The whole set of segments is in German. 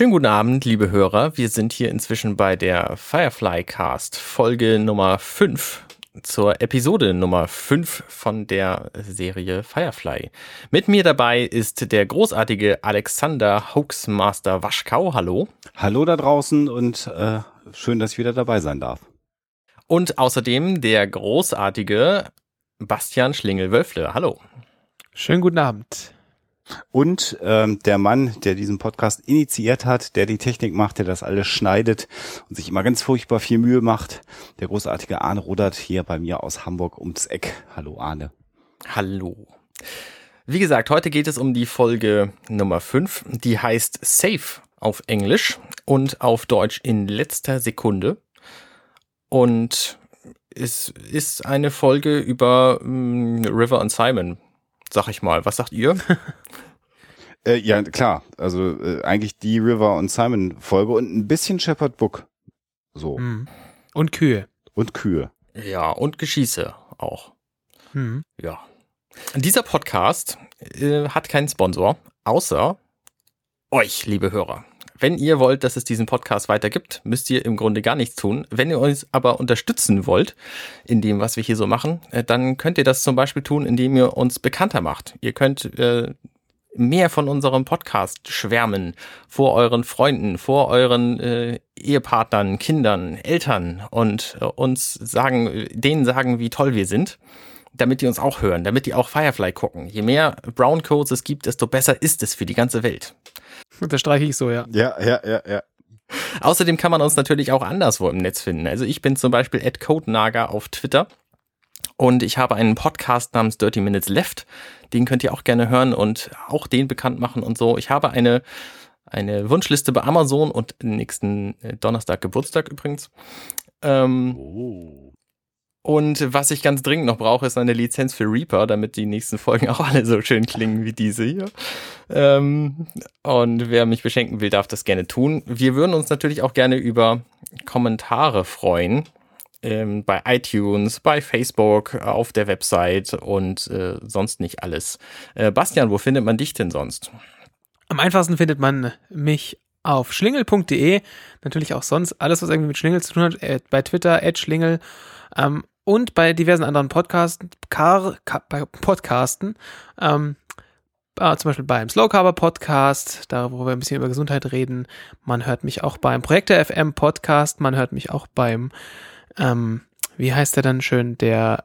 Schönen guten Abend, liebe Hörer. Wir sind hier inzwischen bei der Firefly Cast, Folge Nummer 5 zur Episode Nummer 5 von der Serie Firefly. Mit mir dabei ist der großartige Alexander Hoaxmaster Waschkau. Hallo. Hallo da draußen und äh, schön, dass ich wieder dabei sein darf. Und außerdem der großartige Bastian Schlingel-Wölfle. Hallo. Schönen guten Abend. Und ähm, der Mann, der diesen Podcast initiiert hat, der die Technik macht, der das alles schneidet und sich immer ganz furchtbar viel Mühe macht, der großartige Arne Rudert hier bei mir aus Hamburg ums Eck. Hallo Arne. Hallo. Wie gesagt, heute geht es um die Folge Nummer 5, die heißt Safe auf Englisch und auf Deutsch in letzter Sekunde. Und es ist eine Folge über ähm, River und Simon, sag ich mal. Was sagt ihr? äh, ja, klar. Also äh, eigentlich die River und Simon Folge und ein bisschen Shepherd Book. So. Mhm. Und Kühe. Und Kühe. Ja, und Geschieße auch. Mhm. Ja. Dieser Podcast äh, hat keinen Sponsor, außer euch, liebe Hörer. Wenn ihr wollt, dass es diesen Podcast weiter gibt, müsst ihr im Grunde gar nichts tun. Wenn ihr uns aber unterstützen wollt in dem, was wir hier so machen, äh, dann könnt ihr das zum Beispiel tun, indem ihr uns bekannter macht. Ihr könnt äh, mehr von unserem Podcast schwärmen vor euren Freunden, vor euren äh, Ehepartnern, Kindern, Eltern und äh, uns sagen, denen sagen, wie toll wir sind damit die uns auch hören, damit die auch Firefly gucken. Je mehr Brown Codes es gibt, desto besser ist es für die ganze Welt. Das streiche ich so, ja. Ja, ja, ja, ja. Außerdem kann man uns natürlich auch anderswo im Netz finden. Also ich bin zum Beispiel at CodeNaga auf Twitter und ich habe einen Podcast namens Dirty Minutes Left. Den könnt ihr auch gerne hören und auch den bekannt machen und so. Ich habe eine, eine Wunschliste bei Amazon und nächsten äh, Donnerstag Geburtstag übrigens. Ähm, Oh. und was ich ganz dringend noch brauche, ist eine Lizenz für Reaper, damit die nächsten Folgen auch alle so schön klingen wie diese hier. Ähm, und wer mich beschenken will, darf das gerne tun. Wir würden uns natürlich auch gerne über Kommentare freuen. Ähm, bei iTunes, bei Facebook, auf der Website und äh, sonst nicht alles. Äh, Bastian, wo findet man dich denn sonst? Am einfachsten findet man mich auf schlingel.de. Natürlich auch sonst alles, was irgendwie mit Schlingel zu tun hat. Äh, bei Twitter, Schlingel. Ähm, und bei diversen anderen Podcasten, Car, Car, bei Podcasten. Ähm, äh, zum Beispiel beim Slow Carber Podcast, da wo wir ein bisschen über Gesundheit reden. Man hört mich auch beim Projekte FM Podcast. Man hört mich auch beim, ähm, wie heißt der dann schön, der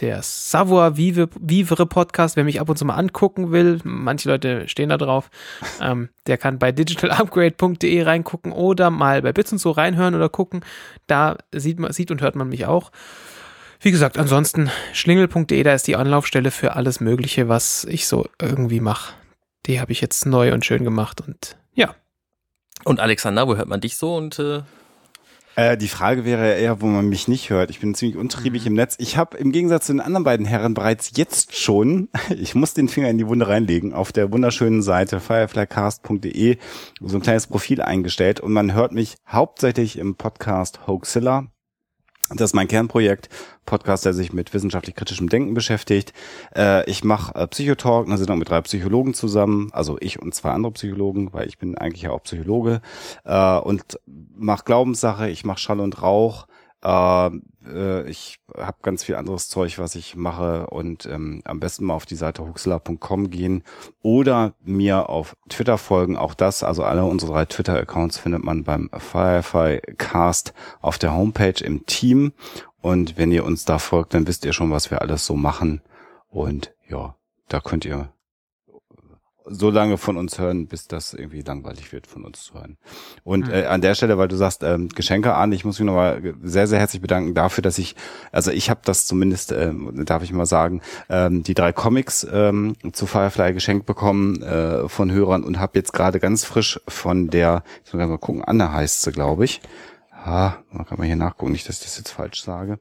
der Savoir Vive, Vivre Podcast, wer mich ab und zu mal angucken will, manche Leute stehen da drauf, ähm, der kann bei digitalupgrade.de reingucken oder mal bei Bits und so reinhören oder gucken. Da sieht man, sieht und hört man mich auch. Wie gesagt, ansonsten schlingel.de, da ist die Anlaufstelle für alles Mögliche, was ich so irgendwie mache. Die habe ich jetzt neu und schön gemacht und ja. Und Alexander, wo hört man dich so? Und äh, Äh, die Frage wäre eher, wo man mich nicht hört. Ich bin ziemlich untriebig im Netz. Ich habe im Gegensatz zu den anderen beiden Herren bereits jetzt schon, ich muss den Finger in die Wunde reinlegen, auf der wunderschönen Seite fireflycast.de so ein kleines Profil eingestellt und man hört mich hauptsächlich im Podcast Hoaxilla. Das ist mein Kernprojekt, Podcast, der sich mit wissenschaftlich-kritischem Denken beschäftigt. Äh, ich mache äh, Psychotalk, eine Sendung mit drei Psychologen zusammen, also ich und zwei andere Psychologen, weil ich bin eigentlich ja auch Psychologe. Äh, und mache Glaubenssache, ich mache Schall und Rauch, äh, äh, ich habe ganz viel anderes Zeug, was ich mache und ähm, am besten mal auf die Seite huxler.com gehen oder mir auf Twitter folgen. Auch das, also alle unsere drei Twitter-Accounts findet man beim Firefly Cast auf der Homepage im Team. Und wenn ihr uns da folgt, dann wisst ihr schon, was wir alles so machen. Und ja, da könnt ihr so lange von uns hören, bis das irgendwie langweilig wird, von uns zu hören. Und Mhm. äh, an der Stelle, weil du sagst, ähm, Geschenke an, ich muss mich nochmal sehr, sehr herzlich bedanken dafür, dass ich, also ich habe das zumindest, ähm, darf ich mal sagen, ähm, die drei Comics ähm, zu Firefly geschenkt bekommen äh, von Hörern und habe jetzt gerade ganz frisch von der, ich muss mal gucken, Anne heißt sie, glaube ich. Ah, man kann mal hier nachgucken, nicht, dass ich das jetzt falsch sage.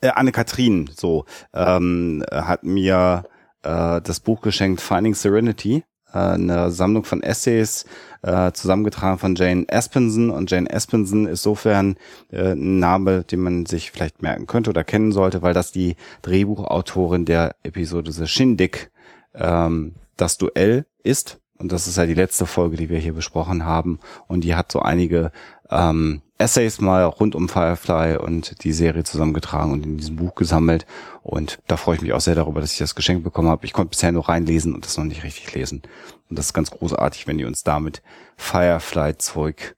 Äh, Anne-Kathrin, so, ähm, hat mir äh, das Buch geschenkt Finding Serenity, äh, eine Sammlung von Essays, äh, zusammengetragen von Jane Aspenson. Und Jane Aspenson ist sofern äh, ein Name, den man sich vielleicht merken könnte oder kennen sollte, weil das die Drehbuchautorin der Episode The Shindig, ähm, das Duell ist. Und das ist ja die letzte Folge, die wir hier besprochen haben. Und die hat so einige ähm, Essays mal rund um Firefly und die Serie zusammengetragen und in diesem Buch gesammelt. Und da freue ich mich auch sehr darüber, dass ich das Geschenk bekommen habe. Ich konnte bisher nur reinlesen und das noch nicht richtig lesen. Und das ist ganz großartig, wenn die uns damit Firefly-Zeug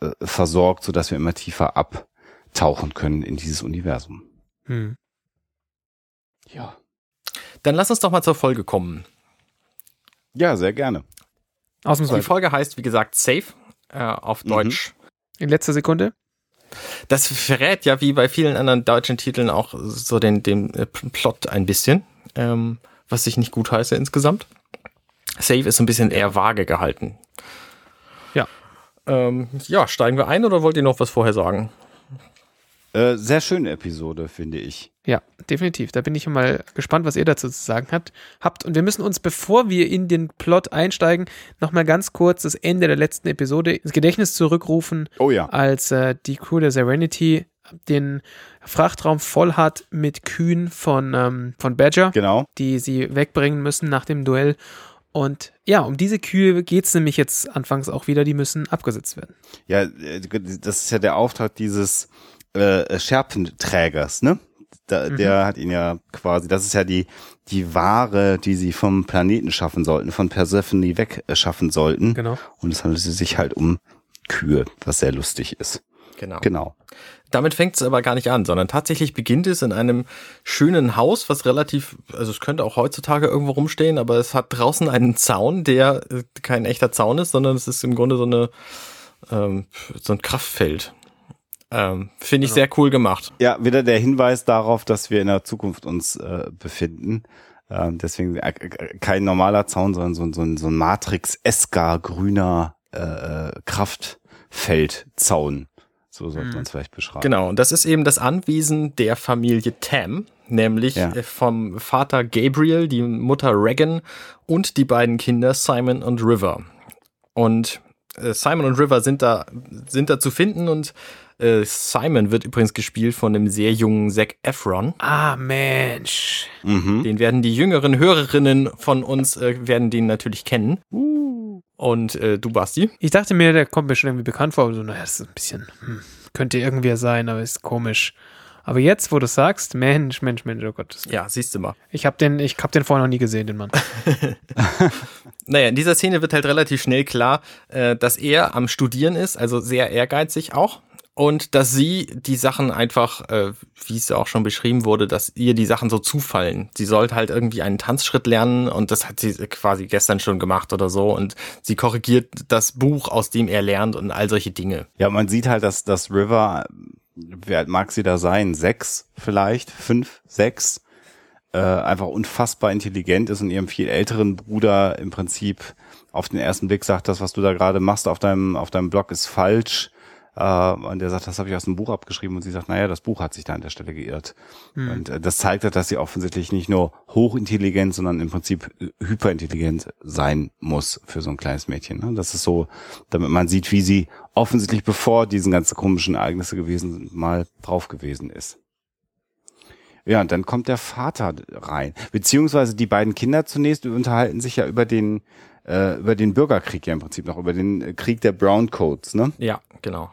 äh, versorgt, sodass wir immer tiefer abtauchen können in dieses Universum. Hm. Ja. Dann lass uns doch mal zur Folge kommen. Ja, sehr gerne. Die Ausnahmsweise. Folge heißt, wie gesagt, Safe äh, auf Mhm. In letzter Sekunde. Das verrät ja wie bei vielen anderen deutschen Titeln auch so den, den äh, Plot ein bisschen, ähm, was ich nicht gut heiße insgesamt. Safe ist so ein bisschen eher vage gehalten. Ja. Ähm, ja, steigen wir ein oder wollt ihr noch was vorher sagen? Äh, sehr schöne Episode, finde ich. Ja, definitiv. Da bin ich mal gespannt, was ihr dazu zu sagen habt. habt. Und wir müssen uns, bevor wir in den Plot einsteigen, nochmal ganz kurz das Ende der letzten Episode ins Gedächtnis zurückrufen, Oh ja. als äh, die Crew der Serenity den Frachtraum voll hat mit Kühen von, ähm, von Badger, Genau. die sie wegbringen müssen nach dem Duell. Und ja, um diese Kühe geht es nämlich jetzt anfangs auch wieder, die müssen abgesetzt werden. Ja, äh, das ist ja der Auftrag dieses äh, Scherpenträgers, ne? Da, Mhm. Der hat ihn ja quasi, das ist ja die, die Ware, die sie vom Planeten schaffen sollten, von Persephone wegschaffen sollten. Genau. Und es handelt sich halt um Kühe, was sehr lustig ist. Genau. Genau. Damit fängt es aber gar nicht an, sondern tatsächlich beginnt es in einem schönen Haus, was relativ, also es könnte auch heutzutage irgendwo rumstehen, aber es hat draußen einen Zaun, der äh, kein echter Zaun ist, sondern es ist im Grunde so eine ähm, so ein Kraftfeld. Ähm, Finde ich Genau. sehr cool gemacht. Ja, wieder der Hinweis darauf, dass wir in der Zukunft uns äh, befinden. Ähm, deswegen äh, äh, kein normaler Zaun, sondern so, so, ein- so ein Matrix-esker grüner äh, Kraftfeldzaun. So sollte Mhm. man es vielleicht beschreiben. Genau, und das ist eben das Anwesen der Familie Tam, nämlich Ja. äh, vom Vater Gabriel, die Mutter Regan und die beiden Kinder Simon und River. Und äh, Simon und River sind da, sind da zu finden und äh, Simon wird übrigens gespielt von dem sehr jungen Zac Efron. Ah, Mensch. Mhm. Den werden die jüngeren Hörerinnen von uns, äh, werden den natürlich kennen. Und äh, du, Basti? Ich dachte mir, der kommt mir schon irgendwie bekannt vor, so, naja, das ist ein bisschen, hm, könnte irgendwer sein, aber ist komisch. Aber jetzt, wo du sagst, Mensch, Mensch, Mensch, oh Gott, Ja, siehst du mal. ich habe den, ich hab den vorher noch nie gesehen, den Mann. Naja, in dieser Szene wird halt relativ schnell klar, äh, dass er am Studieren ist, also sehr ehrgeizig auch. Und dass sie die Sachen einfach, äh, wie es auch schon beschrieben wurde, dass ihr die Sachen so zufallen. Sie sollte halt irgendwie einen Tanzschritt lernen und das hat sie quasi gestern schon gemacht oder so. Und sie korrigiert das Buch, aus dem er lernt und all solche Dinge. Ja, man sieht halt, dass das River, wie alt mag sie da sein? Sechs vielleicht? Fünf? Sechs? Äh, einfach unfassbar intelligent ist und ihrem viel älteren Bruder im Prinzip auf den ersten Blick sagt, das, was du da gerade machst auf deinem, auf deinem Blog ist falsch. Äh, und der sagt, das habe ich aus dem Buch abgeschrieben und sie sagt, naja, das Buch hat sich da an der Stelle geirrt. Und äh, das zeigt halt, dass sie offensichtlich nicht nur hochintelligent, sondern im Prinzip äh, hyperintelligent sein muss für so ein kleines Mädchen. Ne? Das ist so, damit man sieht, wie sie offensichtlich bevor diesen ganzen komischen Ereignisse gewesen sind, mal drauf gewesen ist. Ja, und dann kommt der Vater rein. Beziehungsweise die beiden Kinder zunächst unterhalten sich ja über den, äh, über den Bürgerkrieg ja im Prinzip noch, über den äh, Krieg der Browncoats, ne? Ja, genau.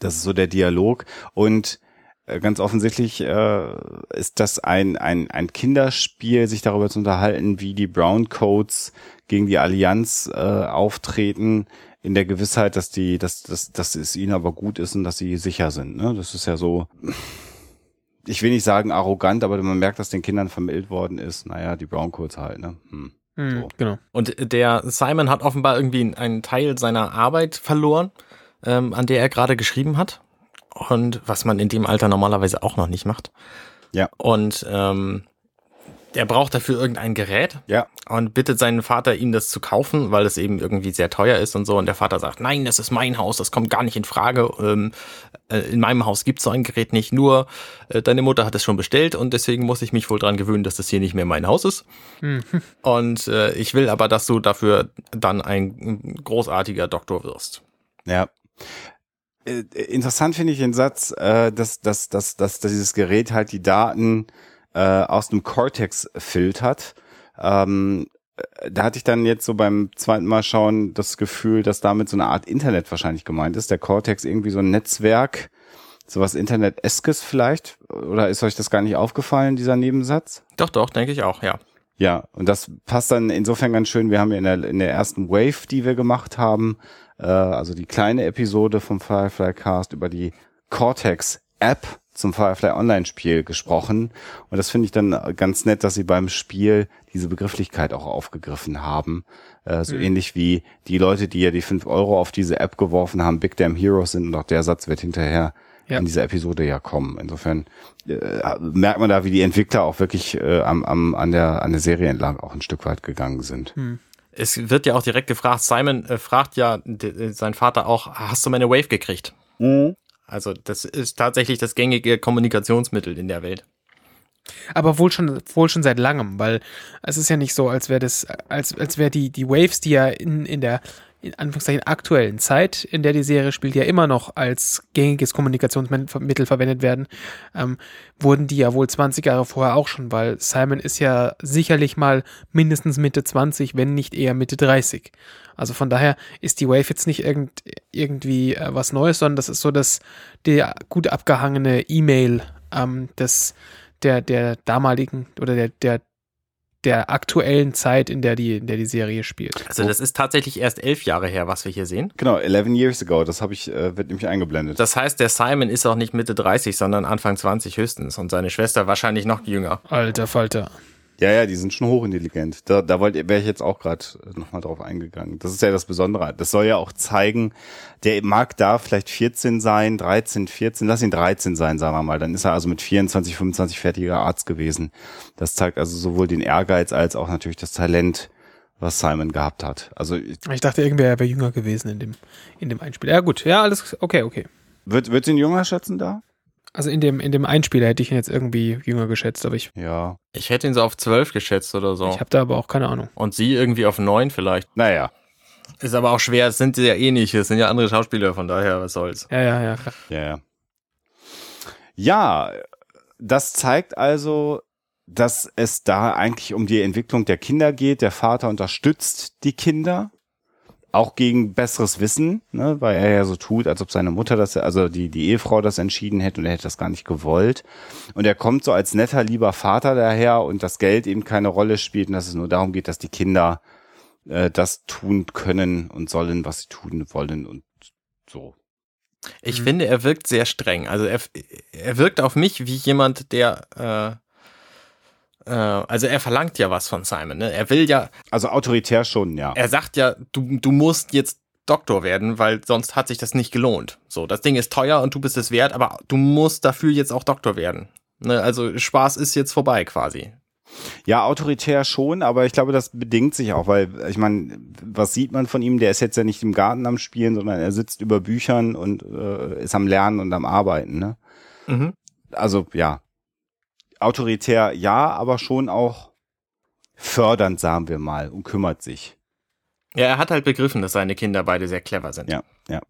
Das ist so der Dialog. Und äh, ganz offensichtlich äh, ist das ein, ein, ein Kinderspiel, sich darüber zu unterhalten, wie die Browncoats gegen die Allianz äh, auftreten, in der Gewissheit, dass die, dass, dass, dass es ihnen aber gut ist und dass sie sicher sind. Ne? Das ist ja so, ich will nicht sagen arrogant, aber man merkt, dass den Kindern vermittelt worden ist. Naja, die Browncoats halt, ne? Hm. Hm, So. Genau. Und der Simon hat offenbar irgendwie einen Teil seiner Arbeit verloren, ähm, an der er gerade geschrieben hat. Und was man in dem Alter normalerweise auch noch nicht macht. Ja. Und ähm, er braucht dafür irgendein Gerät Ja, und bittet seinen Vater, ihm das zu kaufen, weil es eben irgendwie sehr teuer ist und so. Und der Vater sagt, nein, das ist mein Haus, das kommt gar nicht in Frage. Ähm, äh, in meinem Haus gibt's so ein Gerät nicht. Nur äh, deine Mutter hat es schon bestellt und deswegen muss ich mich wohl dran gewöhnen, dass das hier nicht mehr mein Haus ist. Hm. Und äh, ich will aber, dass du dafür dann ein großartiger Doktor wirst. Ja. Äh, Interessant finde ich den Satz, äh, dass, dass, dass, dass, dass dieses Gerät halt die Daten äh, aus dem Cortex filtert. Ähm, äh, da hatte ich dann jetzt so beim zweiten Mal schauen das Gefühl, dass damit so eine Art Internet wahrscheinlich gemeint ist. Der Cortex irgendwie so ein Netzwerk, sowas Internet-eskes vielleicht? Oder ist euch das gar nicht aufgefallen, dieser Nebensatz? Doch, doch, denke ich auch, ja. Ja, und das passt dann insofern ganz schön. Wir haben ja in der, in der ersten Wave, die wir gemacht haben, äh, also die kleine Episode vom Firefly Cast über die Cortex App zum Firefly Online-Spiel gesprochen. Und das finde ich dann ganz nett, dass sie beim Spiel diese Begrifflichkeit auch aufgegriffen haben. Äh, so mhm. ähnlich wie die Leute, die ja die fünf Euro auf diese App geworfen haben, Big Damn Heroes sind und auch der Satz wird hinterher ja. in dieser Episode ja kommen. Insofern äh, merkt man da, wie die Entwickler auch wirklich äh, am, am, an, der, an der Serie entlang auch ein Stück weit gegangen sind. Hm. Es wird ja auch direkt gefragt, Simon äh, fragt ja sein Vater auch, hast du meine Wave gekriegt? Mhm. Also das ist tatsächlich das gängige Kommunikationsmittel in der Welt. Aber wohl schon, wohl schon seit langem, weil es ist ja nicht so, als wäre das, als, als wäre die, die Waves, die ja in, in der in Anführungszeichen aktuellen Zeit, in der die Serie spielt, ja immer noch als gängiges Kommunikationsmittel verwendet werden, ähm, wurden die ja wohl 20 Jahre vorher auch schon, weil Simon ist ja sicherlich mal mindestens Mitte 20, wenn nicht eher Mitte 30. Also von daher ist die Wave jetzt nicht irgend, irgendwie äh, was Neues, sondern das ist so das der gut abgehangene E-Mail ähm, des der der damaligen oder der der der aktuellen Zeit, in der die, in der die Serie spielt. Also das ist tatsächlich erst elf Jahre her, was wir hier sehen. Genau, 11 years ago, das habe ich, äh, wird nämlich eingeblendet. Das heißt, der Simon ist auch nicht Mitte 30, sondern Anfang 20 höchstens und seine Schwester wahrscheinlich noch jünger. Alter Falter. Ja, ja, die sind schon hochintelligent. Da, da wollte wäre ich jetzt auch gerade nochmal drauf eingegangen. Das ist ja das Besondere. Das soll ja auch zeigen, der mag da vielleicht 14 sein, 13, 14, lass ihn 13 sein, sagen wir mal. Dann ist er also mit 24, 25 fertiger Arzt gewesen. Das zeigt also sowohl den Ehrgeiz als auch natürlich das Talent, was Simon gehabt hat. Also ich, ich dachte irgendwie, er wäre jünger gewesen in dem in dem Einspiel. Ja gut, ja alles okay, okay. Wird wird ihn jünger schätzen da? Also in dem, in dem Einspieler hätte ich ihn jetzt irgendwie jünger geschätzt, aber ich. Ja. Ich hätte ihn so auf zwölf geschätzt oder so. Ich habe da aber auch keine Ahnung. Und sie irgendwie auf neun vielleicht. Naja. Ist aber auch schwer, es sind ja eh nicht, es sind ja andere Schauspieler, von daher, was soll's. Ja, ja, ja, klar. Ja, ja. Ja, das zeigt also, dass es da eigentlich um die Entwicklung der Kinder geht. Der Vater unterstützt die Kinder auch gegen besseres Wissen, ne, weil er ja so tut, als ob seine Mutter das, also die, die Ehefrau das entschieden hätte und er hätte das gar nicht gewollt. Und er kommt so als netter, lieber Vater daher und das Geld eben keine Rolle spielt und dass es nur darum geht, dass die Kinder äh, das tun können und sollen, was sie tun wollen und so. Ich mhm. finde, er wirkt sehr streng. Also er, er wirkt auf mich wie jemand, der äh, äh, also er verlangt ja was von Simon. Ne? Er will ja. Also autoritär schon, ja. Er sagt ja, du, du musst jetzt Doktor werden, weil sonst hat sich das nicht gelohnt. So, das Ding ist teuer und du bist es wert, aber du musst dafür jetzt auch Doktor werden. Ne? Also Spaß ist jetzt vorbei quasi. Ja, autoritär schon, aber ich glaube, das bedingt sich auch, weil ich meine, was sieht man von ihm? Der ist jetzt ja nicht im Garten am Spielen, sondern er sitzt über Büchern und äh, ist am Lernen und am Arbeiten. Ne? Mhm. Also ja, autoritär ja, aber schon auch fördernd, sagen wir mal, und kümmert sich. Ja, er hat halt begriffen, dass seine Kinder beide sehr clever sind. Ja, ja.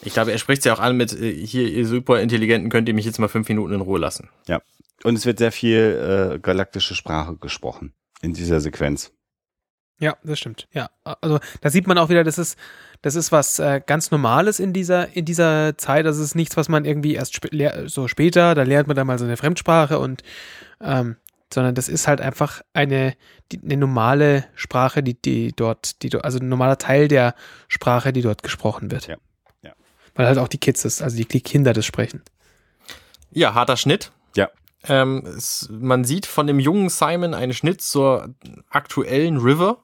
Ich glaube, er spricht sie auch an mit, äh, hier, ihr super Intelligenten, könnt ihr mich jetzt mal fünf Minuten in Ruhe lassen. Ja. Und es wird sehr viel äh, galaktische Sprache gesprochen in dieser Sequenz. Ja, das stimmt. Ja, also da sieht man auch wieder, das ist, das ist was äh, ganz Normales in dieser, in dieser Zeit. Das ist nichts, was man irgendwie erst sp so später, da lernt man dann mal so eine Fremdsprache und ähm, sondern das ist halt einfach eine, die, eine normale Sprache, die, die dort, die also ein normaler Teil der Sprache, die dort gesprochen wird. Ja. ja. Weil halt auch die Kids das, also die Kinder das sprechen. Ja, harter Schnitt. Ja. Ähm, es, man sieht von dem jungen Simon einen Schnitt zur aktuellen River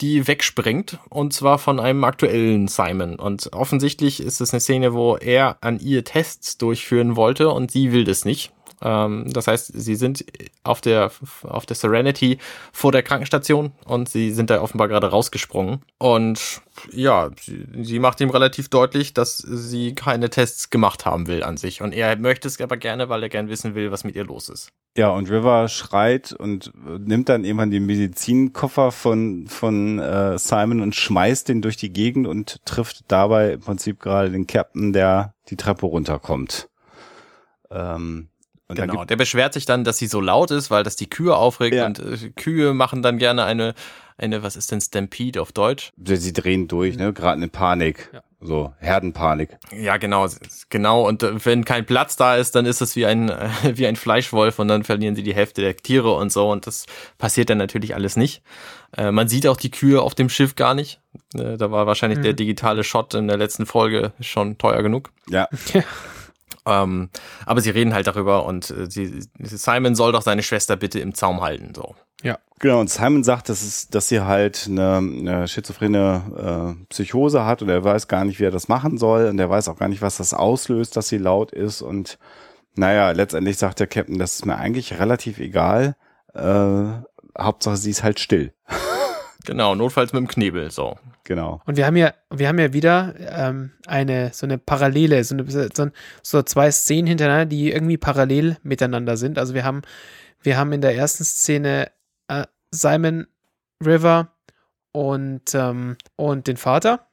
die wegspringt und zwar von einem aktuellen Simon. Und offensichtlich ist es eine Szene, wo er an ihr Tests durchführen wollte und sie will das nicht. Ähm, das heißt, sie sind auf der, auf der Serenity vor der Krankenstation und sie sind da offenbar gerade rausgesprungen. Und ja, sie, sie macht ihm relativ deutlich, dass sie keine Tests gemacht haben will an sich. Und er möchte es aber gerne, weil er gern wissen will, was mit ihr los ist. Ja, und River schreit und nimmt dann irgendwann den Medizinkoffer von, von äh, Simon und schmeißt den durch die Gegend und trifft dabei im Prinzip gerade den Captain, der die Treppe runterkommt. Ähm, Und Genau, der beschwert sich dann, dass sie so laut ist, weil das die Kühe aufregt Ja. und äh, Kühe machen dann gerne eine, eine, was ist denn Stampede auf Deutsch? sie drehen durch, ne? Gerade in Panik. Ja. So, Herdenpanik. Ja, genau, genau. Und äh, wenn kein Platz da ist, dann ist es wie ein, äh, wie ein Fleischwolf und dann verlieren sie die Hälfte der Tiere und so. Und das passiert dann natürlich alles nicht. Äh, man sieht auch die Kühe auf dem Schiff gar nicht. Äh, da war wahrscheinlich der digitale Shot in der letzten Folge schon teuer genug. Ja. Ähm, aber sie reden halt darüber und äh, sie, Simon soll doch seine Schwester bitte im Zaum halten. So. Genau, und Simon sagt, dass, es, dass sie halt eine, eine schizophrene äh, Psychose hat und er weiß gar nicht, wie er das machen soll und er weiß auch gar nicht, was das auslöst, dass sie laut ist und naja, letztendlich sagt der Captain, das ist mir eigentlich relativ egal. Äh, Hauptsache, sie ist halt still. Genau, notfalls mit dem Knebel. So. Genau. Und wir haben ja, wir haben ja wieder ähm, eine so eine Parallele, so, eine, so, zwei Szenen hintereinander, die irgendwie parallel miteinander sind. Also wir haben, wir haben in der ersten Szene äh, Simon River und, ähm, und den Vater.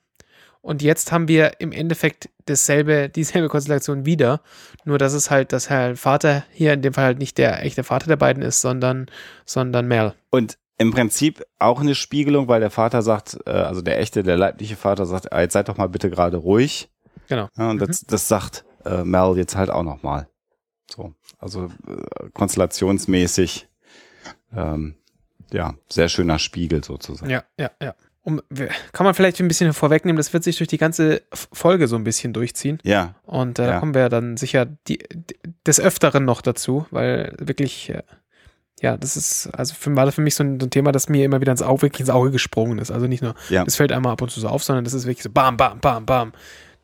Und jetzt haben wir im Endeffekt dasselbe, dieselbe Konstellation wieder. Nur dass es halt, dass Herr Vater hier in dem Fall halt nicht der echte Vater der beiden ist, sondern, sondern Mel. Und im Prinzip auch eine Spiegelung, weil der Vater sagt, äh, also der echte, der leibliche Vater sagt, ah, jetzt seid doch mal bitte gerade ruhig. Genau. Ja, und das, das sagt äh, Mel jetzt halt auch nochmal. So, also äh, konstellationsmäßig, ähm, ja, sehr schöner Spiegel sozusagen. Ja, ja, ja. Um, kann man vielleicht ein bisschen vorwegnehmen, das wird sich durch die ganze Folge so ein bisschen durchziehen. Ja, Und äh, da Ja. kommen wir dann sicher die, die, des Öfteren noch dazu, weil wirklich, ja, das ist, also für, war das für mich so ein, so ein Thema, das mir immer wieder ins Auge, wirklich ins Auge gesprungen ist. Also nicht nur, Ja. es fällt einmal ab und zu so auf, sondern das ist wirklich so bam, bam, bam, bam,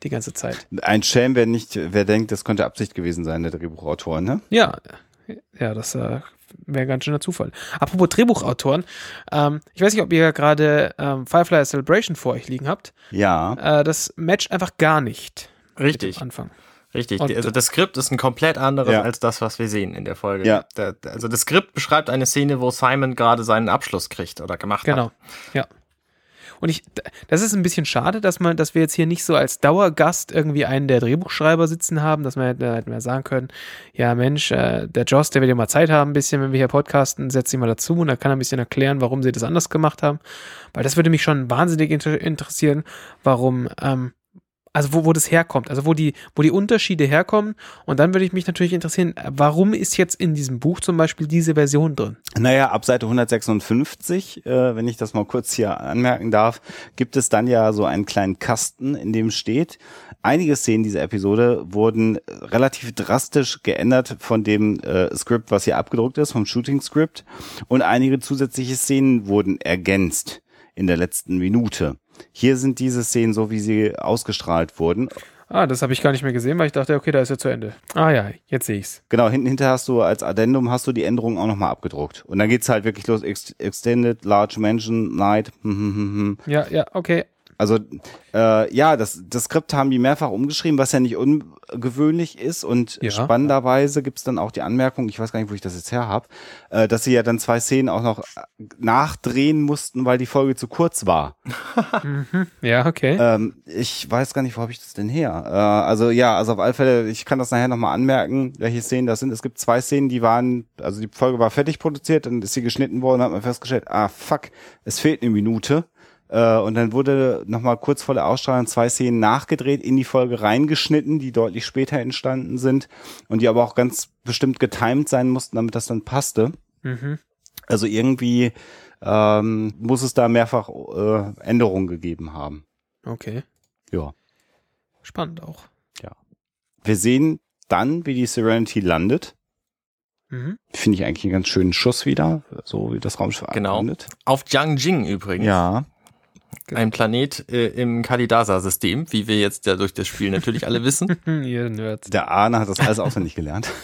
die ganze Zeit. ein Schelm, wer nicht, wer denkt, das könnte Absicht gewesen sein, der Drehbuchautor, ne? Ja, ja, das äh, wäre ein ganz schöner Zufall. Apropos Drehbuchautoren, ähm, ich weiß nicht, ob ihr gerade ähm, Firefly Celebration vor euch liegen habt. Ja, Äh, das matcht einfach gar nicht. Richtig. Am Anfang. Richtig, Und- also das Skript ist ein komplett anderes Ja. als das, was wir sehen in der Folge. Ja. Da, da- also das Skript beschreibt eine Szene, wo Simon gerade seinen Abschluss kriegt oder gemacht Genau. hat. Ja. Und ich, das ist ein bisschen schade, dass man, dass wir jetzt hier nicht so als Dauergast irgendwie einen der Drehbuchschreiber sitzen haben, dass man hätte, hätten wir sagen können, ja Mensch, äh, der Joss, der wird ja mal Zeit haben, ein bisschen, wenn wir hier podcasten, setzt sich mal dazu und dann kann er ein bisschen erklären, warum sie das anders gemacht haben. Weil das würde mich schon wahnsinnig inter interessieren, warum, ähm, also wo, wo das herkommt, also wo die, wo die Unterschiede herkommen. Und dann würde ich mich natürlich interessieren, warum ist jetzt in diesem Buch zum Beispiel diese Version drin? naja, ab Seite 156, äh, wenn ich das mal kurz hier anmerken darf, gibt es dann ja so einen kleinen Kasten, in dem steht, einige Szenen dieser Episode wurden relativ drastisch geändert von dem äh, Skript, was hier abgedruckt ist, vom Shooting Script, und einige zusätzliche Szenen wurden ergänzt in der letzten Minute. Hier sind diese Szenen so, wie sie ausgestrahlt wurden. Ah, das habe ich gar nicht mehr gesehen, weil ich dachte, okay, da ist ja zu Ende. Ah ja, jetzt sehe ich's. Genau, hinten hinter hast du als Addendum hast du die Änderungen auch nochmal abgedruckt. Und dann geht's halt wirklich los, Ex Extended, Large Mansion, Night, hm, hm, hm. Ja, ja, okay. Also äh, ja, das, das Skript haben die mehrfach umgeschrieben, was ja nicht ungewöhnlich ist. Und Ja. spannenderweise gibt's dann auch die Anmerkung, ich weiß gar nicht, wo ich das jetzt her habe, äh, dass sie ja dann zwei Szenen auch noch nachdrehen mussten, weil die Folge zu kurz war. Ja, okay. Ähm, ich weiß gar nicht, wo habe ich das denn her? Äh, also ja, also auf alle Fälle, ich kann das nachher nochmal anmerken, welche Szenen das sind. Es gibt zwei Szenen, die waren, also die Folge war fertig produziert, dann ist sie geschnitten worden, hat man festgestellt, ah fuck, es fehlt eine Minute. Äh, und dann wurde nochmal kurz vor der Ausstrahlung zwei Szenen nachgedreht, in die Folge reingeschnitten, die deutlich später entstanden sind und die aber auch ganz bestimmt getimed sein mussten, damit das dann passte. Mhm. Also irgendwie ähm, muss es da mehrfach äh, Änderungen gegeben haben. Okay. Ja. Spannend auch. Wir sehen dann, wie die Serenity landet. Mhm. Finde ich eigentlich einen ganz schönen Schuss wieder, so wie das Raumschiff Genau. landet. Auf Jiangjing übrigens. Ja, Ein Planet äh, im Kalidasa-System, wie wir jetzt ja durch das Spiel natürlich alle wissen. Ihr Nerds. der Arne hat das alles auswendig gelernt.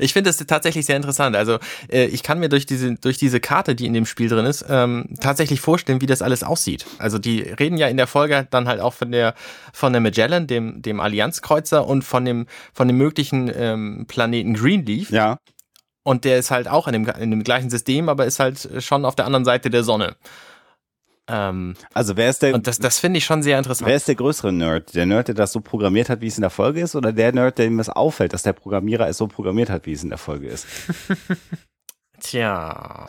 Ich finde es tatsächlich sehr interessant. Also äh, ich kann mir durch diese durch diese Karte, die in dem Spiel drin ist, ähm, tatsächlich vorstellen, wie das alles aussieht. Also die reden ja in der Folge dann halt auch von der von der Magellan, dem dem Allianzkreuzer und von dem von dem möglichen ähm, Planeten Greenleaf. Ja, Und der ist halt auch in dem in dem gleichen System, aber ist halt schon auf der anderen Seite der Sonne. Ähm, Also wer ist der, und das, das finde ich schon sehr interessant. wer ist der größere Nerd? Der Nerd, der das so programmiert hat, wie es in der Folge ist, oder der Nerd, dem es auffällt, dass der Programmierer es so programmiert hat, wie es in der Folge ist? Tja.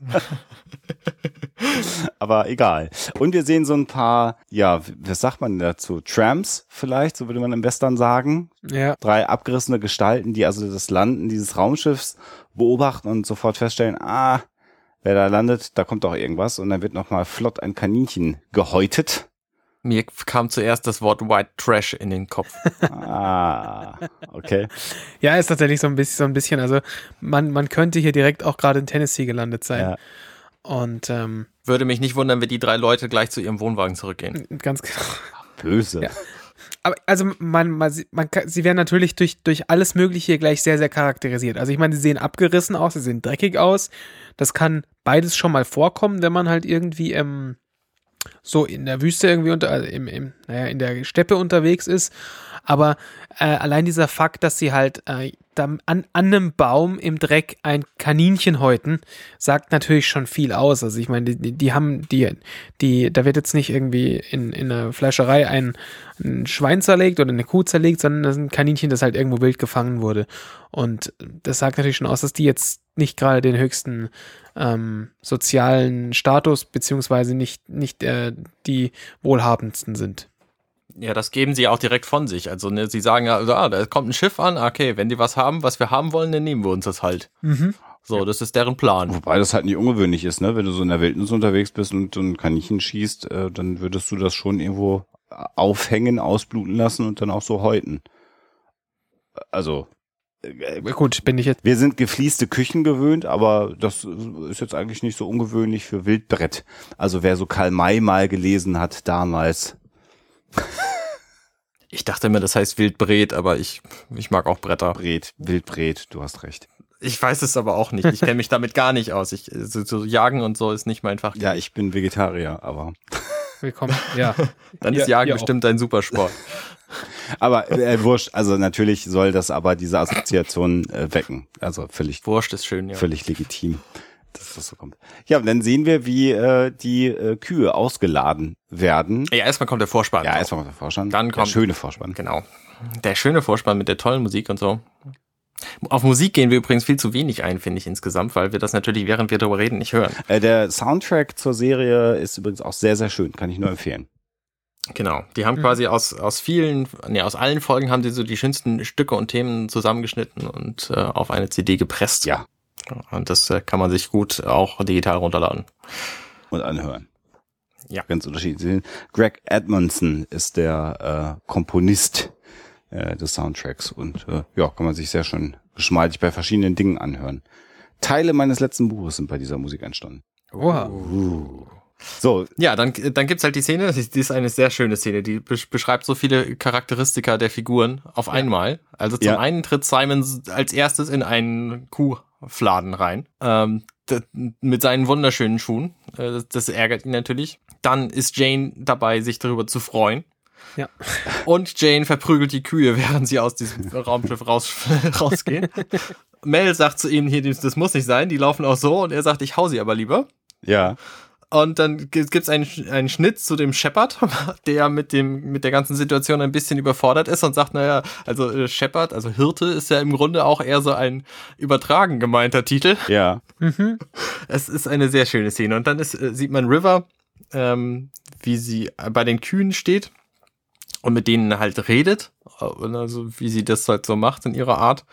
Aber egal. Und wir sehen so ein paar, ja, was sagt man dazu? Tramps vielleicht, so würde man im Western sagen. Ja. Drei abgerissene Gestalten, die also das Landen dieses Raumschiffs beobachten und sofort feststellen, ah, wer da landet, da kommt doch irgendwas. Und dann wird nochmal flott ein Kaninchen gehäutet. Mir kam zuerst das Wort White Trash in den Kopf. Ah, okay. Ja, ist tatsächlich so ein bisschen, so ein bisschen, also man, man könnte hier direkt auch gerade in Tennessee gelandet sein. Ja. Und ähm, Würde mich nicht wundern, wenn die drei Leute gleich zu ihrem Wohnwagen zurückgehen. ganz genau. Böse. Ja. Aber also man, man, man, sie werden natürlich durch, durch alles Mögliche hier gleich sehr, sehr charakterisiert. Also ich meine, sie sehen abgerissen aus, sie sehen dreckig aus. Das kann beides schon mal vorkommen, wenn man halt irgendwie ähm, so in der Wüste irgendwie unter, also im, im, naja, in der Steppe unterwegs ist. Aber äh, allein dieser Fakt, dass sie halt äh, da an, an einem Baum im Dreck ein Kaninchen häuten, sagt natürlich schon viel aus. Also ich meine, die, die haben die, die, da wird jetzt nicht irgendwie in, in einer Fleischerei ein, ein Schwein zerlegt oder eine Kuh zerlegt, sondern das ist ein Kaninchen, das halt irgendwo wild gefangen wurde. Und das sagt natürlich schon aus, dass die jetzt nicht gerade den höchsten ähm, sozialen Status beziehungsweise nicht, nicht äh, die wohlhabendsten sind. Ja, das geben sie auch direkt von sich. Also ne, sie sagen ja, also, ah, da kommt ein Schiff an, okay, wenn die was haben, was wir haben wollen, dann nehmen wir uns das halt. So, das ist deren Plan. Wobei das halt nicht ungewöhnlich ist, ne? Wenn du so in der Wildnis unterwegs bist und so ein Kaninchen schießt, äh, dann würdest du das schon irgendwo aufhängen, ausbluten lassen und dann auch so häuten. Also, Gut, bin ich jetzt. wir sind gefließte Küchen gewöhnt, aber das ist jetzt eigentlich nicht so ungewöhnlich für Wildbrett. Also wer so Karl May mal gelesen hat damals, Ich dachte immer, das heißt Wildbret, aber ich, ich mag auch Bretter. Bret, Wildbret, du hast recht. Ich weiß es aber auch nicht. Ich kenne mich damit gar nicht aus. Ich, so, so Jagen und so ist nicht mein Fach. Ja, ich bin Vegetarier, aber Willkommen. Ja. Dann ist Ja, Jagen ihr auch. bestimmt ein Supersport. aber äh, wurscht, also natürlich soll das aber diese Assoziation äh, wecken. Also völlig Wurscht ist schön, ja. völlig legitim, dass das so kommt. Ja, und dann sehen wir, wie äh, die äh, Kühe ausgeladen werden. Ja, erstmal kommt der Vorspann. Ja, erstmal kommt der Vorspann. Dann der kommt- schöne Vorspann. Genau. Der schöne Vorspann mit der tollen Musik und so. Auf Musik gehen wir übrigens viel zu wenig ein, finde ich insgesamt, weil wir das natürlich, während wir darüber reden, nicht hören. Äh, der Soundtrack zur Serie ist übrigens auch sehr, sehr schön, kann ich nur empfehlen. Genau. Die haben quasi aus, aus vielen, nee, aus allen Folgen haben sie so die schönsten Stücke und Themen zusammengeschnitten und äh, auf eine CD gepresst. Ja. Und das äh, kann man sich gut auch digital runterladen. Und anhören. Ja. Ganz unterschiedlich. Greg Edmondson ist der äh, Komponist äh, des Soundtracks und äh, ja, kann man sich sehr schön geschmeidig bei verschiedenen Dingen anhören. Teile meines letzten Buches sind bei dieser Musik entstanden. Wow. So, Ja, dann, dann gibt's halt die Szene, die die ist eine sehr schöne Szene, die besch- beschreibt so viele Charakteristika der Figuren auf einmal. Also zum Ja. einen tritt Simon als erstes in einen Kuhfladen rein, ähm, mit seinen wunderschönen Schuhen. Äh, das, das ärgert ihn natürlich. Dann ist Jane dabei, sich darüber zu freuen. Ja. Und Jane verprügelt die Kühe, während sie aus diesem Raumschiff raus, rausgehen. Mel sagt zu ihm, hier, das muss nicht sein, die laufen auch so. Und er sagt, ich hau sie aber lieber. ja, Und dann gibt es einen, einen Schnitt zu dem Shepard, der mit dem mit der ganzen Situation ein bisschen überfordert ist und sagt, naja, also äh, Shepard, also Hirte ist ja im Grunde auch eher so ein übertragen gemeinter Titel. ja, Mhm. Es ist eine sehr schöne Szene. Und dann ist, äh, sieht man River, ähm, wie sie bei den Kühen steht und mit denen halt redet. Äh, Also wie sie das halt so macht in ihrer Art.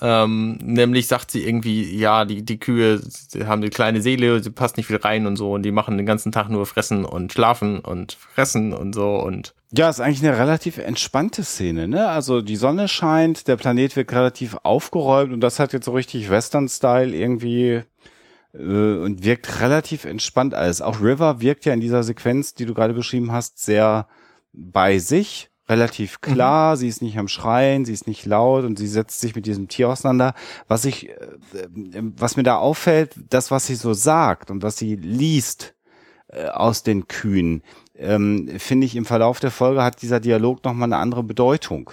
Ähm, nämlich sagt sie irgendwie, ja, die, die Kühe die haben eine kleine Seele, sie passt nicht viel rein und so und die machen den ganzen Tag nur fressen und schlafen und fressen und so und Ja, ist eigentlich eine relativ entspannte Szene, ne? Also die Sonne scheint, der Planet wird relativ aufgeräumt und das hat jetzt so richtig Western-Style irgendwie äh, und wirkt relativ entspannt alles. Auch River wirkt ja in dieser Sequenz, die du gerade beschrieben hast, sehr bei sich, relativ klar. Sie ist nicht am Schreien, sie ist nicht laut und sie setzt sich mit diesem Tier auseinander. Was ich, äh, äh, was mir da auffällt, das, was sie so sagt und was sie liest äh, aus den Kühen, ähm, finde ich im Verlauf der Folge hat dieser Dialog nochmal eine andere Bedeutung.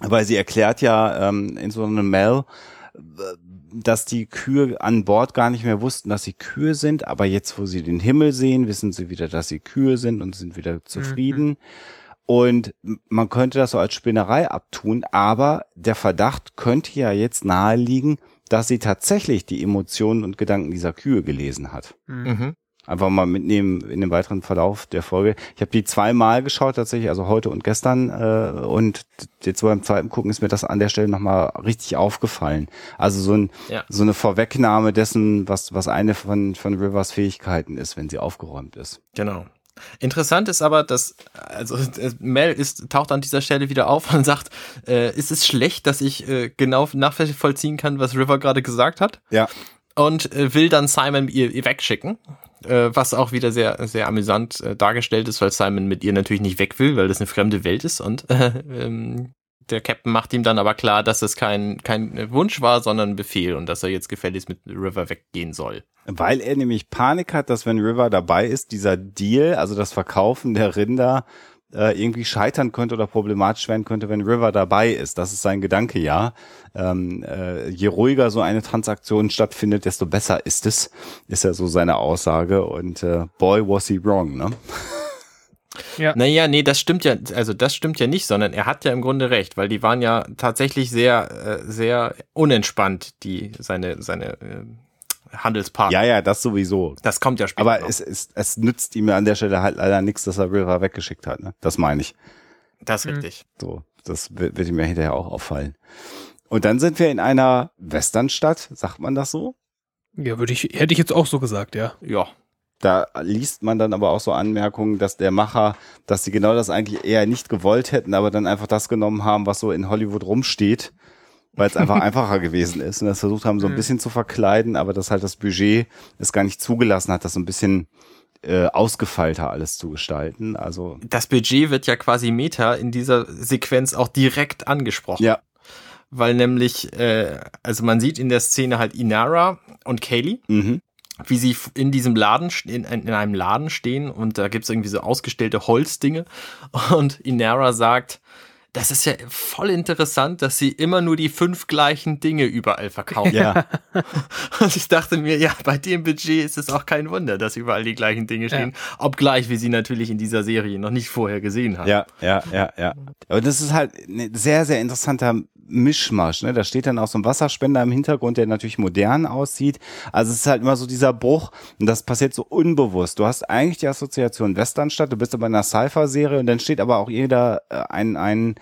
Weil sie erklärt ja ähm, insbesondere Mel, äh, dass die Kühe an Bord gar nicht mehr wussten, dass sie Kühe sind, aber jetzt, wo sie den Himmel sehen, wissen sie wieder, dass sie Kühe sind und sind wieder zufrieden. Mhm. Und man könnte das so als Spinnerei abtun, aber der Verdacht könnte ja jetzt naheliegen, dass sie tatsächlich die Emotionen und Gedanken dieser Kühe gelesen hat. Mhm einfach mal mitnehmen in den weiteren Verlauf der Folge. Ich habe die zweimal geschaut tatsächlich, also heute und gestern äh, und jetzt beim zweiten gucken ist mir das an der Stelle nochmal richtig aufgefallen. Also so, ein, ja. so eine Vorwegnahme dessen, was, was eine von, von Rivers Fähigkeiten ist, wenn sie aufgeräumt ist. Genau. Interessant ist aber, dass also Mel ist taucht an dieser Stelle wieder auf und sagt, äh, ist es schlecht, dass ich äh, genau nachvollziehen kann, was River gerade gesagt hat? Ja. Und äh, will dann Simon ihr, ihr wegschicken äh, was auch wieder sehr, sehr amüsant äh, dargestellt ist, weil Simon mit ihr natürlich nicht weg will, weil das eine fremde Welt ist und äh, ähm, der Captain macht ihm dann aber klar, dass es kein, kein Wunsch war, sondern ein Befehl und dass er jetzt gefälligst mit River weggehen soll. Weil er nämlich Panik hat, dass wenn River dabei ist, dieser Deal, also das Verkaufen der Rinder, äh, irgendwie scheitern könnte oder problematisch werden könnte, wenn River dabei ist. Das ist sein Gedanke, ja. Ähm, äh, je ruhiger so eine Transaktion stattfindet, desto besser ist es, ist ja so seine Aussage. Und äh, boy was he wrong, ne? Ja. Naja, nee, das stimmt ja, also das stimmt ja nicht, sondern er hat ja im Grunde recht, weil die waren ja tatsächlich sehr, äh, sehr unentspannt, die, seine, seine äh, Handelspartner. Ja, ja, das sowieso. Das kommt ja später. Aber es, es, es nützt ihm an der Stelle halt leider nichts, dass er River weggeschickt hat. Ne? Das meine ich. Das ist mhm. richtig. So, das wird, wird ihm ja hinterher auch auffallen. Und dann sind wir in einer Westernstadt, sagt man das so? Ja, würde ich, hätte ich jetzt auch so gesagt, ja. Ja. Da liest man dann aber auch so Anmerkungen, dass der Macher, dass sie genau das eigentlich eher nicht gewollt hätten, aber dann einfach das genommen haben, was so in Hollywood rumsteht weil es einfach einfacher gewesen ist und das versucht haben, so ein bisschen zu verkleiden, aber dass halt das Budget es gar nicht zugelassen hat, das so ein bisschen äh, ausgefeilter alles zu gestalten. Also das Budget wird ja quasi Meta in dieser Sequenz auch direkt angesprochen. Ja. Weil nämlich, äh, also man sieht in der Szene halt Inara und Kaylee, mhm. wie sie in diesem Laden, in, in einem Laden stehen und da gibt's irgendwie so ausgestellte Holzdinge und Inara sagt, das ist ja voll interessant, dass sie immer nur die fünf gleichen Dinge überall verkaufen. Ja. Und ich dachte mir, ja, bei dem Budget ist es auch kein Wunder, dass überall die gleichen Dinge stehen. Ja. Obgleich wir sie natürlich in dieser Serie noch nicht vorher gesehen haben. Ja, ja, ja, ja. Aber das ist halt ein sehr, sehr interessanter Mischmasch. Ne? Da steht dann auch so ein Wasserspender im Hintergrund, der natürlich modern aussieht. Also es ist halt immer so dieser Bruch und das passiert so unbewusst. Du hast eigentlich die Assoziation Westernstadt, du bist aber in einer Cypher-Serie und dann steht aber auch jeder äh, ein, ein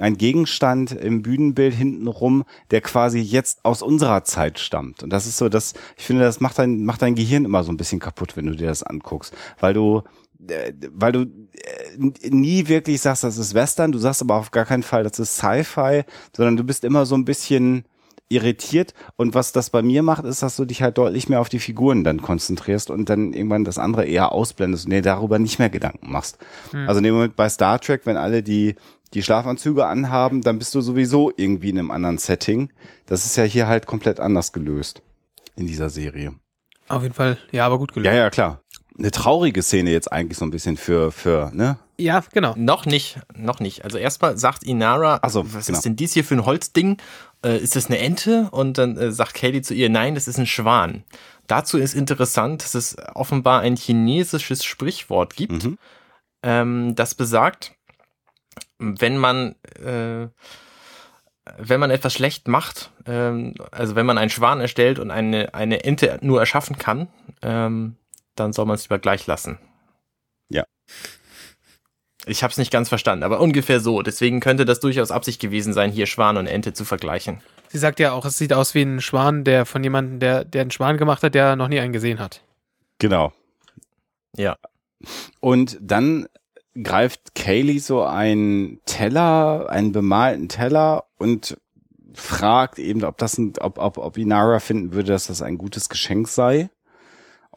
ein Gegenstand im Bühnenbild hintenrum, der quasi jetzt aus unserer Zeit stammt. Und das ist so, das, ich finde, das macht dein, macht dein Gehirn immer so ein bisschen kaputt, wenn du dir das anguckst. Weil du, weil du äh, nie wirklich sagst, das ist Western, du sagst aber auf gar keinen Fall, das ist Sci-Fi, sondern du bist immer so ein bisschen irritiert und was das bei mir macht, ist, dass du dich halt deutlich mehr auf die Figuren dann konzentrierst und dann irgendwann das andere eher ausblendest und dir darüber nicht mehr Gedanken machst. Hm. Also in dem Moment bei Star Trek, wenn alle die die Schlafanzüge anhaben, dann bist du sowieso irgendwie in einem anderen Setting. Das ist ja hier halt komplett anders gelöst in dieser Serie. Auf jeden Fall, ja, aber gut gelöst. Ja, ja, klar eine traurige Szene jetzt eigentlich so ein bisschen für, für, ne? Ja, genau. Noch nicht, noch nicht. Also erstmal sagt Inara, also, was genau. ist denn dies hier für ein Holzding? Äh, ist das eine Ente? Und dann äh, sagt Katie zu ihr, nein, das ist ein Schwan. Dazu ist interessant, dass es offenbar ein chinesisches Sprichwort gibt, mhm. ähm, das besagt, wenn man äh, wenn man etwas schlecht macht, ähm, also wenn man einen Schwan erstellt und eine, eine Ente nur erschaffen kann, ähm, dann soll man es lieber gleich lassen. Ja. Ich habe es nicht ganz verstanden, aber ungefähr so. Deswegen könnte das durchaus Absicht gewesen sein, hier Schwan und Ente zu vergleichen. Sie sagt ja auch, es sieht aus wie ein Schwan, der von jemandem, der, der einen Schwan gemacht hat, der noch nie einen gesehen hat. Genau. Ja. Und dann greift Kaylee so einen Teller, einen bemalten Teller und fragt eben, ob das ein, ob, ob, ob Inara finden würde, dass das ein gutes Geschenk sei.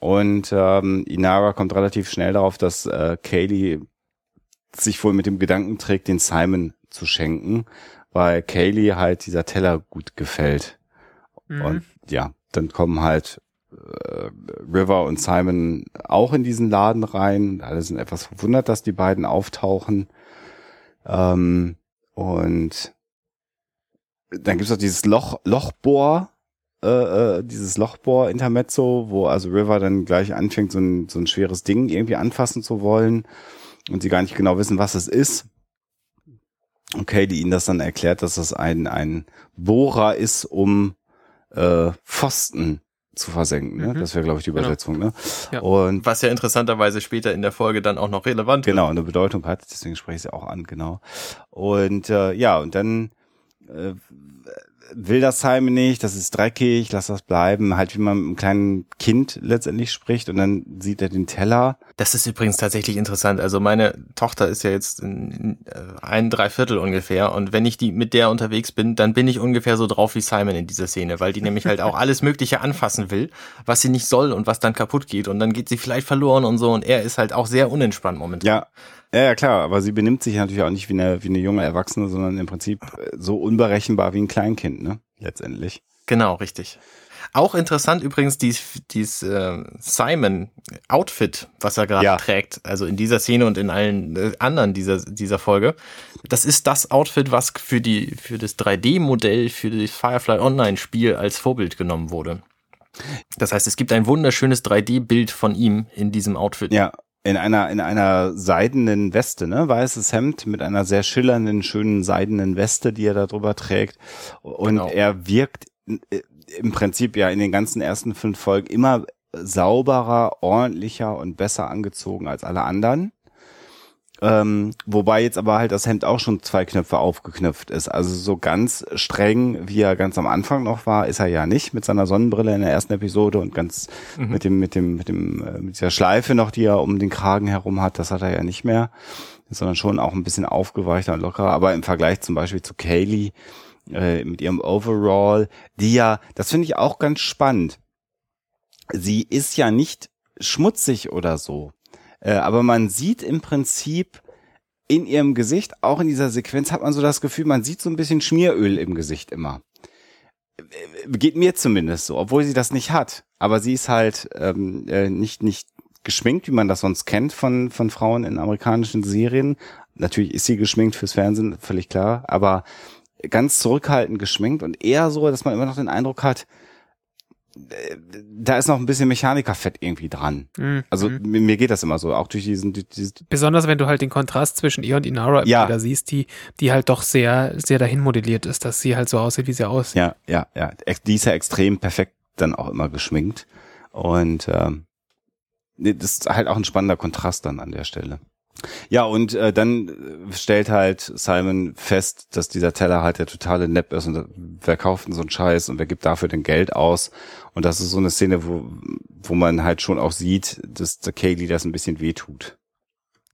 Und ähm, Inara kommt relativ schnell darauf, dass äh, Kaylee sich wohl mit dem Gedanken trägt, den Simon zu schenken, weil Kaylee halt dieser Teller gut gefällt. Mhm. Und ja, dann kommen halt äh, River und Simon auch in diesen Laden rein. Alle sind etwas verwundert, dass die beiden auftauchen. Ähm, und dann gibt's auch dieses Loch, Lochbohr, äh, äh, dieses Lochbohr-Intermezzo, wo also River dann gleich anfängt, so ein, so ein schweres Ding irgendwie anfassen zu wollen und sie gar nicht genau wissen, was es ist. Okay, die ihnen das dann erklärt, dass das ein, ein Bohrer ist, um äh, Pfosten zu versenken. Ne? Mhm. Das wäre, glaube ich, die Genau. Übersetzung. Ne? Ja. Und Was ja interessanterweise später in der Folge dann auch noch relevant genau, eine Bedeutung hat, deswegen spreche ich sie auch an, genau. Und äh, ja, und dann äh, will das Simon nicht, das ist dreckig, lass das bleiben, halt wie man mit einem kleinen Kind letztendlich spricht und dann sieht er den Teller. Das ist übrigens tatsächlich interessant. Also meine Tochter ist ja jetzt in, in, äh, ein Dreiviertel ungefähr und wenn ich die mit der unterwegs bin, dann bin ich ungefähr so drauf wie Simon in dieser Szene, weil die nämlich halt auch alles Mögliche anfassen will, was sie nicht soll und was dann kaputt geht und dann geht sie vielleicht verloren und so und er ist halt auch sehr unentspannt momentan. Ja, ja, ja klar, aber sie benimmt sich natürlich auch nicht wie eine, wie eine junge Erwachsene, sondern im Prinzip äh, so unberechenbar wie ein Kleinkind, ne? Letztendlich. Genau, richtig. Auch interessant übrigens dies, dies äh, Simon-Outfit, was er gerade Ja. trägt, also in dieser Szene und in allen äh, anderen dieser, dieser Folge. Das ist das Outfit, was für, die, für das 3D-Modell für das Firefly Online-Spiel als Vorbild genommen wurde. Das heißt, es gibt ein wunderschönes 3D-Bild von ihm in diesem Outfit. Ja, in einer, in einer seidenen Weste, ne? Weißes Hemd mit einer sehr schillernden, schönen seidenen Weste, die er da drüber trägt. Und Genau. er wirkt äh, im Prinzip ja in den ganzen ersten fünf Folgen immer sauberer, ordentlicher und besser angezogen als alle anderen. Ähm, wobei jetzt aber halt das Hemd auch schon zwei Knöpfe aufgeknöpft ist. Also so ganz streng, wie er ganz am Anfang noch war, ist er ja nicht mit seiner Sonnenbrille in der ersten Episode und ganz mit dem, mit dem, mit dem, äh, mit dieser Schleife noch, die er um den Kragen herum hat, das hat er ja nicht mehr, sondern schon auch ein bisschen aufgeweichter und lockerer. Aber im Vergleich zum Beispiel zu Kaylee äh, mit ihrem Overall, die ja, das finde ich auch ganz spannend. Sie ist ja nicht schmutzig oder so. Äh, aber man sieht im Prinzip in ihrem Gesicht, auch in dieser Sequenz, hat man so das Gefühl, man sieht so ein bisschen Schmieröl im Gesicht immer. Äh, Geht mir zumindest so, obwohl sie das nicht hat. Aber sie ist halt ähm, äh, nicht, nicht geschminkt, wie man das sonst kennt von, von Frauen in amerikanischen Serien. Natürlich ist sie geschminkt fürs Fernsehen, völlig klar, aber ganz zurückhaltend geschminkt und eher so, dass man immer noch den Eindruck hat, da ist noch ein bisschen Mechanikerfett irgendwie dran. Mhm. Also Mhm. mir, geht das immer so, auch durch diesen, durch diesen Besonders wenn du halt den Kontrast zwischen ihr und Inara Ja. da siehst, die, die halt doch sehr, sehr dahin modelliert ist, dass sie halt so aussieht, wie sie aussieht. ja, ja, ja, die ist ja extrem perfekt dann auch immer geschminkt und ähm, das ist halt auch ein spannender Kontrast dann an der Stelle. Ja, und äh, dann äh, stellt halt Simon fest, dass dieser Teller halt der totale Nepp ist und wer kauft denn so einen Scheiß und wer gibt dafür denn Geld aus? Und das ist so eine Szene, wo, wo man halt schon auch sieht, dass der Kaylee das ein bisschen wehtut.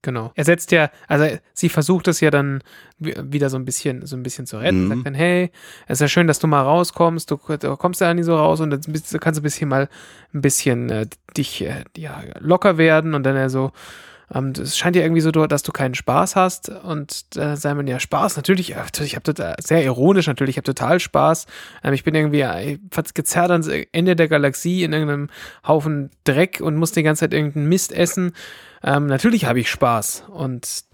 Genau. Er setzt ja, also sie versucht es ja dann wi- wieder so ein bisschen, so ein bisschen zu retten. Mhm. Sagt dann, hey, es ist ja schön, dass du mal rauskommst. Du, du kommst ja nie so raus und bist- kannst du ein bisschen mal ein bisschen äh, dich äh, ja, locker werden. Und dann er so, ähm, es scheint ja irgendwie so, dass du keinen Spaß hast. Und äh, Simon, ja, Spaß, natürlich, äh, ich habe total, sehr ironisch natürlich, ich habe total Spaß. Ähm, ich bin irgendwie äh, gezerrt ans Ende der Galaxie in irgendeinem Haufen Dreck und muss die ganze Zeit irgendeinen Mist essen. Ähm, natürlich habe ich Spaß. Und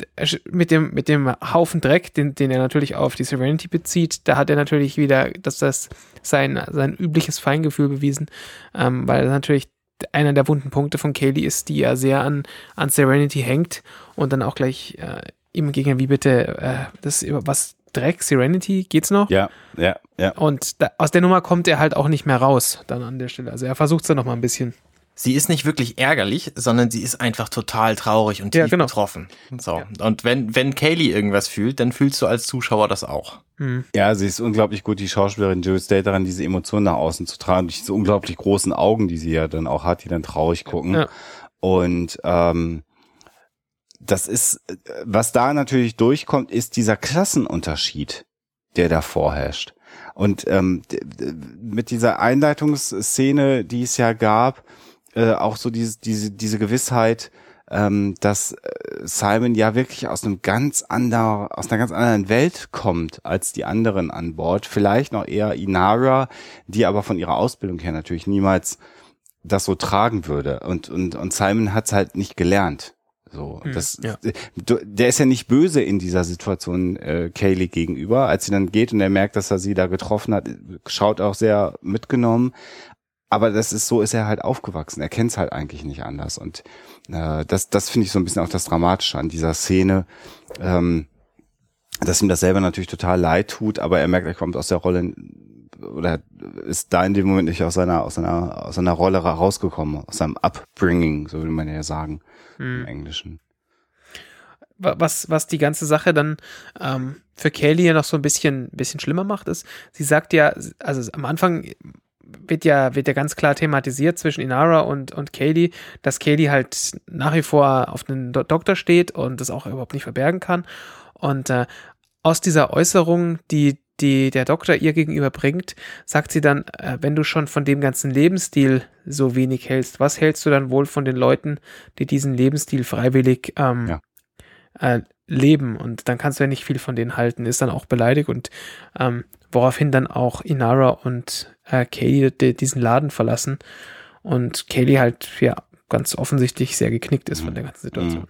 d- mit dem, mit dem Haufen Dreck, den, den er natürlich auf die Serenity bezieht, da hat er natürlich wieder, dass das sein, sein übliches Feingefühl bewiesen, ähm, weil das natürlich einer der wunden Punkte von Kaylee ist, die ja sehr an, an Serenity hängt und dann auch gleich äh, ihm entgegnen, wie bitte, äh, das was Dreck, Serenity, geht's noch? Ja, ja, ja. Und da, aus der Nummer kommt er halt auch nicht mehr raus, dann an der Stelle. Also er versucht es dann nochmal ein bisschen. Sie ist nicht wirklich ärgerlich, sondern sie ist einfach total traurig und tief Ja, genau. betroffen. So. Und wenn, wenn Kaylee irgendwas fühlt, dann fühlst du als Zuschauer das auch. Hm. Ja, sie ist unglaublich gut, die Schauspielerin Jill State daran, diese Emotionen nach außen zu tragen, durch diese unglaublich großen Augen, die sie ja dann auch hat, die dann traurig gucken. Ja. Und ähm, das ist, was da natürlich durchkommt, ist dieser Klassenunterschied, der da vorherrscht. Und ähm, mit dieser Einleitungsszene, die es ja gab, äh, auch so diese, diese, diese Gewissheit, ähm, dass äh, Simon ja wirklich aus einem ganz anderen, aus einer ganz anderen Welt kommt als die anderen an Bord. Vielleicht noch eher Inara, die aber von ihrer Ausbildung her natürlich niemals das so tragen würde. Und, und, und Simon hat es halt nicht gelernt. So, Hm, das, ja. der ist ja nicht böse in dieser Situation äh, Kaylee gegenüber. Als sie dann geht und er merkt, dass er sie da getroffen hat, schaut auch sehr mitgenommen. Aber das ist so, ist er halt aufgewachsen. Er kennt es halt eigentlich nicht anders. Und äh, das, das finde ich so ein bisschen auch das Dramatische an dieser Szene. Ähm, dass ihm das selber natürlich total leid tut, aber er merkt, er kommt aus der Rolle oder ist da in dem Moment nicht aus seiner, aus seiner, aus seiner Rolle rausgekommen, aus seinem Upbringing, so würde man ja sagen im Hm. Englischen. Wa- Was, was die ganze Sache dann ähm, für Kaylee ja noch so ein bisschen, bisschen schlimmer macht, ist, sie sagt ja, also am Anfang wird ja, wird ja ganz klar thematisiert zwischen Inara und, und Kaylee, dass Kaylee halt nach wie vor auf den Do Doktor steht und das auch überhaupt nicht verbergen kann. Und äh, aus dieser Äußerung, die, die der Doktor ihr gegenüber bringt, sagt sie dann, äh, wenn du schon von dem ganzen Lebensstil so wenig hältst, was hältst du dann wohl von den Leuten, die diesen Lebensstil freiwillig ähm, Ja. äh, leben? Und dann kannst du ja nicht viel von denen halten, ist dann auch beleidigt und ähm, woraufhin dann auch Inara und äh, Kaylee di- diesen Laden verlassen und Kaylee halt ja ganz offensichtlich sehr geknickt ist von Mhm. der ganzen Situation.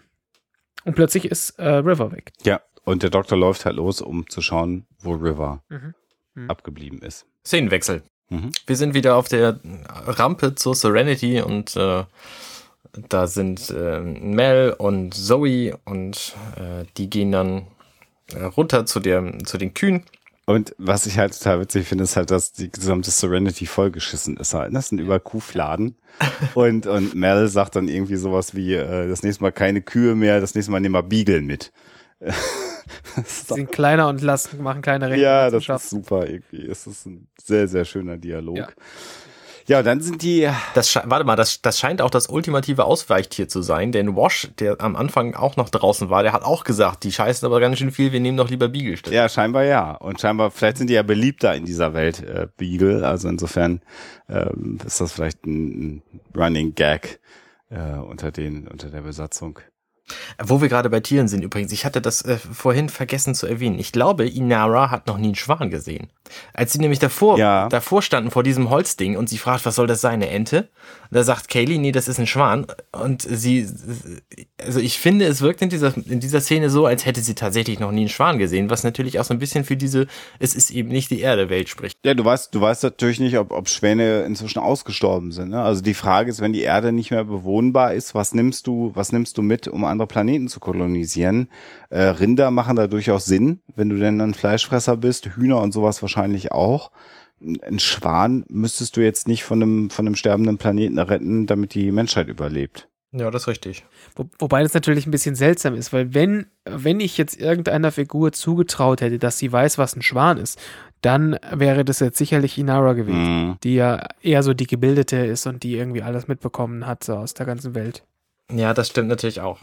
Und plötzlich ist äh, River weg. Ja, und der Doktor läuft halt los, um zu schauen, wo River Mhm. Mhm. abgeblieben ist. Szenenwechsel. Mhm. Wir sind wieder auf der Rampe zur Serenity und äh, da sind äh, Mel und Zoe und äh, die gehen dann äh, runter zu, der, zu den Kühen. Und was ich halt total witzig finde, ist halt, dass die gesamte Serenity vollgeschissen ist halt. Das sind über Kuhfladen. und, und Mel sagt dann irgendwie sowas wie, äh, das nächste Mal keine Kühe mehr, das nächste Mal nehmen wir Beagle mit. Das ist Sie sind kleiner und lassen, machen kleine Rechnungen. ja, das ist super irgendwie. Es ist ein sehr, sehr schöner Dialog. Ja. Ja, dann sind die, Das warte mal, das, das scheint auch das ultimative Ausweichtier zu sein, denn Wash, der am Anfang auch noch draußen war, der hat auch gesagt, die scheißen aber ganz schön viel, wir nehmen doch lieber Beagle statt. Ja, scheinbar ja. Und scheinbar, vielleicht sind die ja beliebter in dieser Welt, äh, Beagle. Also insofern ähm, ist das vielleicht ein, ein Running Gag äh, unter den, unter der Besatzung. Wo wir gerade bei Tieren sind übrigens, ich hatte das äh, vorhin vergessen zu erwähnen. Ich glaube, Inara hat noch nie einen Schwan gesehen. Als sie nämlich davor, Ja. davor standen vor diesem Holzding und sie fragt, was soll das sein, eine Ente? Da sagt Kaylee, nee, das ist ein Schwan. Und sie, also ich finde, es wirkt in dieser, in dieser Szene so, als hätte sie tatsächlich noch nie einen Schwan gesehen, was natürlich auch so ein bisschen für diese, es ist eben nicht die Erde-Welt spricht. Ja, du weißt, du weißt natürlich nicht, ob, ob Schwäne inzwischen ausgestorben sind. Ne? Also die Frage ist, wenn die Erde nicht mehr bewohnbar ist, was nimmst du, was nimmst du mit, um andere Planeten zu kolonisieren? Äh, Rinder machen da durchaus Sinn, wenn du denn ein Fleischfresser bist, Hühner und sowas wahrscheinlich auch. Ein Schwan müsstest du jetzt nicht von einem, von einem sterbenden Planeten retten, damit die Menschheit überlebt. Ja, das ist richtig. Wo, wobei das natürlich ein bisschen seltsam ist, weil wenn, wenn ich jetzt irgendeiner Figur zugetraut hätte, dass sie weiß, was ein Schwan ist, dann wäre das jetzt sicherlich Inara gewesen, Mhm. die ja eher so die Gebildete ist und die irgendwie alles mitbekommen hat so aus der ganzen Welt. Ja, das stimmt natürlich auch.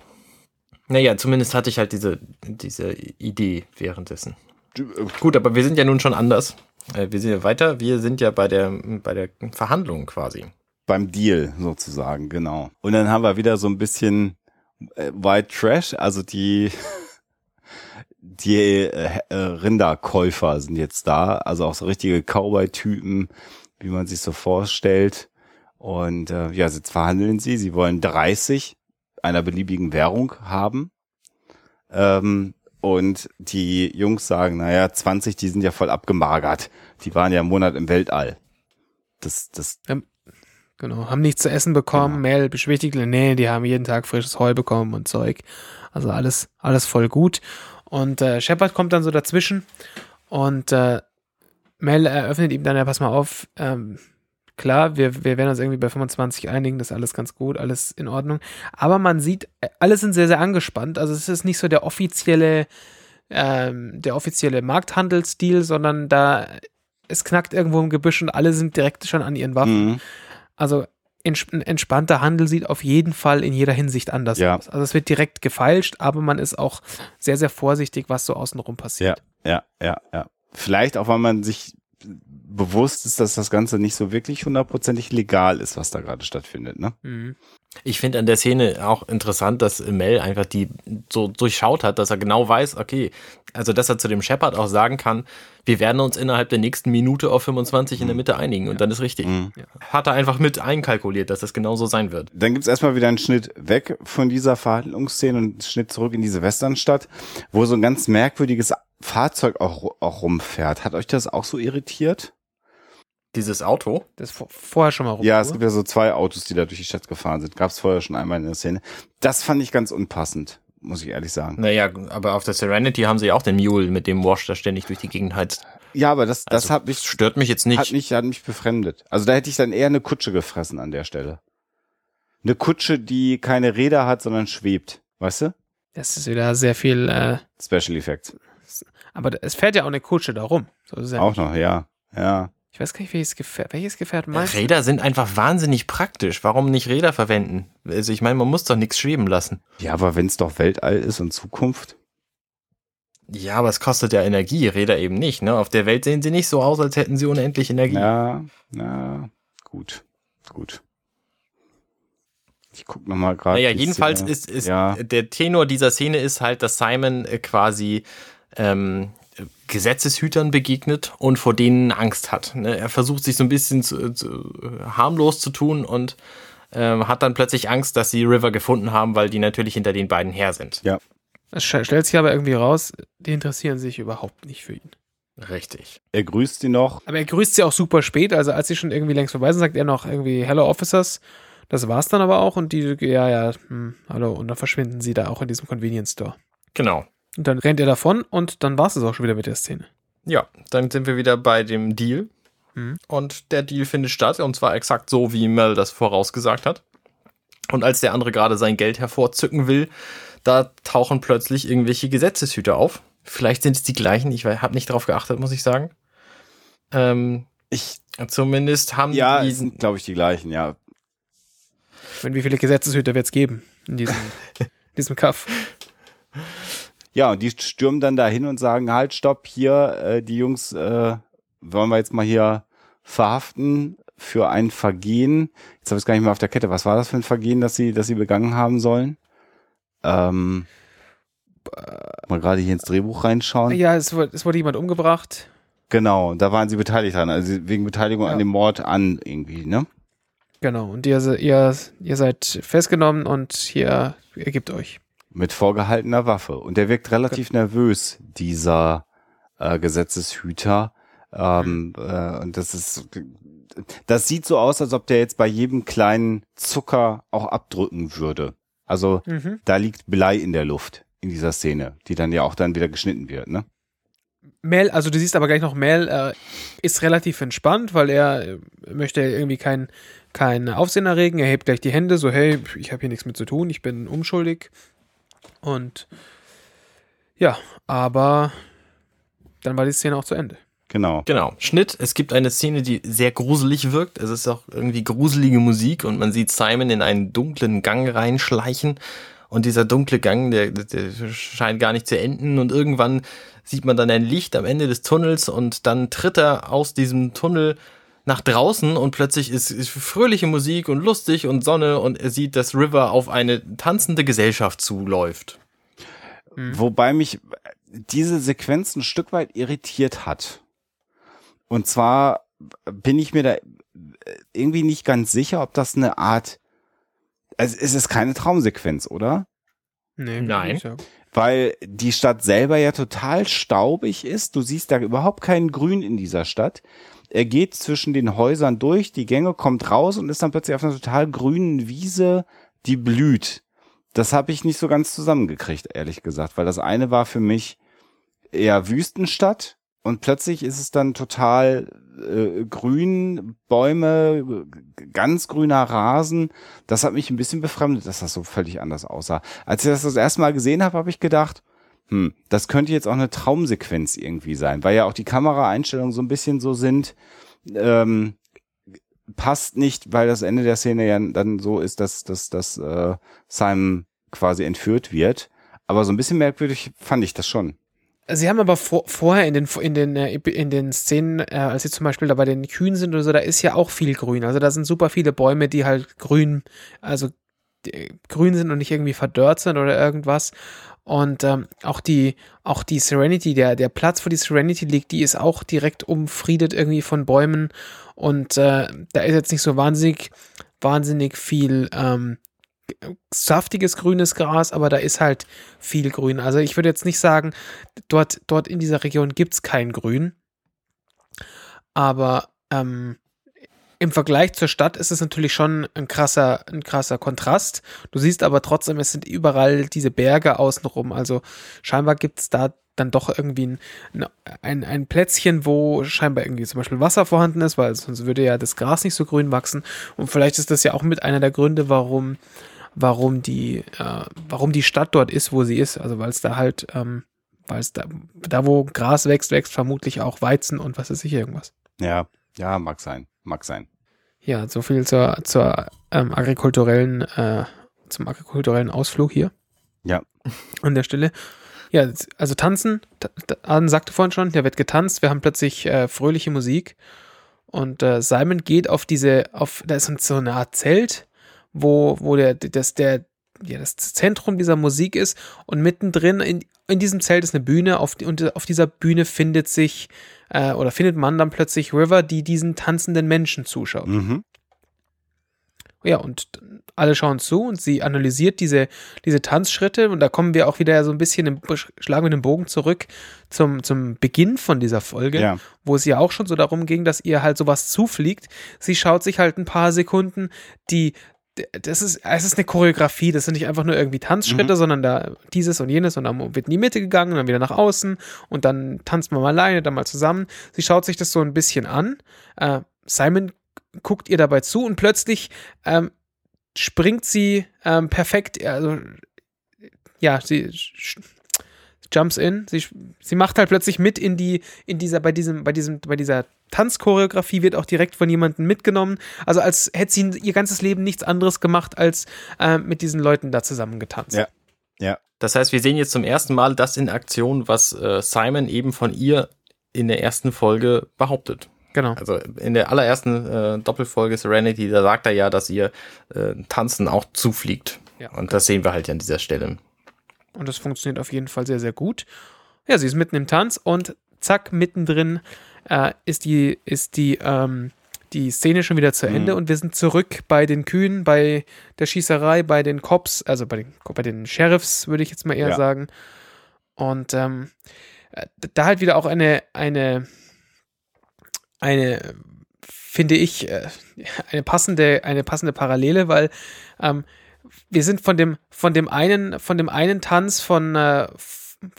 Naja, zumindest hatte ich halt diese, diese Idee währenddessen. Gut, aber wir sind ja nun schon anders. Äh, Wir sind ja weiter. Wir sind ja bei der, bei der Verhandlung quasi. Beim Deal sozusagen, genau. Und dann haben wir wieder so ein bisschen äh, White Trash, also die die äh, Rinderkäufer sind jetzt da, also auch so richtige Cowboy-Typen, wie man sich so vorstellt. Und äh, ja, jetzt verhandeln sie, sie wollen 30 einer beliebigen Währung haben. Ähm, und die Jungs sagen, naja, 20, die sind ja voll abgemagert. Die waren ja einen Monat im Weltall. Das, das, Genau, haben nichts zu essen bekommen, Genau. Mel beschwichtigt, nee, die haben jeden Tag frisches Heu bekommen und Zeug. Also alles, alles voll gut. Und äh, Shepard kommt dann so dazwischen und äh, Mel eröffnet ihm dann, ja, pass mal auf, ähm, klar, wir, wir werden uns irgendwie bei 25 einigen, das ist alles ganz gut, alles in Ordnung. Aber man sieht, äh, alle sind sehr, sehr angespannt. Also es ist nicht so der offizielle, ähm, der offizielle Markthandelsdeal, sondern da, es knackt irgendwo im Gebüsch und alle sind direkt schon an ihren Waffen. Mhm. Also entspannter Handel sieht auf jeden Fall in jeder Hinsicht anders Ja. aus. Also es wird direkt gefeilscht, aber man ist auch sehr, sehr vorsichtig, was so außenrum passiert. Ja, ja, ja, ja. Vielleicht auch, weil man sich bewusst ist, dass das Ganze nicht so wirklich hundertprozentig legal ist, was da gerade stattfindet. Ne? Mhm. Ich finde an der Szene auch interessant, dass Mel einfach die so durchschaut hat, dass er genau weiß, okay, also dass er zu dem Shepard auch sagen kann, wir werden uns innerhalb der nächsten Minute auf 25 in der Mitte einigen und dann ist richtig. Mhm. Hat er einfach mit einkalkuliert, dass das genau so sein wird. Dann gibt's erstmal wieder einen Schnitt weg von dieser Verhandlungsszene und einen Schnitt zurück in diese Westernstadt, wo so ein ganz merkwürdiges Fahrzeug auch, auch rumfährt. Hat euch das auch so irritiert? Dieses Auto, Das vor, vorher schon mal rum. Ja, es gibt ja so zwei Autos, die da durch die Stadt gefahren sind. Gab's vorher schon einmal in der Szene. Das fand ich ganz unpassend, muss ich ehrlich sagen. naja, aber auf der Serenity haben sie ja auch den Mule mit dem Wash, der ständig durch die Gegend heizt. Ja, aber das, das Also, hat mich, stört mich jetzt nicht. hat mich, hat mich befremdet. Also da hätte ich dann eher eine Kutsche gefressen an der Stelle. Eine Kutsche, die keine Räder hat, sondern schwebt. Weißt du? Das ist wieder sehr viel, äh, Special Effects. aber es fährt ja auch eine Kutsche da rum. So ist es ja Auch nicht. noch, ja. Ja. Ich weiß gar nicht, welches Gefährt, welches Gefährt meinst du? Räder sind einfach wahnsinnig praktisch. Warum nicht Räder verwenden? Also ich meine, man muss doch nichts schweben lassen. Ja, aber wenn es doch Weltall ist und Zukunft. Ja, aber es kostet ja Energie, Räder eben nicht. Ne? Auf der Welt sehen sie nicht so aus, als hätten sie unendlich Energie. Ja, ja, gut, gut. Ich guck noch mal gerade. Naja, jedenfalls Szene. ist, ist Ja. der Tenor dieser Szene ist halt, dass Simon äh, quasi ähm, Gesetzeshütern begegnet und vor denen Angst hat. Ne? Er versucht sich so ein bisschen zu, zu, harmlos zu tun und ähm, hat dann plötzlich Angst, dass sie River gefunden haben, weil die natürlich hinter den beiden her sind. Ja. Es stellt sich aber irgendwie raus, die interessieren sich überhaupt nicht für ihn. Richtig. Er grüßt sie noch. Aber er grüßt sie auch super spät, also als sie schon irgendwie längst vorbei sind, sagt er noch irgendwie Hello Officers. Das war's dann aber auch und die, ja, ja, hm, hallo. Und dann verschwinden sie da auch in diesem Convenience Store. Genau. Und dann rennt er davon und dann war's es auch schon wieder mit der Szene. Ja, dann sind wir wieder bei dem Deal. Mhm. Und der Deal findet statt, und zwar exakt so, wie Mel das vorausgesagt hat. Und als der andere gerade sein Geld hervorzücken will, da tauchen plötzlich irgendwelche Gesetzeshüter auf. Vielleicht sind es die gleichen, ich habe nicht darauf geachtet, muss ich sagen. Ähm, Ich, zumindest haben ja, die es sind, glaube ich, die gleichen, ja. Meine, wie viele Gesetzeshüter wird's geben in diesem, in diesem Kaff? Ja, und die stürmen dann dahin und sagen, halt, stopp, hier, äh, die Jungs, äh, wollen wir jetzt mal hier verhaften für ein Vergehen. Jetzt habe ich es gar nicht mehr auf der Kette. Was war das für ein Vergehen, das sie, das sie begangen haben sollen? Ähm, mal gerade hier ins Drehbuch reinschauen. Ja, es wurde, es wurde jemand umgebracht. Genau, da waren sie beteiligt dran, also wegen Beteiligung Ja. an dem Mord an irgendwie, ne? Genau. Und ihr, ihr, ihr seid festgenommen und hier ergibt euch. Mit vorgehaltener Waffe. Und der wirkt relativ nervös, dieser äh, Gesetzeshüter. Ähm, äh, und das ist, das sieht so aus, als ob der jetzt bei jedem kleinen Zucker auch abdrücken würde. Also Mhm. da liegt Blei in der Luft in dieser Szene, die dann ja auch dann wieder geschnitten wird, ne? Mel, also du siehst aber gleich noch, Mel äh, ist relativ entspannt, weil er äh, möchte irgendwie kein, kein Aufsehen erregen. Er hebt gleich die Hände, so, hey, ich habe hier nichts mit zu tun, ich bin unschuldig. Und ja, aber dann war die Szene auch zu Ende. Genau. Genau. Schnitt. Es gibt eine Szene, die sehr gruselig wirkt. Es ist auch irgendwie gruselige Musik und man sieht Simon in einen dunklen Gang reinschleichen. Und dieser dunkle Gang, der, der scheint gar nicht zu enden. Und irgendwann sieht man dann ein Licht am Ende des Tunnels und dann tritt er aus diesem Tunnel nach draußen und plötzlich ist, ist fröhliche Musik und lustig und Sonne und er sieht, dass River auf eine tanzende Gesellschaft zuläuft. Wobei mich diese Sequenz ein Stück weit irritiert hat. Und zwar bin ich mir da irgendwie nicht ganz sicher, ob das eine Art, also es ist keine Traumsequenz, oder? Nee, Nein. nicht. Weil die Stadt selber ja total staubig ist. Du siehst da überhaupt kein Grün in dieser Stadt. Er geht zwischen den Häusern durch, die Gänge kommt raus und ist dann plötzlich auf einer total grünen Wiese, die blüht. Das habe ich nicht so ganz zusammengekriegt, ehrlich gesagt, weil das eine war für mich eher Wüstenstadt und plötzlich ist es dann total äh, grün, Bäume, ganz grüner Rasen. Das hat mich ein bisschen befremdet, dass das so völlig anders aussah. Als ich das das erste Mal gesehen habe, habe ich gedacht, hm, das könnte jetzt auch eine Traumsequenz irgendwie sein, weil ja auch die Kameraeinstellungen so ein bisschen so sind, ähm, passt nicht, weil das Ende der Szene ja dann so ist, dass, dass, dass äh, Simon quasi entführt wird. Aber so ein bisschen merkwürdig fand ich das schon. Sie haben aber vor, vorher in den, in den, äh, in den Szenen, äh, als sie zum Beispiel da bei den Kühen sind oder so, da ist ja auch viel Grün. Also da sind super viele Bäume, die halt grün, also grün sind und nicht irgendwie verdörrt sind oder irgendwas. Und ähm, auch die, auch die Serenity, der, der Platz, wo die Serenity liegt, die ist auch direkt umfriedet irgendwie von Bäumen. Und äh, da ist jetzt nicht so wahnsinnig, wahnsinnig viel ähm, saftiges grünes Gras, aber da ist halt viel Grün. Also ich würde jetzt nicht sagen, dort, dort in dieser Region gibt es kein Grün. Aber ähm, im Vergleich zur Stadt ist es natürlich schon ein krasser, ein krasser Kontrast. Du siehst aber trotzdem, es sind überall diese Berge außenrum. Also scheinbar gibt es da dann doch irgendwie ein, ein, ein Plätzchen, wo scheinbar irgendwie zum Beispiel Wasser vorhanden ist, weil sonst würde ja das Gras nicht so grün wachsen. Und vielleicht ist das ja auch mit einer der Gründe, warum warum die, äh, warum die Stadt dort ist, wo sie ist. Also weil es da halt, ähm, weil es da, da wo Gras wächst, wächst vermutlich auch Weizen und was ist sicher irgendwas. Ja, ja, mag sein, mag sein. Ja, so viel zur, zur ähm, agrikulturellen, äh, zum agrikulturellen Ausflug hier. Ja. An der Stelle. Ja, also tanzen, Aden sagte vorhin schon, der wird getanzt, wir haben plötzlich äh, fröhliche Musik und äh, Simon geht auf diese, auf, da ist so eine Art Zelt wo, wo der, das, der, ja, das Zentrum dieser Musik ist und mittendrin in, in diesem Zelt ist eine Bühne auf, und auf dieser Bühne findet sich äh, oder findet man dann plötzlich River, die diesen tanzenden Menschen zuschaut. Mhm. Ja, und alle schauen zu und sie analysiert diese, diese Tanzschritte und da kommen wir auch wieder so ein bisschen, im, schlagen wir den Bogen zurück zum, zum Beginn von dieser Folge, ja. wo es ja auch schon so darum ging, dass ihr halt sowas zufliegt. Sie schaut sich halt ein paar Sekunden die das ist, es ist eine Choreografie, das sind nicht einfach nur irgendwie Tanzschritte, mhm. sondern da dieses und jenes und dann wird in die Mitte gegangen und dann wieder nach außen und dann tanzt man mal alleine, dann mal zusammen. Sie schaut sich das so ein bisschen an. Äh, Simon guckt ihr dabei zu und plötzlich ähm, springt sie ähm, perfekt, also ja, sie jumps in, sie, sie macht halt plötzlich mit in die, in dieser, bei diesem, bei diesem, bei dieser Tanzchoreografie wird auch direkt von jemandem mitgenommen. Also als hätte sie ihr ganzes Leben nichts anderes gemacht, als äh, mit diesen Leuten da zusammen getanzt. Ja. Ja. Das heißt, wir sehen jetzt zum ersten Mal das in Aktion, was äh, Simon eben von ihr in der ersten Folge behauptet. Genau. Also in der allerersten äh, Doppelfolge Serenity, da sagt er ja, dass ihr äh, Tanzen auch zufliegt. Ja. Und das sehen wir halt ja an dieser Stelle. Und das funktioniert auf jeden Fall sehr, sehr gut. Ja, sie ist mitten im Tanz und zack, mittendrin äh, ist die, ist die, ähm, die Szene schon wieder zu Ende mhm. und wir sind zurück bei den Kühen, bei der Schießerei, bei den Cops, also bei den, bei den Sheriffs, würde ich jetzt mal eher ja. sagen. Und ähm, da halt wieder auch eine, eine, eine, finde ich, äh, eine passende, eine passende Parallele, weil ähm, wir sind von dem, von dem einen, von dem einen Tanz von, äh,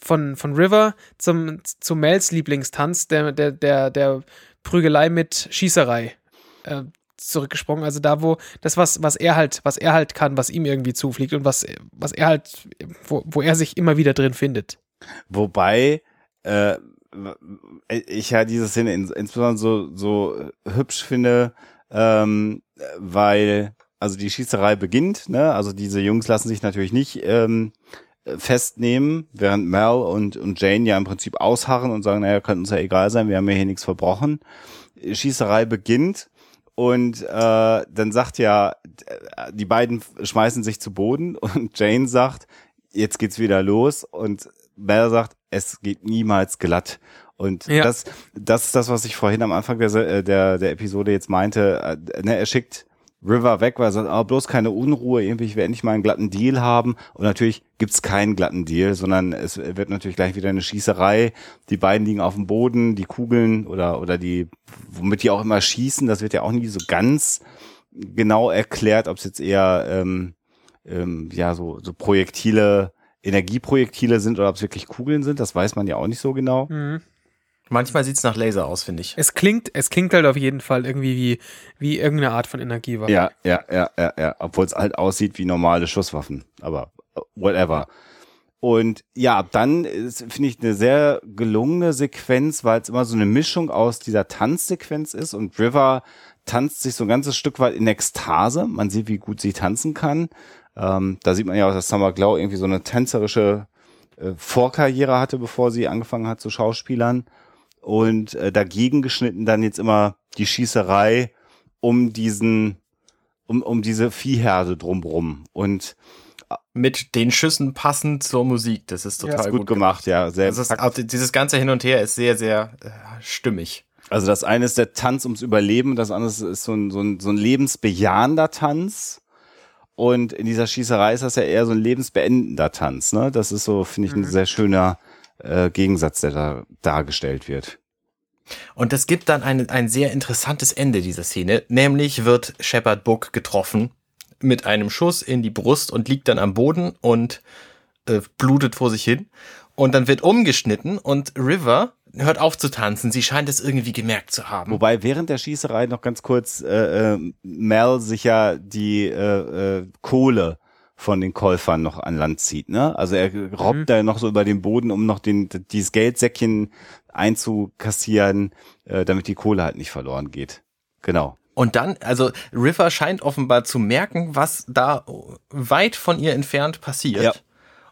von, von River zum, zu Mels Lieblingstanz, der, der, der, der Prügelei mit Schießerei äh, zurückgesprungen. Also da, wo das, was, was er halt, was er halt kann, was ihm irgendwie zufliegt und was, was er halt, wo, wo er sich immer wieder drin findet. Wobei, äh, ich ja diese Szene insbesondere so, so hübsch finde, ähm, weil also die Schießerei beginnt, ne? Also diese Jungs lassen sich natürlich nicht ähm, festnehmen, während Mel und, und Jane ja im Prinzip ausharren und sagen, naja, könnte uns ja egal sein, wir haben ja hier nichts verbrochen. Schießerei beginnt und äh, dann sagt ja, die beiden schmeißen sich zu Boden und Jane sagt, jetzt geht's wieder los und Mel sagt, es geht niemals glatt. Und ja. das, das ist das, was ich vorhin am Anfang der, äh, der, der Episode jetzt meinte. Äh, ne, er schickt River weg, weil er sagt, oh, bloß keine Unruhe, irgendwie, ich will endlich mal einen glatten Deal haben. Und natürlich gibt's keinen glatten Deal, sondern es wird natürlich gleich wieder eine Schießerei. Die beiden liegen auf dem Boden, die Kugeln oder, oder die, womit die auch immer schießen, das wird ja auch nie so ganz genau erklärt, ob es jetzt eher ähm, ähm, ja so, so Projektile, Energieprojektile sind oder ob es wirklich Kugeln sind, das weiß man ja auch nicht so genau. Mhm. Manchmal sieht's nach Laser aus, finde ich. Es klingt, es klingt halt auf jeden Fall irgendwie wie, wie irgendeine Art von Energiewaffe. Ja, ja, ja, ja, ja. Obwohl es halt aussieht wie normale Schusswaffen. Aber uh, whatever. Und ja, dann finde ich eine sehr gelungene Sequenz, weil es immer so eine Mischung aus dieser Tanzsequenz ist und River tanzt sich so ein ganzes Stück weit in Ekstase. Man sieht, wie gut sie tanzen kann. Ähm, da sieht man ja auch, dass Summer Glow irgendwie so eine tänzerische äh, Vorkarriere hatte, bevor sie angefangen hat zu Schauspielern. Und äh, dagegen geschnitten dann jetzt immer die Schießerei um diesen, um, um diese Viehherde drumrum. Und Mit den Schüssen passend zur Musik. Das ist total ist gut, gemacht, ja. Sehr ist, dieses ganze Hin und Her ist sehr, sehr äh, stimmig. Also das eine ist der Tanz ums Überleben, das andere ist so ein, so ein, so ein lebensbejahender Tanz. Und in dieser Schießerei ist das ja eher so ein lebensbeendender Tanz. Ne? Das ist so, finde ich, ein sehr schöner äh, Gegensatz, der da dargestellt wird. Und es gibt dann ein, ein sehr interessantes Ende dieser Szene. Nämlich wird Shepard Book getroffen mit einem Schuss in die Brust und liegt dann am Boden und äh, blutet vor sich hin. Und dann wird umgeschnitten und River hört auf zu tanzen. Sie scheint es irgendwie gemerkt zu haben. Wobei während der Schießerei noch ganz kurz äh, äh, Mel sich ja die äh, äh, Kohle von den Käufern noch an Land zieht. Ne? Also er robbt Mhm. da noch so über den Boden, um noch den, dieses Geldsäckchen einzukassieren, äh, damit die Kohle halt nicht verloren geht. Genau. Und dann, also River scheint offenbar zu merken, was da weit von ihr entfernt passiert. Ja.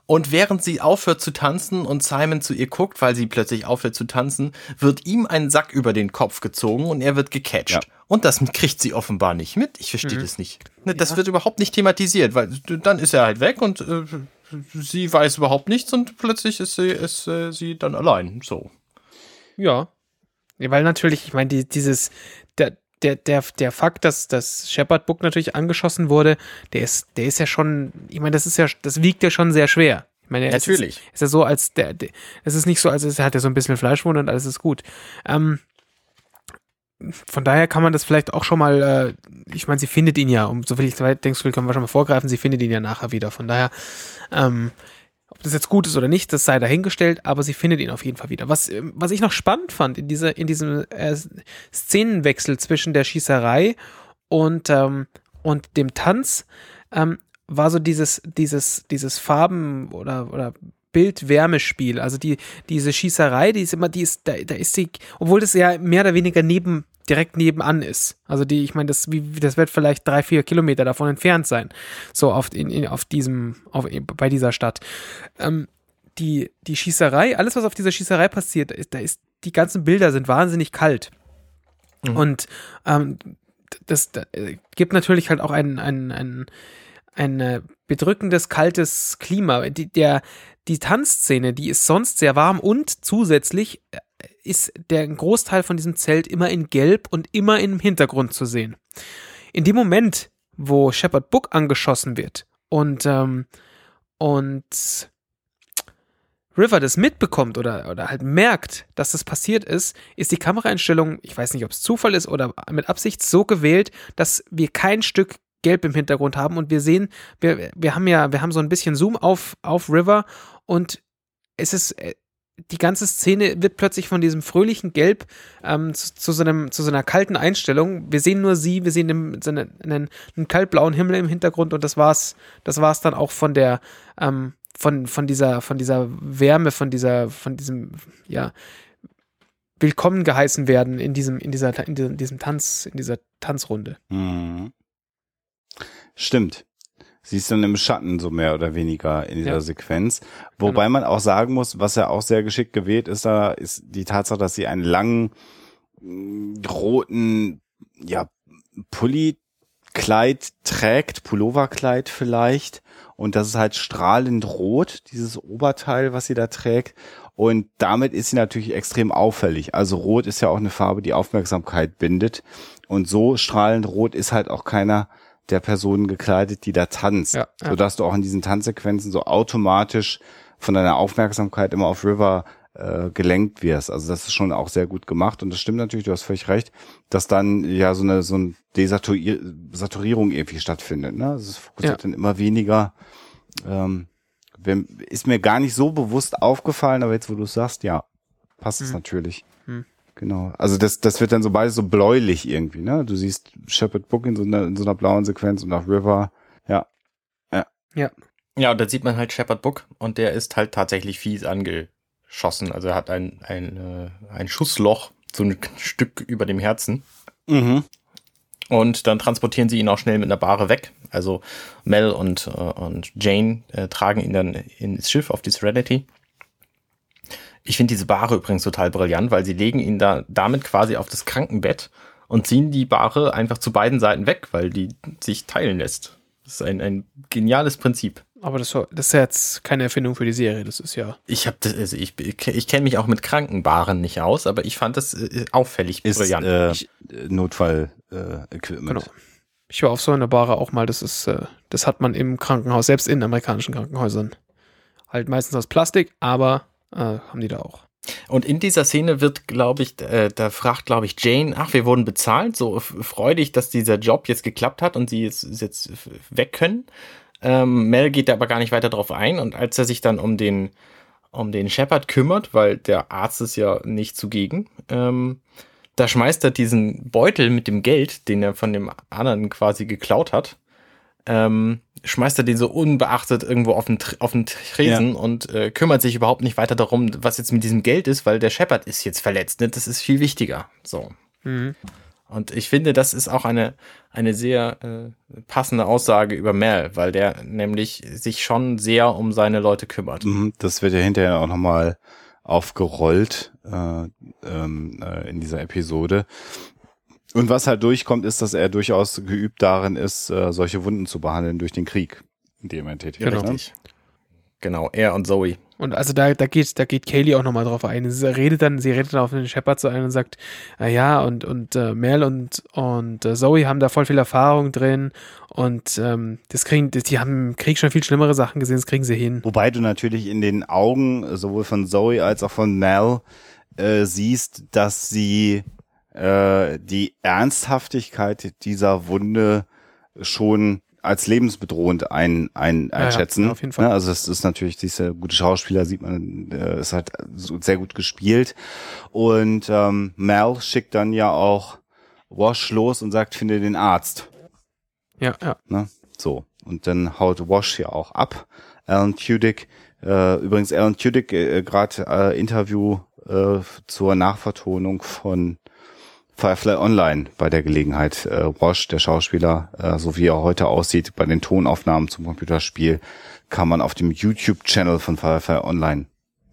Und während sie aufhört zu tanzen und Simon zu ihr guckt, weil sie plötzlich aufhört zu tanzen, wird ihm ein Sack über den Kopf gezogen und er wird gecatcht. Ja. Und das kriegt sie offenbar nicht mit. Ich verstehe das nicht. Ne, Das wird überhaupt nicht thematisiert, weil dann ist er halt weg und äh, sie weiß überhaupt nichts und plötzlich ist sie, ist, äh, sie dann allein. So. Ja. ja weil natürlich, ich meine, die, dieses, der, der, der, der Fakt, dass das Shepard Book natürlich angeschossen wurde, der ist, der ist ja schon, ich meine, das ist ja, das wiegt ja schon sehr schwer. Ich meine, Natürlich. Ist, ist ja so, als der, der, es ist nicht so, als er hat ja so ein bisschen Fleischwunde und alles ist gut. Ähm, von daher kann man das vielleicht auch schon mal, äh, ich meine, sie findet ihn ja, um so viel ich denkst, können wir schon mal vorgreifen, sie findet ihn ja nachher wieder. Von daher, ähm, ob das jetzt gut ist oder nicht, das sei dahingestellt, aber sie findet ihn auf jeden Fall wieder. Was, ähm, was ich noch spannend fand in, dieser, in diesem äh, Szenenwechsel zwischen der Schießerei und, ähm, und dem Tanz, ähm, war so dieses, dieses, dieses Farben- oder, oder Bild-Wärmespiel. Also die, diese Schießerei, die ist immer, die ist, da, da ist sie, obwohl das ja mehr oder weniger neben, direkt nebenan ist. Also die, ich meine, das, wie, das wird vielleicht drei, vier Kilometer davon entfernt sein. So auf, in, in, auf diesem, auf, bei dieser Stadt. Ähm, die, die Schießerei, alles, was auf dieser Schießerei passiert, da ist, da ist, die ganzen Bilder sind wahnsinnig kalt. Und ähm, das, das äh, gibt natürlich halt auch ein, ein, ein, ein äh, bedrückendes, kaltes Klima. Die, der, die Tanzszene, die ist sonst sehr warm und zusätzlich äh, ist der Großteil von diesem Zelt immer in Gelb und immer im Hintergrund zu sehen. In dem Moment, wo Shepard Book angeschossen wird und, ähm, und River das mitbekommt oder, oder halt merkt, dass das passiert ist, ist die Kameraeinstellung, ich weiß nicht, ob es Zufall ist oder mit Absicht, so gewählt, dass wir kein Stück Gelb im Hintergrund haben und wir sehen, wir, wir haben ja, wir haben so ein bisschen Zoom auf, auf River und es ist, äh, die ganze Szene wird plötzlich von diesem fröhlichen Gelb ähm, zu, zu, so einem, zu so einer kalten Einstellung. Wir sehen nur sie, wir sehen einen, einen, einen, kaltblauen Himmel im Hintergrund und das war's, das war's dann auch von der, ähm, von, von dieser, von dieser Wärme, von dieser, von diesem, ja, willkommen geheißen werden in diesem, in dieser, in diesem Tanz, in dieser Tanzrunde. Mhm. Stimmt. Sie ist dann im Schatten so mehr oder weniger in dieser Ja. Sequenz. Wobei man auch sagen muss, was ja auch sehr geschickt gewählt ist, da ist die Tatsache, dass sie einen langen mh, roten, ja, Pulli-Kleid trägt, Pulloverkleid vielleicht. Und das ist halt strahlend rot, dieses Oberteil, was sie da trägt. Und damit ist sie natürlich extrem auffällig. Also rot ist ja auch eine Farbe, die Aufmerksamkeit bindet. Und so strahlend rot ist halt auch keiner der Personen gekleidet, die da tanzt. Ja, ja. Sodass du auch in diesen Tanzsequenzen so automatisch von deiner Aufmerksamkeit immer auf River äh, gelenkt wirst. Also das ist schon auch sehr gut gemacht und das stimmt natürlich, du hast völlig recht, dass dann ja so eine so eine Desaturier Saturierung irgendwie stattfindet. Ne? Also es fokussiert Ja. dann immer weniger. Ähm, ist mir gar nicht so bewusst aufgefallen, aber jetzt, wo du es sagst, ja, passt es Hm. natürlich. Genau. Also das, das wird dann so beides so bläulich irgendwie, ne? Du siehst Shepard Book in so einer, in so einer blauen Sequenz und auch River. Ja. Ja, und dann sieht man halt Shepard Book und der ist halt tatsächlich fies angeschossen. Also er hat ein, ein, äh, ein Schussloch, so ein Stück über dem Herzen. Mhm. Und dann transportieren sie ihn auch schnell mit einer Bahre weg. Also Mel und, äh, und Jane äh, tragen ihn dann ins Schiff auf die Serenity. Ich finde diese Bahre übrigens total brillant, weil sie legen ihn da damit quasi auf das Krankenbett und ziehen die Bahre einfach zu beiden Seiten weg, weil die sich teilen lässt. Das ist ein, ein geniales Prinzip. Aber das, das ist ja jetzt keine Erfindung für die Serie, das ist ja. Ich habe also ich, ich kenne mich auch mit Krankenbaren nicht aus, aber ich fand das äh, auffällig ist, brillant. Äh, ich, Notfall-Equipment. Genau. Ich war auf so einer Bahre auch mal, das ist, äh, das hat man im Krankenhaus, selbst in amerikanischen Krankenhäusern. Halt meistens aus Plastik, aber äh, haben die da auch. Und in dieser Szene wird, glaube ich, äh, da fragt, glaube ich, Jane, ach, wir wurden bezahlt, so freudig, dass dieser Job jetzt geklappt hat und sie jetzt, jetzt weg können. Ähm, Mel geht da aber gar nicht weiter drauf ein und als er sich dann um den, um den Shepard kümmert, weil der Arzt ist ja nicht zugegen, ähm, da schmeißt er diesen Beutel mit dem Geld, den er von dem anderen quasi geklaut hat, ähm, schmeißt er den so unbeachtet irgendwo auf den, auf den Tresen ja. und äh, kümmert sich überhaupt nicht weiter darum, was jetzt mit diesem Geld ist, weil der Shepard ist jetzt verletzt. Ne? Das ist viel wichtiger. So. Mhm. Und ich finde, das ist auch eine, eine sehr äh, passende Aussage über Mel, weil der nämlich sich schon sehr um seine Leute kümmert. Mhm, das wird ja hinterher auch nochmal aufgerollt äh, ähm, äh, in dieser Episode. Und was halt durchkommt, ist, dass er durchaus geübt darin ist, äh, solche Wunden zu behandeln durch den Krieg, in dem er tätig genau. ist. Ne? Genau, er und Zoe. Und also da, da geht, da geht Kaylee auch nochmal drauf ein. Sie redet dann, sie redet dann auf den Shepard so ein und sagt, na ja, und, und äh, Mel und, und äh, Zoe haben da voll viel Erfahrung drin und ähm, das kriegen, das, die haben im Krieg schon viel schlimmere Sachen gesehen, das kriegen sie hin. Wobei du natürlich in den Augen sowohl von Zoe als auch von Mel äh, siehst, dass sie äh, die Ernsthaftigkeit dieser Wunde schon als lebensbedrohend ein, ein, einschätzen. Ja, auf jeden Fall. Also es ist natürlich, diese gute Schauspieler sieht man, äh, ist halt so sehr gut gespielt. Und ähm, Mel schickt dann ja auch Wash los und sagt, finde den Arzt. Ja, ja. Ne? So. Und dann haut Wash ja auch ab. Alan Tudyk, äh, übrigens Alan Tudyk, äh, gerade äh, Interview äh, zur Nachvertonung von Firefly Online bei der Gelegenheit. Äh, Wash, der Schauspieler, äh, so wie er heute aussieht, bei den Tonaufnahmen zum Computerspiel, kann man auf dem YouTube-Channel von Firefly Online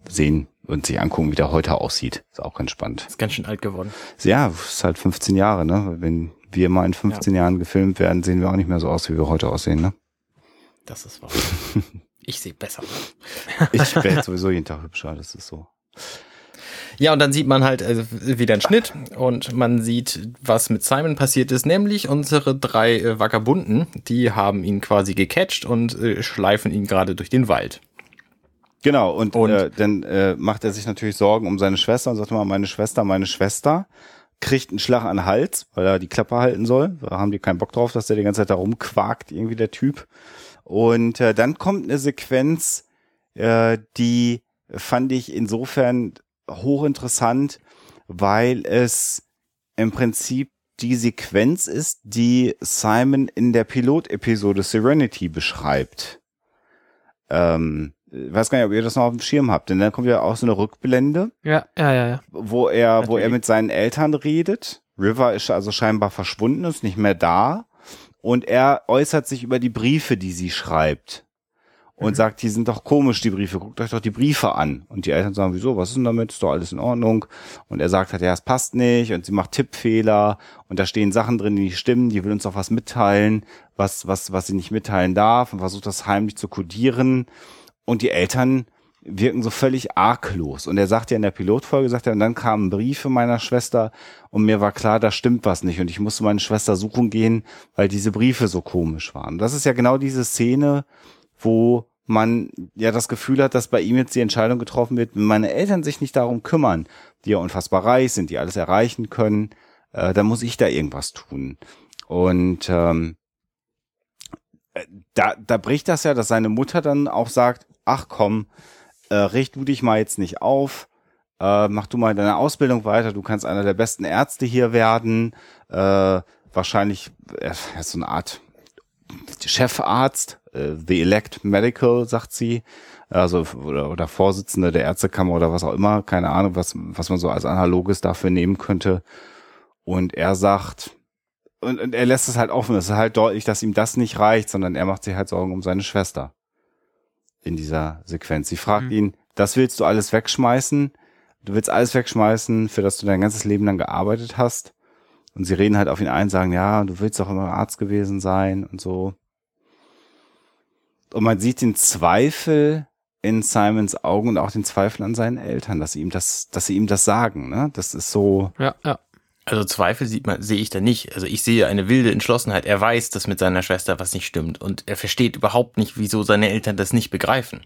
sehen und sich angucken, wie der heute aussieht. Ist auch ganz spannend. Ist ganz schön alt geworden. Ja, ist halt 15 Jahre, ne? Wenn wir mal in 15 ja. Jahren gefilmt werden, sehen wir auch nicht mehr so aus, wie wir heute aussehen, ne? Das ist wahr. ich sehe besser. ich werde sowieso jeden Tag hübscher, das ist so. Ja, und dann sieht man halt also wieder einen Schnitt und man sieht, was mit Simon passiert ist, nämlich unsere drei äh, Vagabunden, die haben ihn quasi gecatcht und äh, schleifen ihn gerade durch den Wald. Genau, und, und äh, dann äh, macht er sich natürlich Sorgen um seine Schwester und sagt mal, meine Schwester, meine Schwester kriegt einen Schlag an den Hals, weil er die Klappe halten soll. Da haben die keinen Bock drauf, dass der die ganze Zeit da rumquakt, irgendwie der Typ. Und äh, dann kommt eine Sequenz, äh, die fand ich insofern hochinteressant, weil es im Prinzip die Sequenz ist, die Simon in der Pilotepisode Serenity beschreibt. Ähm, ich weiß gar nicht, ob ihr das noch auf dem Schirm habt, denn dann kommt ja auch so eine Rückblende. Ja, ja, ja, ja. Wo er, Natürlich. wo er mit seinen Eltern redet. River ist also scheinbar verschwunden, ist nicht mehr da. Und er äußert sich über die Briefe, die sie schreibt und mhm. sagt, die sind doch komisch, die Briefe, guckt euch doch die Briefe an. Und die Eltern sagen, wieso, was ist denn damit, ist doch alles in Ordnung. Und er sagt halt, ja, es passt nicht und sie macht Tippfehler und da stehen Sachen drin, die nicht stimmen, die will uns doch was mitteilen, was, was, was sie nicht mitteilen darf und versucht das heimlich zu kodieren. Und die Eltern wirken so völlig arglos. Und er sagt ja in der Pilotfolge, sagt er, und dann kamen Briefe meiner Schwester und mir war klar, da stimmt was nicht. Und ich musste meine Schwester suchen gehen, weil diese Briefe so komisch waren. Und das ist ja genau diese Szene, wo man ja das Gefühl hat, dass bei ihm jetzt die Entscheidung getroffen wird, wenn meine Eltern sich nicht darum kümmern, die ja unfassbar reich sind, die alles erreichen können, äh, dann muss ich da irgendwas tun. Und ähm, äh, da, da bricht das ja, dass seine Mutter dann auch sagt, ach komm, äh, richt du dich mal jetzt nicht auf, äh, mach du mal deine Ausbildung weiter, du kannst einer der besten Ärzte hier werden, äh, wahrscheinlich äh, so eine Art Chefarzt, äh, The Elect Medical, sagt sie, also oder, oder Vorsitzende der Ärztekammer oder was auch immer, keine Ahnung, was, was man so als Analoges dafür nehmen könnte. Und er sagt, und, und er lässt es halt offen. Es ist halt deutlich, dass ihm das nicht reicht, sondern er macht sich halt Sorgen um seine Schwester in dieser Sequenz. Sie fragt Mhm. ihn, das willst du alles wegschmeißen? Du willst alles wegschmeißen, für das du dein ganzes Leben lang gearbeitet hast? Und sie reden halt auf ihn ein, sagen, ja, du willst doch immer Arzt gewesen sein und so. Und man sieht den Zweifel in Simons Augen und auch den Zweifel an seinen Eltern, dass sie ihm das, dass sie ihm das sagen, ne? Das ist so, Ja, ja. Also Zweifel sieht man, sehe ich da nicht. Also ich sehe eine wilde Entschlossenheit. Er weiß, dass mit seiner Schwester was nicht stimmt und er versteht überhaupt nicht, wieso seine Eltern das nicht begreifen.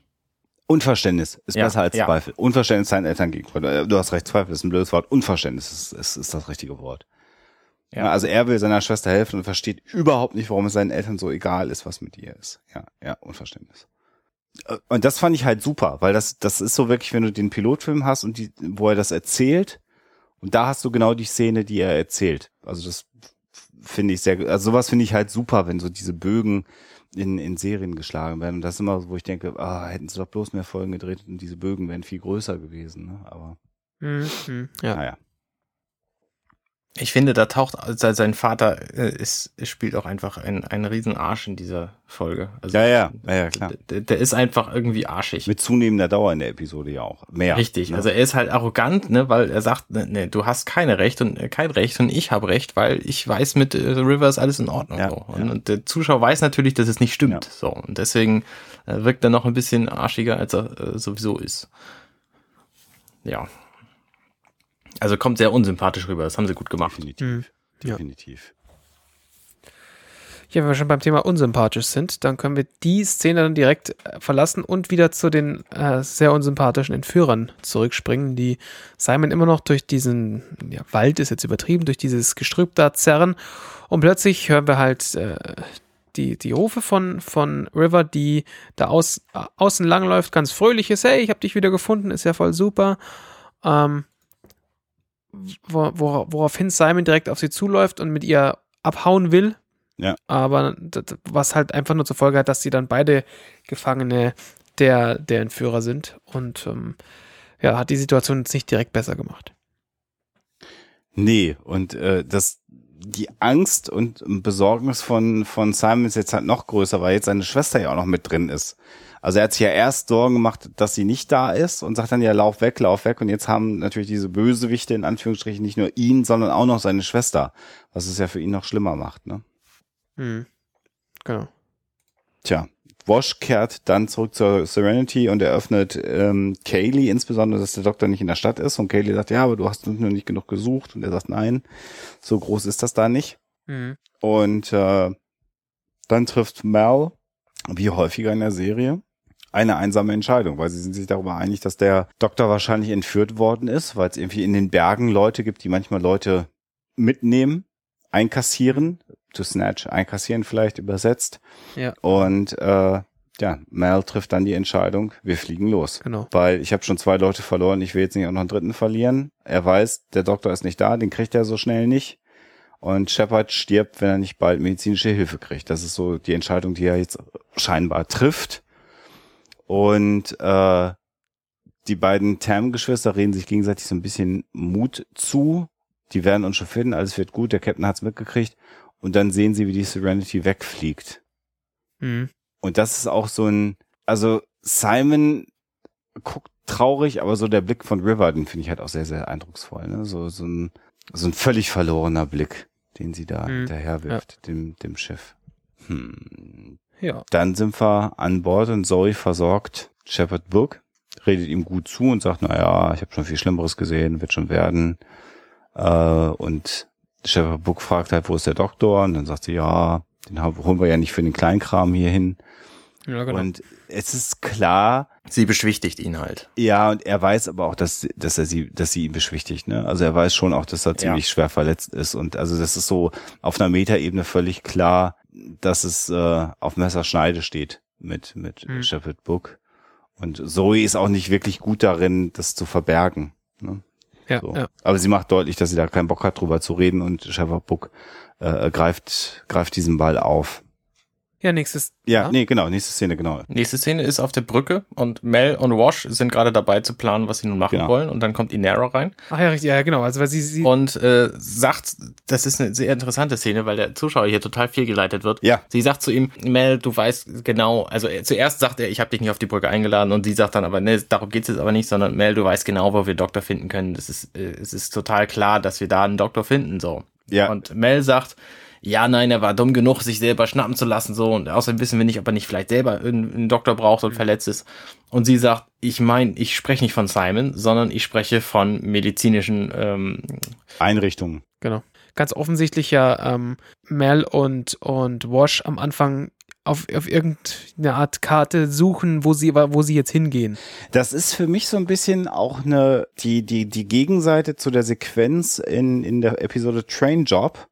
Unverständnis ist Ja, besser als ja. Zweifel. Unverständnis seinen Eltern gegenüber. Du hast recht, Zweifel ist ein blödes Wort. Unverständnis ist, ist, ist das richtige Wort. Ja. Ja. also er will seiner Schwester helfen und versteht überhaupt nicht, warum es seinen Eltern so egal ist, was mit ihr ist. Ja, ja, Unverständnis. Äh, Und das fand ich halt super, weil das, das ist so wirklich, wenn du den Pilotfilm hast und die, wo er das erzählt, und da hast du genau die Szene, die er erzählt. Also das finde ich sehr, also sowas finde ich halt super, wenn so diese Bögen in, in Serien geschlagen werden. Und das ist immer, so, wo ich denke, ah, hätten sie doch bloß mehr Folgen gedreht und diese Bögen wären viel größer gewesen. Ne? Aber Mhm. mhm. Ja. naja. Ich finde, da taucht also sein Vater äh, ist, spielt auch einfach ein, ein Riesenarsch in dieser Folge. Also, Ja, ja, ja, ja, klar. Der, der ist einfach irgendwie arschig. Mit zunehmender Dauer in der Episode ja auch. Mehr. Richtig, ne? also er ist halt arrogant, ne, weil er sagt, ne, ne, du hast keine Recht und äh, kein Recht und ich habe Recht, weil ich weiß, mit äh, Rivers alles in Ordnung. Ja, so. und, ja. und der Zuschauer weiß natürlich, dass es nicht stimmt. Ja. So und deswegen äh, wirkt er noch ein bisschen arschiger, als er äh, sowieso ist. Ja. Also kommt sehr unsympathisch rüber. Das haben sie gut gemacht. Definitiv. Mhm. Ja. Definitiv. Ja, wenn wir schon beim Thema unsympathisch sind, dann können wir die Szene dann direkt äh, verlassen und wieder zu den äh, sehr unsympathischen Entführern zurückspringen, die Simon immer noch durch diesen, ja, Wald ist jetzt übertrieben, durch dieses Gestrüpp da zerren. Und plötzlich hören wir halt äh, die, die Rufe von, von River, die da aus, äh, außen langläuft, ganz fröhlich ist, hey, ich habe dich wieder gefunden, ist ja voll super. Ähm, wo, wo, woraufhin Simon direkt auf sie zuläuft und mit ihr abhauen will. Ja. Aber das, was halt einfach nur zur Folge hat, dass sie dann beide Gefangene der, der Entführer sind. Und ähm, ja, hat die Situation jetzt nicht direkt besser gemacht. Nee, und äh, das die Angst und Besorgnis von, von Simon ist jetzt halt noch größer, weil jetzt seine Schwester ja auch noch mit drin ist. Also er hat sich ja erst Sorgen gemacht, dass sie nicht da ist und sagt dann ja, lauf weg, lauf weg. Und jetzt haben natürlich diese Bösewichte in Anführungsstrichen nicht nur ihn, sondern auch noch seine Schwester, was es ja für ihn noch schlimmer macht. Ne? Mhm. Genau. Tja, Wash kehrt dann zurück zur Serenity und eröffnet ähm, Kaylee insbesondere, dass der Doktor nicht in der Stadt ist. Und Kaylee sagt, ja, aber du hast nur nicht genug gesucht. Und er sagt, nein, so groß ist das da nicht. Mhm. Und äh, dann trifft Mel, wie häufiger in der Serie, eine einsame Entscheidung, weil sie sind sich darüber einig, dass der Doktor wahrscheinlich entführt worden ist, weil es irgendwie in den Bergen Leute gibt, die manchmal Leute mitnehmen, einkassieren, to snatch, einkassieren vielleicht übersetzt. Ja. Und äh, ja, Mel trifft dann die Entscheidung, wir fliegen los. Genau. Weil ich habe schon zwei Leute verloren, ich will jetzt nicht auch noch einen dritten verlieren. Er weiß, der Doktor ist nicht da, den kriegt er so schnell nicht. Und Shepard stirbt, wenn er nicht bald medizinische Hilfe kriegt. Das ist so die Entscheidung, die er jetzt scheinbar trifft. Und äh, die beiden Tam-Geschwister reden sich gegenseitig so ein bisschen Mut zu. Die werden uns schon finden, alles wird gut, der Captain hat's mitgekriegt. Und dann sehen sie, wie die Serenity wegfliegt. Mhm. Und das ist auch so ein, also Simon guckt traurig, aber so der Blick von River, den finde ich halt auch sehr, sehr eindrucksvoll. Ne? So, so, ein, so ein völlig verlorener Blick, den sie da Mhm. hinterher wirft, dem, dem Schiff. Hm. Ja. Dann sind wir an Bord und Zoe versorgt Shepard Book, redet ihm gut zu und sagt, na ja, ich habe schon viel Schlimmeres gesehen, wird schon werden. Äh, und Shepard Book fragt halt, wo ist der Doktor? Und dann sagt sie, ja, den holen wir ja nicht für den Kleinkram hier hin. Ja, genau. Und es ist klar, Sie beschwichtigt ihn halt. ja, und er weiß aber auch, dass, dass er sie, dass sie ihn beschwichtigt, ne? Also er weiß schon auch, dass er ziemlich schwer verletzt ist. Und also das ist so auf einer Metaebene völlig klar, dass es äh, auf Messerschneide steht mit, mit Mhm. Shepard Book. Und Zoe ist auch nicht wirklich gut darin, das zu verbergen. Ne? ja, So. ja. Aber sie macht deutlich, dass sie da keinen Bock hat, drüber zu reden und Shepard Book äh, greift, greift diesen Ball auf. Ja, nächstes. Ja, nee, genau, nächste Szene, genau. Nächste Szene ist auf der Brücke und Mel und Wash sind gerade dabei zu planen, was sie nun machen Genau. wollen. Und dann kommt Inara rein Ach ja, richtig, ja, genau. Also weil sie, sie und äh, sagt, das ist eine sehr interessante Szene, weil der Zuschauer hier total fehlgeleitet wird. Ja. Sie sagt zu ihm, Mel, du weißt genau, also er, zuerst sagt er, ich habe dich nicht auf die Brücke eingeladen und sie sagt dann aber, ne, darum geht's jetzt aber nicht, sondern Mel, du weißt genau, wo wir Doktor finden können. Das ist, äh, es ist total klar, dass wir da einen Doktor finden, so. Ja. Und Mel sagt, ja, nein, er war dumm genug, sich selber schnappen zu lassen, so. Und außerdem wissen wir nicht, ob er nicht vielleicht selber einen einen Doktor braucht und verletzt ist. Und sie sagt, ich meine, ich spreche nicht von Simon, sondern ich spreche von medizinischen, ähm, Einrichtungen. genau. Ganz offensichtlich ja ähm, Mel und, und Wash am Anfang auf, auf irgendeine Art Karte suchen, wo sie, wo sie jetzt hingehen. Das ist für mich so ein bisschen auch eine, die, die, die Gegenseite zu der Sequenz in, in der Episode Train Job,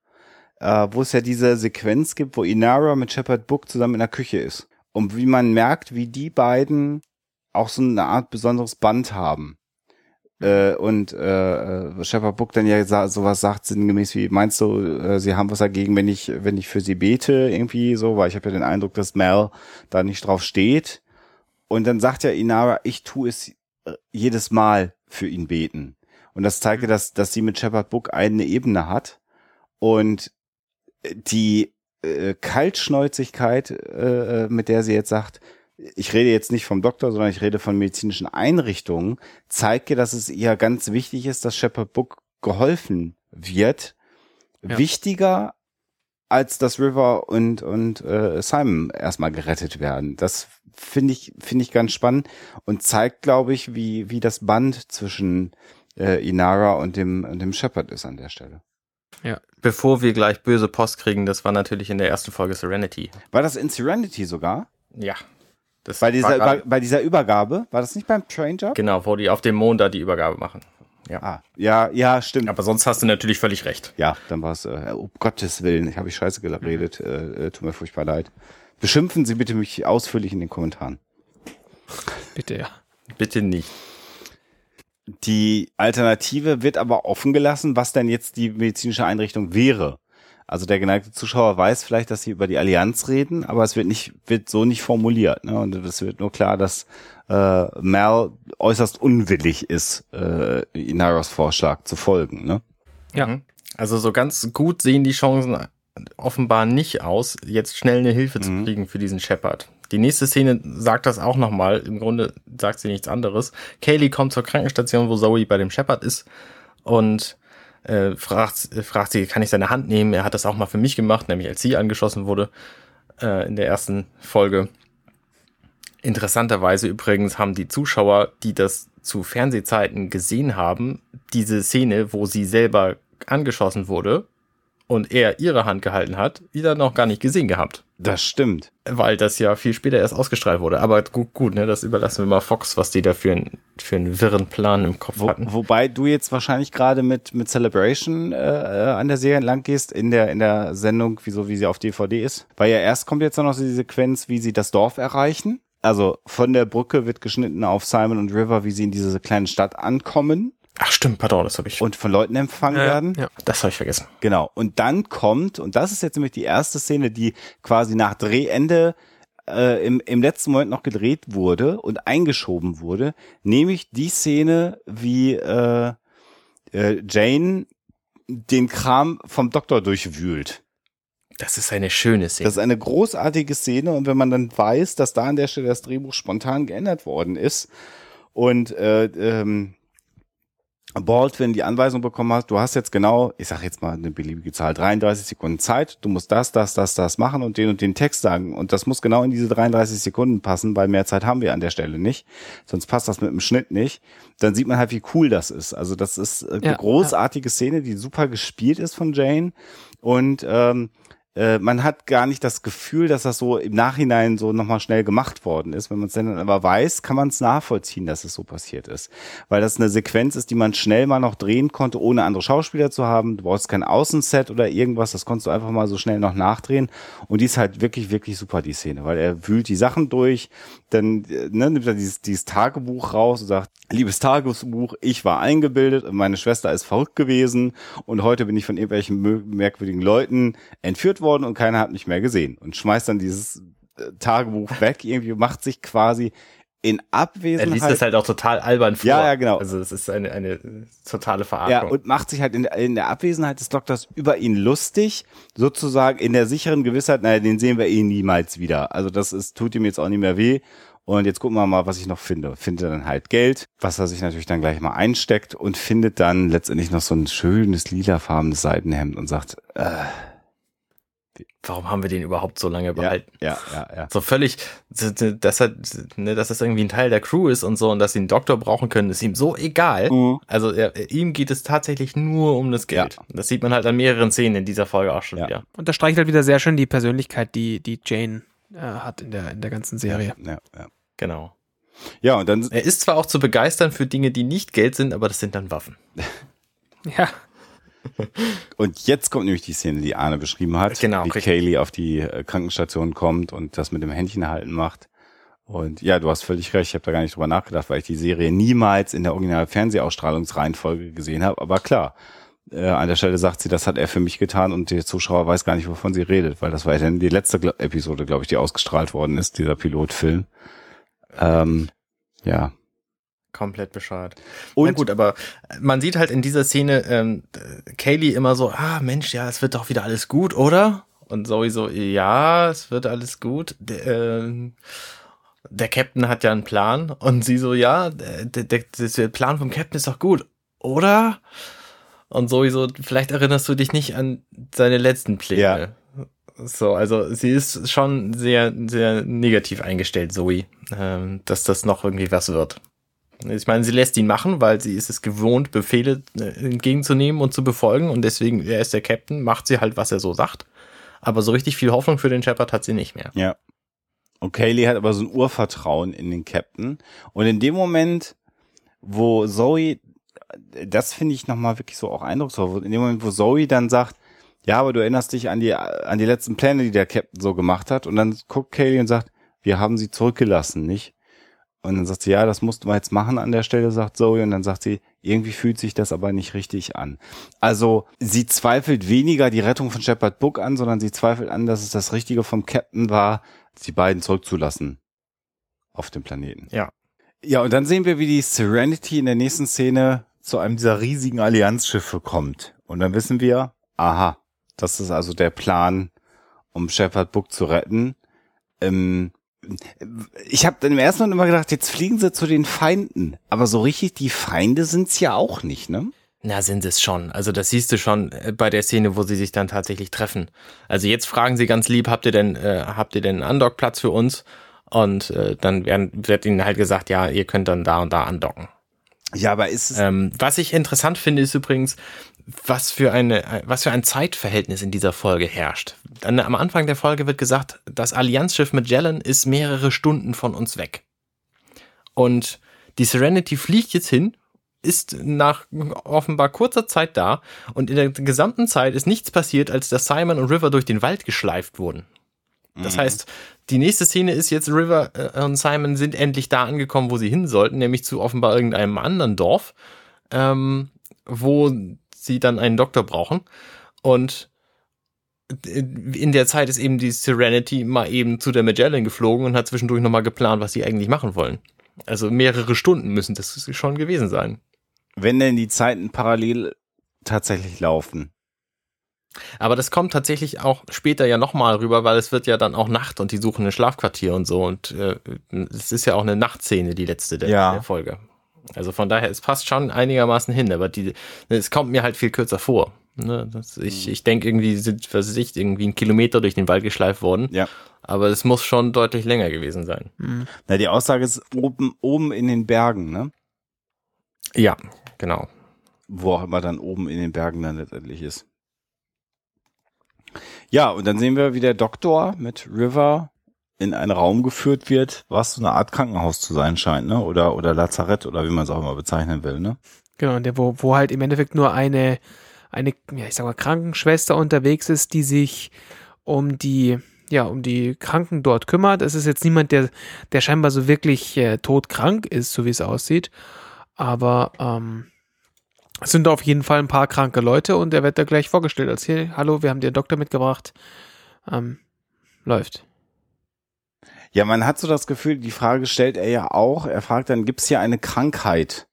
äh, wo es ja diese Sequenz gibt, wo Inara mit Shepard Book zusammen in der Küche ist. Und wie man merkt, wie die beiden auch so eine Art besonderes Band haben. Äh, und äh, äh, Shepard Book dann ja sa sowas sagt sinngemäß wie, meinst du, äh, sie haben was dagegen, wenn ich, wenn ich für sie bete, irgendwie so, weil ich habe ja den Eindruck, dass Mel da nicht drauf steht. Und dann sagt ja Inara, ich tue es äh, jedes Mal für ihn beten. Und das zeigt ja, dass, dass sie mit Shepard Book eine Ebene hat. Und die äh, Kaltschnäuzigkeit, äh, mit der sie jetzt sagt, ich rede jetzt nicht vom Doktor, sondern ich rede von medizinischen Einrichtungen, zeigt ja, dass es ihr ganz wichtig ist, dass Shepard Book geholfen wird. Ja. Wichtiger als dass River und und äh, Simon erstmal gerettet werden. Das finde ich finde ich ganz spannend und zeigt, glaube ich, wie wie das Band zwischen äh, Inara und dem und dem Shepard ist an der Stelle. Bevor wir gleich böse Post kriegen, das war natürlich in der ersten Folge Serenity. War das in Serenity sogar? Ja. Das Bei dieser bei, bei dieser Übergabe war das nicht beim Train Job? Genau, wo die auf dem Mond da die Übergabe machen. Ja. Ah, ja, ja, stimmt. Aber sonst hast du natürlich völlig recht. Ja, dann war es, äh, um Gottes Willen, ich habe ich scheiße geredet, äh, äh, tut mir furchtbar leid. Beschimpfen Sie bitte mich ausführlich in den Kommentaren. Bitte, ja. Bitte nicht. Die Alternative wird aber offen gelassen, was denn jetzt die medizinische Einrichtung wäre. Also der geneigte Zuschauer weiß vielleicht, dass sie über die Allianz reden, aber es wird nicht, wird so nicht formuliert. Ne? Und es wird nur klar, dass äh, Mal äußerst unwillig ist, äh, Inaros Vorschlag zu folgen. Ne? Ja. Mhm. Also so ganz gut sehen die Chancen offenbar nicht aus, jetzt schnell eine Hilfe zu Mhm. kriegen für diesen Shepard. Die nächste Szene sagt das auch nochmal. Im Grunde sagt sie nichts anderes. Kaylee kommt zur Krankenstation, wo Zoe bei dem Shepard ist und äh, fragt, äh, fragt sie, kann ich seine Hand nehmen? Er hat das auch mal für mich gemacht, nämlich als sie angeschossen wurde äh, in der ersten Folge. Interessanterweise übrigens haben die Zuschauer, die das zu Fernsehzeiten gesehen haben, diese Szene, wo sie selber angeschossen wurde und er ihre Hand gehalten hat, wieder noch gar nicht gesehen gehabt. Das stimmt. Weil das ja viel später erst ausgestrahlt wurde. Aber gut, gut, ne, das überlassen wir mal Fox, was die da für, einen für einen wirren Plan im Kopf Wo, hatten. wobei du jetzt wahrscheinlich gerade mit, mit Celebration äh, äh, an der Serie entlang gehst, in der, in der Sendung, wie, so wie sie auf DVD ist. Weil ja erst kommt jetzt noch die Sequenz, wie sie das Dorf erreichen. Also von der Brücke wird geschnitten auf Simon und River, wie sie in diese kleine Stadt ankommen Ach stimmt, pardon, das habe ich, und von Leuten empfangen werden. Ja. das habe ich vergessen. Genau. Und dann kommt, und das ist jetzt nämlich die erste Szene, die quasi nach Drehende äh, im, im letzten Moment noch gedreht wurde und eingeschoben wurde, nämlich die Szene, wie äh, äh, Jane den Kram vom Doktor durchwühlt. Das ist eine schöne Szene. Das ist eine großartige Szene und wenn man dann weiß, dass da an der Stelle das Drehbuch spontan geändert worden ist und äh, ähm, Baldwin die Anweisung bekommen hat, du hast jetzt genau, ich sag jetzt mal eine beliebige Zahl, 33 Sekunden Zeit, du musst das, das, das, das machen und den und den Text sagen. Und das muss genau in diese 33 Sekunden passen, weil mehr Zeit haben wir an der Stelle nicht, sonst passt das mit dem Schnitt nicht, dann sieht man halt, wie cool das ist. Also das ist äh, eine Ja, großartige Szene, die super gespielt ist von Jane. Und ähm, äh, man hat gar nicht das Gefühl, dass das so im Nachhinein so nochmal schnell gemacht worden ist. Wenn man es dann aber weiß, kann man es nachvollziehen, dass es so passiert ist. Weil das eine Sequenz ist, die man schnell mal noch drehen konnte, ohne andere Schauspieler zu haben. Du brauchst kein Außenset oder irgendwas, das konntest du einfach mal so schnell noch nachdrehen. Und die ist halt wirklich, wirklich super, die Szene, weil er wühlt die Sachen durch, dann äh, ne, nimmt er dieses, dieses Tagebuch raus und sagt, liebes Tagebuch, ich war eingebildet und meine Schwester ist verrückt gewesen und heute bin ich von irgendwelchen merkwürdigen Leuten entführt worden und keiner hat mich mehr gesehen und schmeißt dann dieses äh, Tagebuch weg, irgendwie macht sich quasi in Er Abwesenheit. liest das halt auch total albern vor. Ja, ja, genau. Also es ist eine, eine totale Ja, Verarschung. und macht sich halt in, der- in der Abwesenheit des Doktors über ihn lustig, sozusagen in der sicheren Gewissheit, naja, den sehen wir eh niemals wieder. Also das ist, tut ihm jetzt auch nicht mehr weh. Und jetzt gucken wir mal, was ich noch finde. Findet er dann halt Geld, was er sich natürlich dann gleich mal einsteckt und findet dann letztendlich noch so ein schönes lilafarbenes Seidenhemd und sagt, äh, Warum haben wir den überhaupt so lange behalten? ja, ja, ja. So völlig, dass er, ne, dass das irgendwie ein Teil der Crew ist und so und dass sie einen Doktor brauchen können, ist ihm so egal. Mhm. Also er, ihm geht es tatsächlich nur um das Geld. Das sieht man halt an mehreren Szenen in dieser Folge auch schon Ja. wieder. Und das streicht halt wieder sehr schön die Persönlichkeit, die, die Jane äh, hat in der, in der ganzen Serie. Ja, ja. Genau. ja, und dann Er ist zwar auch zu begeistern für Dinge, die nicht Geld sind, aber das sind dann Waffen. Ja. Und jetzt kommt nämlich die Szene, die Arne beschrieben hat, Genau, wie richtig. Kaylee auf die äh, Krankenstation kommt und das mit dem Händchen halten macht. Und ja, du hast völlig recht, ich habe da gar nicht drüber nachgedacht, weil ich die Serie niemals in der original Fernsehausstrahlungsreihenfolge gesehen habe. Aber klar, äh, an der Stelle sagt sie, das hat er für mich getan und der Zuschauer weiß gar nicht, wovon sie redet, weil das war ja dann die letzte Gla- Episode, glaube ich, die ausgestrahlt worden ist, dieser Pilotfilm. Ähm, ja. Komplett bescheuert. Und Na gut, aber man sieht halt in dieser Szene ähm, Kaylee immer so, ah Mensch, ja, es wird doch wieder alles gut, oder? Und sowieso, ja, es wird alles gut. Der, ähm, der Captain hat ja einen Plan. Und sie so, ja, der, der, der Plan vom Captain ist doch gut, oder? Und sowieso, vielleicht erinnerst du dich nicht an seine letzten Pläne. Ja. So, also sie ist schon sehr, sehr negativ eingestellt, Zoe, ähm, dass das noch irgendwie was wird. Ich meine, sie lässt ihn machen, weil sie ist es gewohnt, Befehle äh, entgegenzunehmen und zu befolgen und deswegen, er ist der Captain, macht sie halt, was er so sagt. Aber so richtig viel Hoffnung für den Shepard hat sie nicht mehr. Ja. Und Kaylee hat aber so ein Urvertrauen in den Captain. Und in dem Moment, wo Zoe, das finde ich nochmal wirklich so auch eindrucksvoll, in dem Moment, wo Zoe dann sagt, ja, aber du erinnerst dich an die, an die letzten Pläne, die der Captain so gemacht hat. Und dann guckt Kaylee und sagt, wir haben sie zurückgelassen, nicht? Und dann sagt sie, ja, das mussten wir jetzt machen an der Stelle, sagt Zoe. Und dann sagt sie, irgendwie fühlt sich das aber nicht richtig an. Also sie zweifelt weniger die Rettung von Shepard Book an, sondern sie zweifelt an, dass es das Richtige vom Captain war, die beiden zurückzulassen auf dem Planeten. Ja. Ja, und dann sehen wir, wie die Serenity in der nächsten Szene zu einem dieser riesigen Allianzschiffe kommt. Und dann wissen wir, aha, das ist also der Plan, um Shepard Book zu retten. Ähm, ich habe dann im ersten Mal immer gedacht, jetzt fliegen sie zu den Feinden. Aber so richtig die Feinde sind's ja auch nicht, ne? Na, sind es schon. Also das siehst du schon äh, bei der Szene, wo sie sich dann tatsächlich treffen. Also jetzt fragen sie ganz lieb, habt ihr denn, äh, habt ihr denn einen Andockplatz für uns? Und äh, dann werden, wird ihnen halt gesagt, ja, ihr könnt dann da und da andocken. Ja, aber ist es. Ähm, was ich interessant finde, ist übrigens, was für eine, was für ein Zeitverhältnis in dieser Folge herrscht. Am Anfang der Folge wird gesagt, das Allianzschiff Magellan ist mehrere Stunden von uns weg. Und die Serenity fliegt jetzt hin, ist nach offenbar kurzer Zeit da und in der gesamten Zeit ist nichts passiert, als dass Simon und River durch den Wald geschleift wurden. Das heißt, die nächste Szene ist jetzt, River äh, und Simon sind endlich da angekommen, wo sie hin sollten, nämlich zu offenbar irgendeinem anderen Dorf, ähm, wo sie dann einen Doktor brauchen. Und in der Zeit ist eben die Serenity mal eben zu der Magellan geflogen und hat zwischendurch nochmal geplant, was sie eigentlich machen wollen. Also mehrere Stunden müssen das schon gewesen sein. wenn denn die Zeiten parallel tatsächlich laufen. Aber das kommt tatsächlich auch später ja nochmal rüber, weil es wird ja dann auch Nacht und die suchen ein Schlafquartier und so. Und äh, es ist ja auch eine Nachtszene, die letzte der, Ja. der Folge. Also von daher, es passt schon einigermaßen hin, aber die, es kommt mir halt viel kürzer vor. Ne? Das, ich ich denke irgendwie, sind, was weiß ich, irgendwie ein Kilometer durch den Wald geschleift worden. Ja. Aber es muss schon deutlich länger gewesen sein. Na, die Aussage ist oben, oben in den Bergen, ne? Ja, genau. Wo auch immer dann oben in den Bergen dann letztendlich ist. Ja, und dann sehen wir, wie der Doktor mit River in einen Raum geführt wird, was so eine Art Krankenhaus zu sein scheint, ne? Oder, oder Lazarett oder wie man es auch immer bezeichnen will, ne? Genau, der, wo, wo halt im Endeffekt nur eine, eine, ja, ich sag mal, Krankenschwester unterwegs ist, die sich um die, ja, um die Kranken dort kümmert. Es ist jetzt niemand, der, der scheinbar so wirklich äh, todkrank ist, so wie es aussieht. Aber ähm, es sind auf jeden Fall ein paar kranke Leute und er wird da gleich vorgestellt als hier, hallo, wir haben dir einen Doktor mitgebracht. ähm, läuft. Ja, man hat so das Gefühl, die Frage stellt er ja auch. Er fragt dann, gibt's hier eine Krankheit?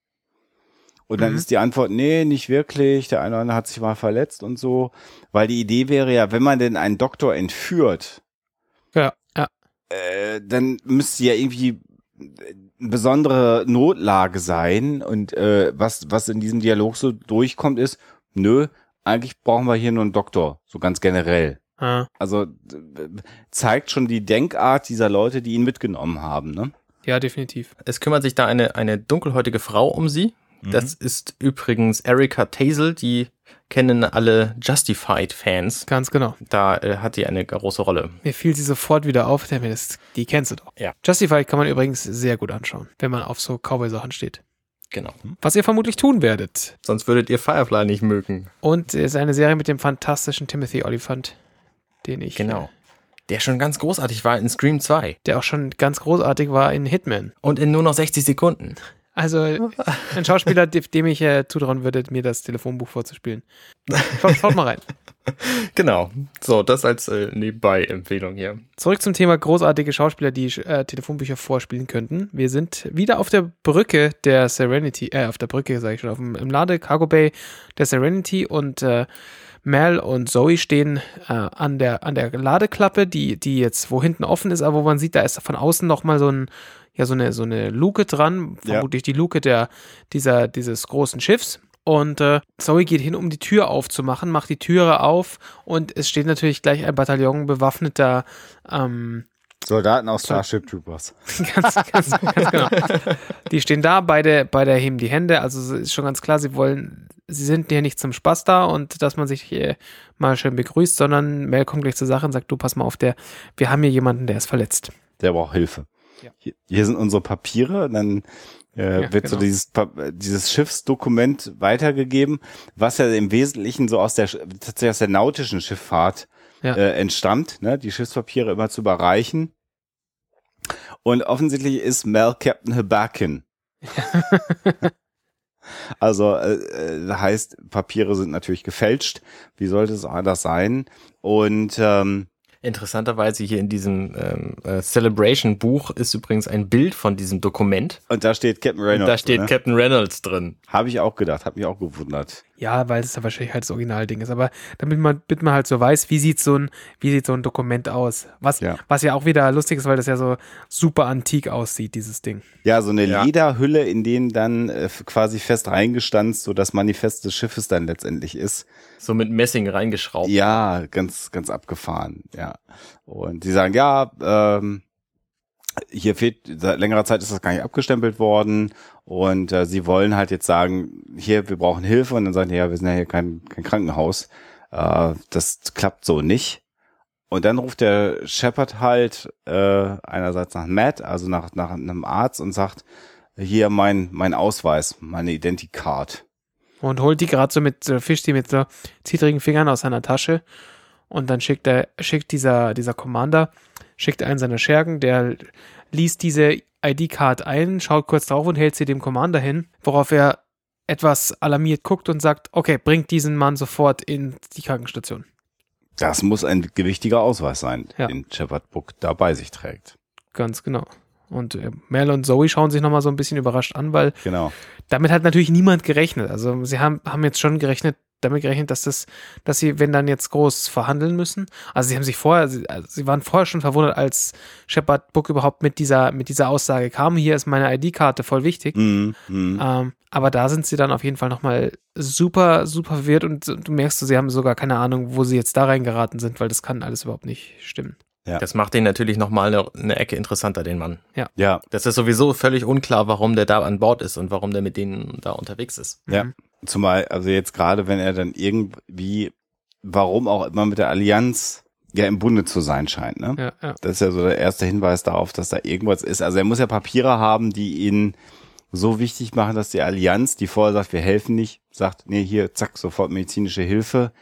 Und dann Mhm. ist die Antwort, nee, nicht wirklich. Der eine oder andere hat sich mal verletzt und so. Weil die Idee wäre ja, wenn man denn einen Doktor entführt, Ja, ja. äh, dann müsste ja irgendwie besondere Notlage sein. Und äh, was, was in diesem Dialog so durchkommt, ist, nö, eigentlich brauchen wir hier nur einen Doktor, so ganz generell. Ah, Also zeigt schon die Denkart dieser Leute, die ihn mitgenommen haben. Ne? ja, definitiv. Es kümmert sich da eine, eine dunkelhäutige Frau um sie. Das ist übrigens Erika Tazel, die kennen alle Justified-Fans. Ganz genau. Da äh, hat die eine große Rolle. Mir fiel sie sofort wieder auf, denn das, die kennst du doch. Ja. Justified kann man übrigens sehr gut anschauen, wenn man auf so Cowboy-Sachen steht. Genau. Was ihr vermutlich tun werdet. Sonst würdet ihr Firefly nicht mögen. Und es ist eine Serie mit dem fantastischen Timothy Oliphant, den ich, Genau. Der schon ganz großartig war in Scream 2. der auch schon ganz großartig war in Hitman. Und in nur noch 60 Sekunden. Also ein Schauspieler, de- dem ich äh, zutrauen würde, mir das Telefonbuch vorzuspielen. Schaut, schaut mal rein. Genau. So, das als äh, Nebenbei-Empfehlung hier. Zurück zum Thema großartige Schauspieler, die äh, Telefonbücher vorspielen könnten. Wir sind wieder auf der Brücke der Serenity, äh, auf der Brücke, sage ich schon, auf dem, im Lade Cargo Bay der Serenity und äh, Mel und Zoe stehen äh, an, der, an der Ladeklappe, die, die jetzt wo hinten offen ist, aber wo man sieht, da ist von außen nochmal so ein, ja, so eine, so eine Luke dran, Ja. vermutlich die Luke der, dieser, dieses großen Schiffs. Und äh, Zoe geht hin, um die Tür aufzumachen, macht die Türe auf und es steht natürlich gleich ein Bataillon bewaffneter ähm, Soldaten aus Starship Troopers. ganz, ganz, ganz genau. Die stehen da, beide, beide heben die Hände. Also es ist schon ganz klar, sie wollen, sie sind hier nicht zum Spaß da und dass man sich hier mal schön begrüßt, sondern Mel kommt gleich zur Sache und sagt, du pass mal auf, der, wir haben hier jemanden, der ist verletzt. Der braucht Hilfe. Ja. Hier, hier sind unsere Papiere. Dann äh, Ja, wird so genau. dieses, Pa- dieses Schiffsdokument weitergegeben, was ja im Wesentlichen so aus der tatsächlich aus der nautischen Schifffahrt Ja. äh, entstammt, ne? die Schiffspapiere immer zu überreichen. Und offensichtlich ist Mel Captain Habakin. also äh, äh, heißt, Papiere sind natürlich gefälscht. Wie sollte es anders sein? Und ähm, Interessanterweise hier in diesem ähm, äh, Celebration-Buch ist übrigens ein Bild von diesem Dokument. und da steht Captain Und Reynolds. da steht ne? Captain Reynolds drin. Habe ich auch gedacht, habe mich auch gewundert. Ja, weil es ja wahrscheinlich halt das Originalding ist. Aber damit man, damit man halt so weiß, wie sieht so ein, wie sieht so ein Dokument aus? Was Ja. was ja auch wieder lustig ist, weil das ja so super antik aussieht, dieses Ding. Ja, so eine Ja. Lederhülle, in denen dann äh, quasi fest reingestanzt, so das Manifest des Schiffes dann letztendlich ist. So mit Messing reingeschraubt. Ja, ganz, ganz abgefahren, ja. Und die sagen, ja, ähm, hier fehlt, seit längerer Zeit ist das gar nicht abgestempelt worden und äh, sie wollen halt jetzt sagen, hier, wir brauchen Hilfe und dann sagen die, ja, wir sind ja hier kein, kein Krankenhaus. Äh, das klappt so nicht. Und dann ruft der Shepard halt äh, einerseits nach Matt, also nach, nach einem Arzt und sagt, hier mein, mein Ausweis, meine Identicard. Und holt die gerade so mit, so fischt die mit so zittrigen Fingern aus seiner Tasche. Und dann schickt er, schickt dieser, dieser Commander, schickt einen seiner Schergen, der liest diese ID-Card ein, schaut kurz drauf und hält sie dem Commander hin, worauf er etwas alarmiert guckt und sagt, okay, bringt diesen Mann sofort in die Krankenstation. Das muss ein gewichtiger Ausweis sein, Ja. den Shepard Book da bei sich trägt. Ganz genau. Und äh, Mel und Zoe schauen sich nochmal so ein bisschen überrascht an, weil Genau. damit hat natürlich niemand gerechnet. Also sie haben, haben jetzt schon gerechnet, damit gerechnet, dass das, dass sie, wenn dann jetzt groß verhandeln müssen. Also sie haben sich vorher, sie, also sie waren vorher schon verwundert, als Shepard Book überhaupt mit dieser, mit dieser Aussage kam, hier ist meine ID-Karte voll wichtig. Mhm. Ähm, aber da sind sie dann auf jeden Fall nochmal super, super verwirrt und du merkst, sie haben sogar keine Ahnung, wo sie jetzt da reingeraten sind, weil das kann alles überhaupt nicht stimmen. Das macht den natürlich nochmal eine, eine Ecke interessanter, den Mann. Ja, Das ist sowieso völlig unklar, warum der da an Bord ist und warum der mit denen da unterwegs ist. ja. Mhm. Zumal, also jetzt gerade, wenn er dann irgendwie, warum auch immer mit der Allianz ja im Bunde zu sein scheint, ne? Ja, ja. Das ist ja so der erste Hinweis darauf, dass da irgendwas ist. Also er muss ja Papiere haben, die ihn so wichtig machen, dass die Allianz, die vorher sagt, wir helfen nicht, sagt, nee, hier, zack, sofort medizinische Hilfe.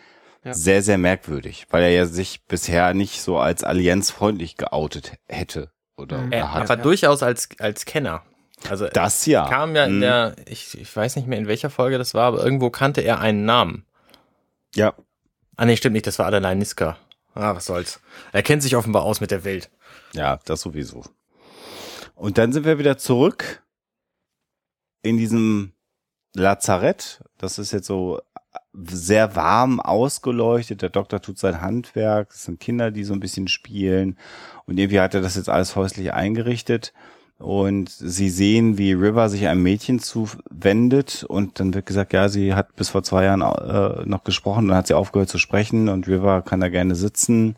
Ja. Sehr, sehr merkwürdig, weil er ja sich bisher nicht so als allianzfreundlich geoutet hätte oder Mhm. Er, hat. aber durchaus als, als Kenner. Also Das ja. kam ja in Mhm. der, ich, ich weiß nicht mehr in welcher Folge das war, aber irgendwo kannte er einen Namen. Ja, Ah nee, stimmt nicht, das war Adeline Niska. Ah, was soll's. Er kennt sich offenbar aus mit der Welt. Ja, das sowieso. Und dann sind wir wieder zurück in diesem Lazarett. Das ist jetzt so sehr warm ausgeleuchtet. Der Doktor tut sein Handwerk. Es sind Kinder, die so ein bisschen spielen. Und irgendwie hat er das jetzt alles häuslich eingerichtet. Und sie sehen, wie River sich einem Mädchen zuwendet. Und dann wird gesagt, ja, sie hat bis vor zwei Jahren äh, noch gesprochen. Dann hat sie aufgehört zu sprechen. Und River kann da gerne sitzen.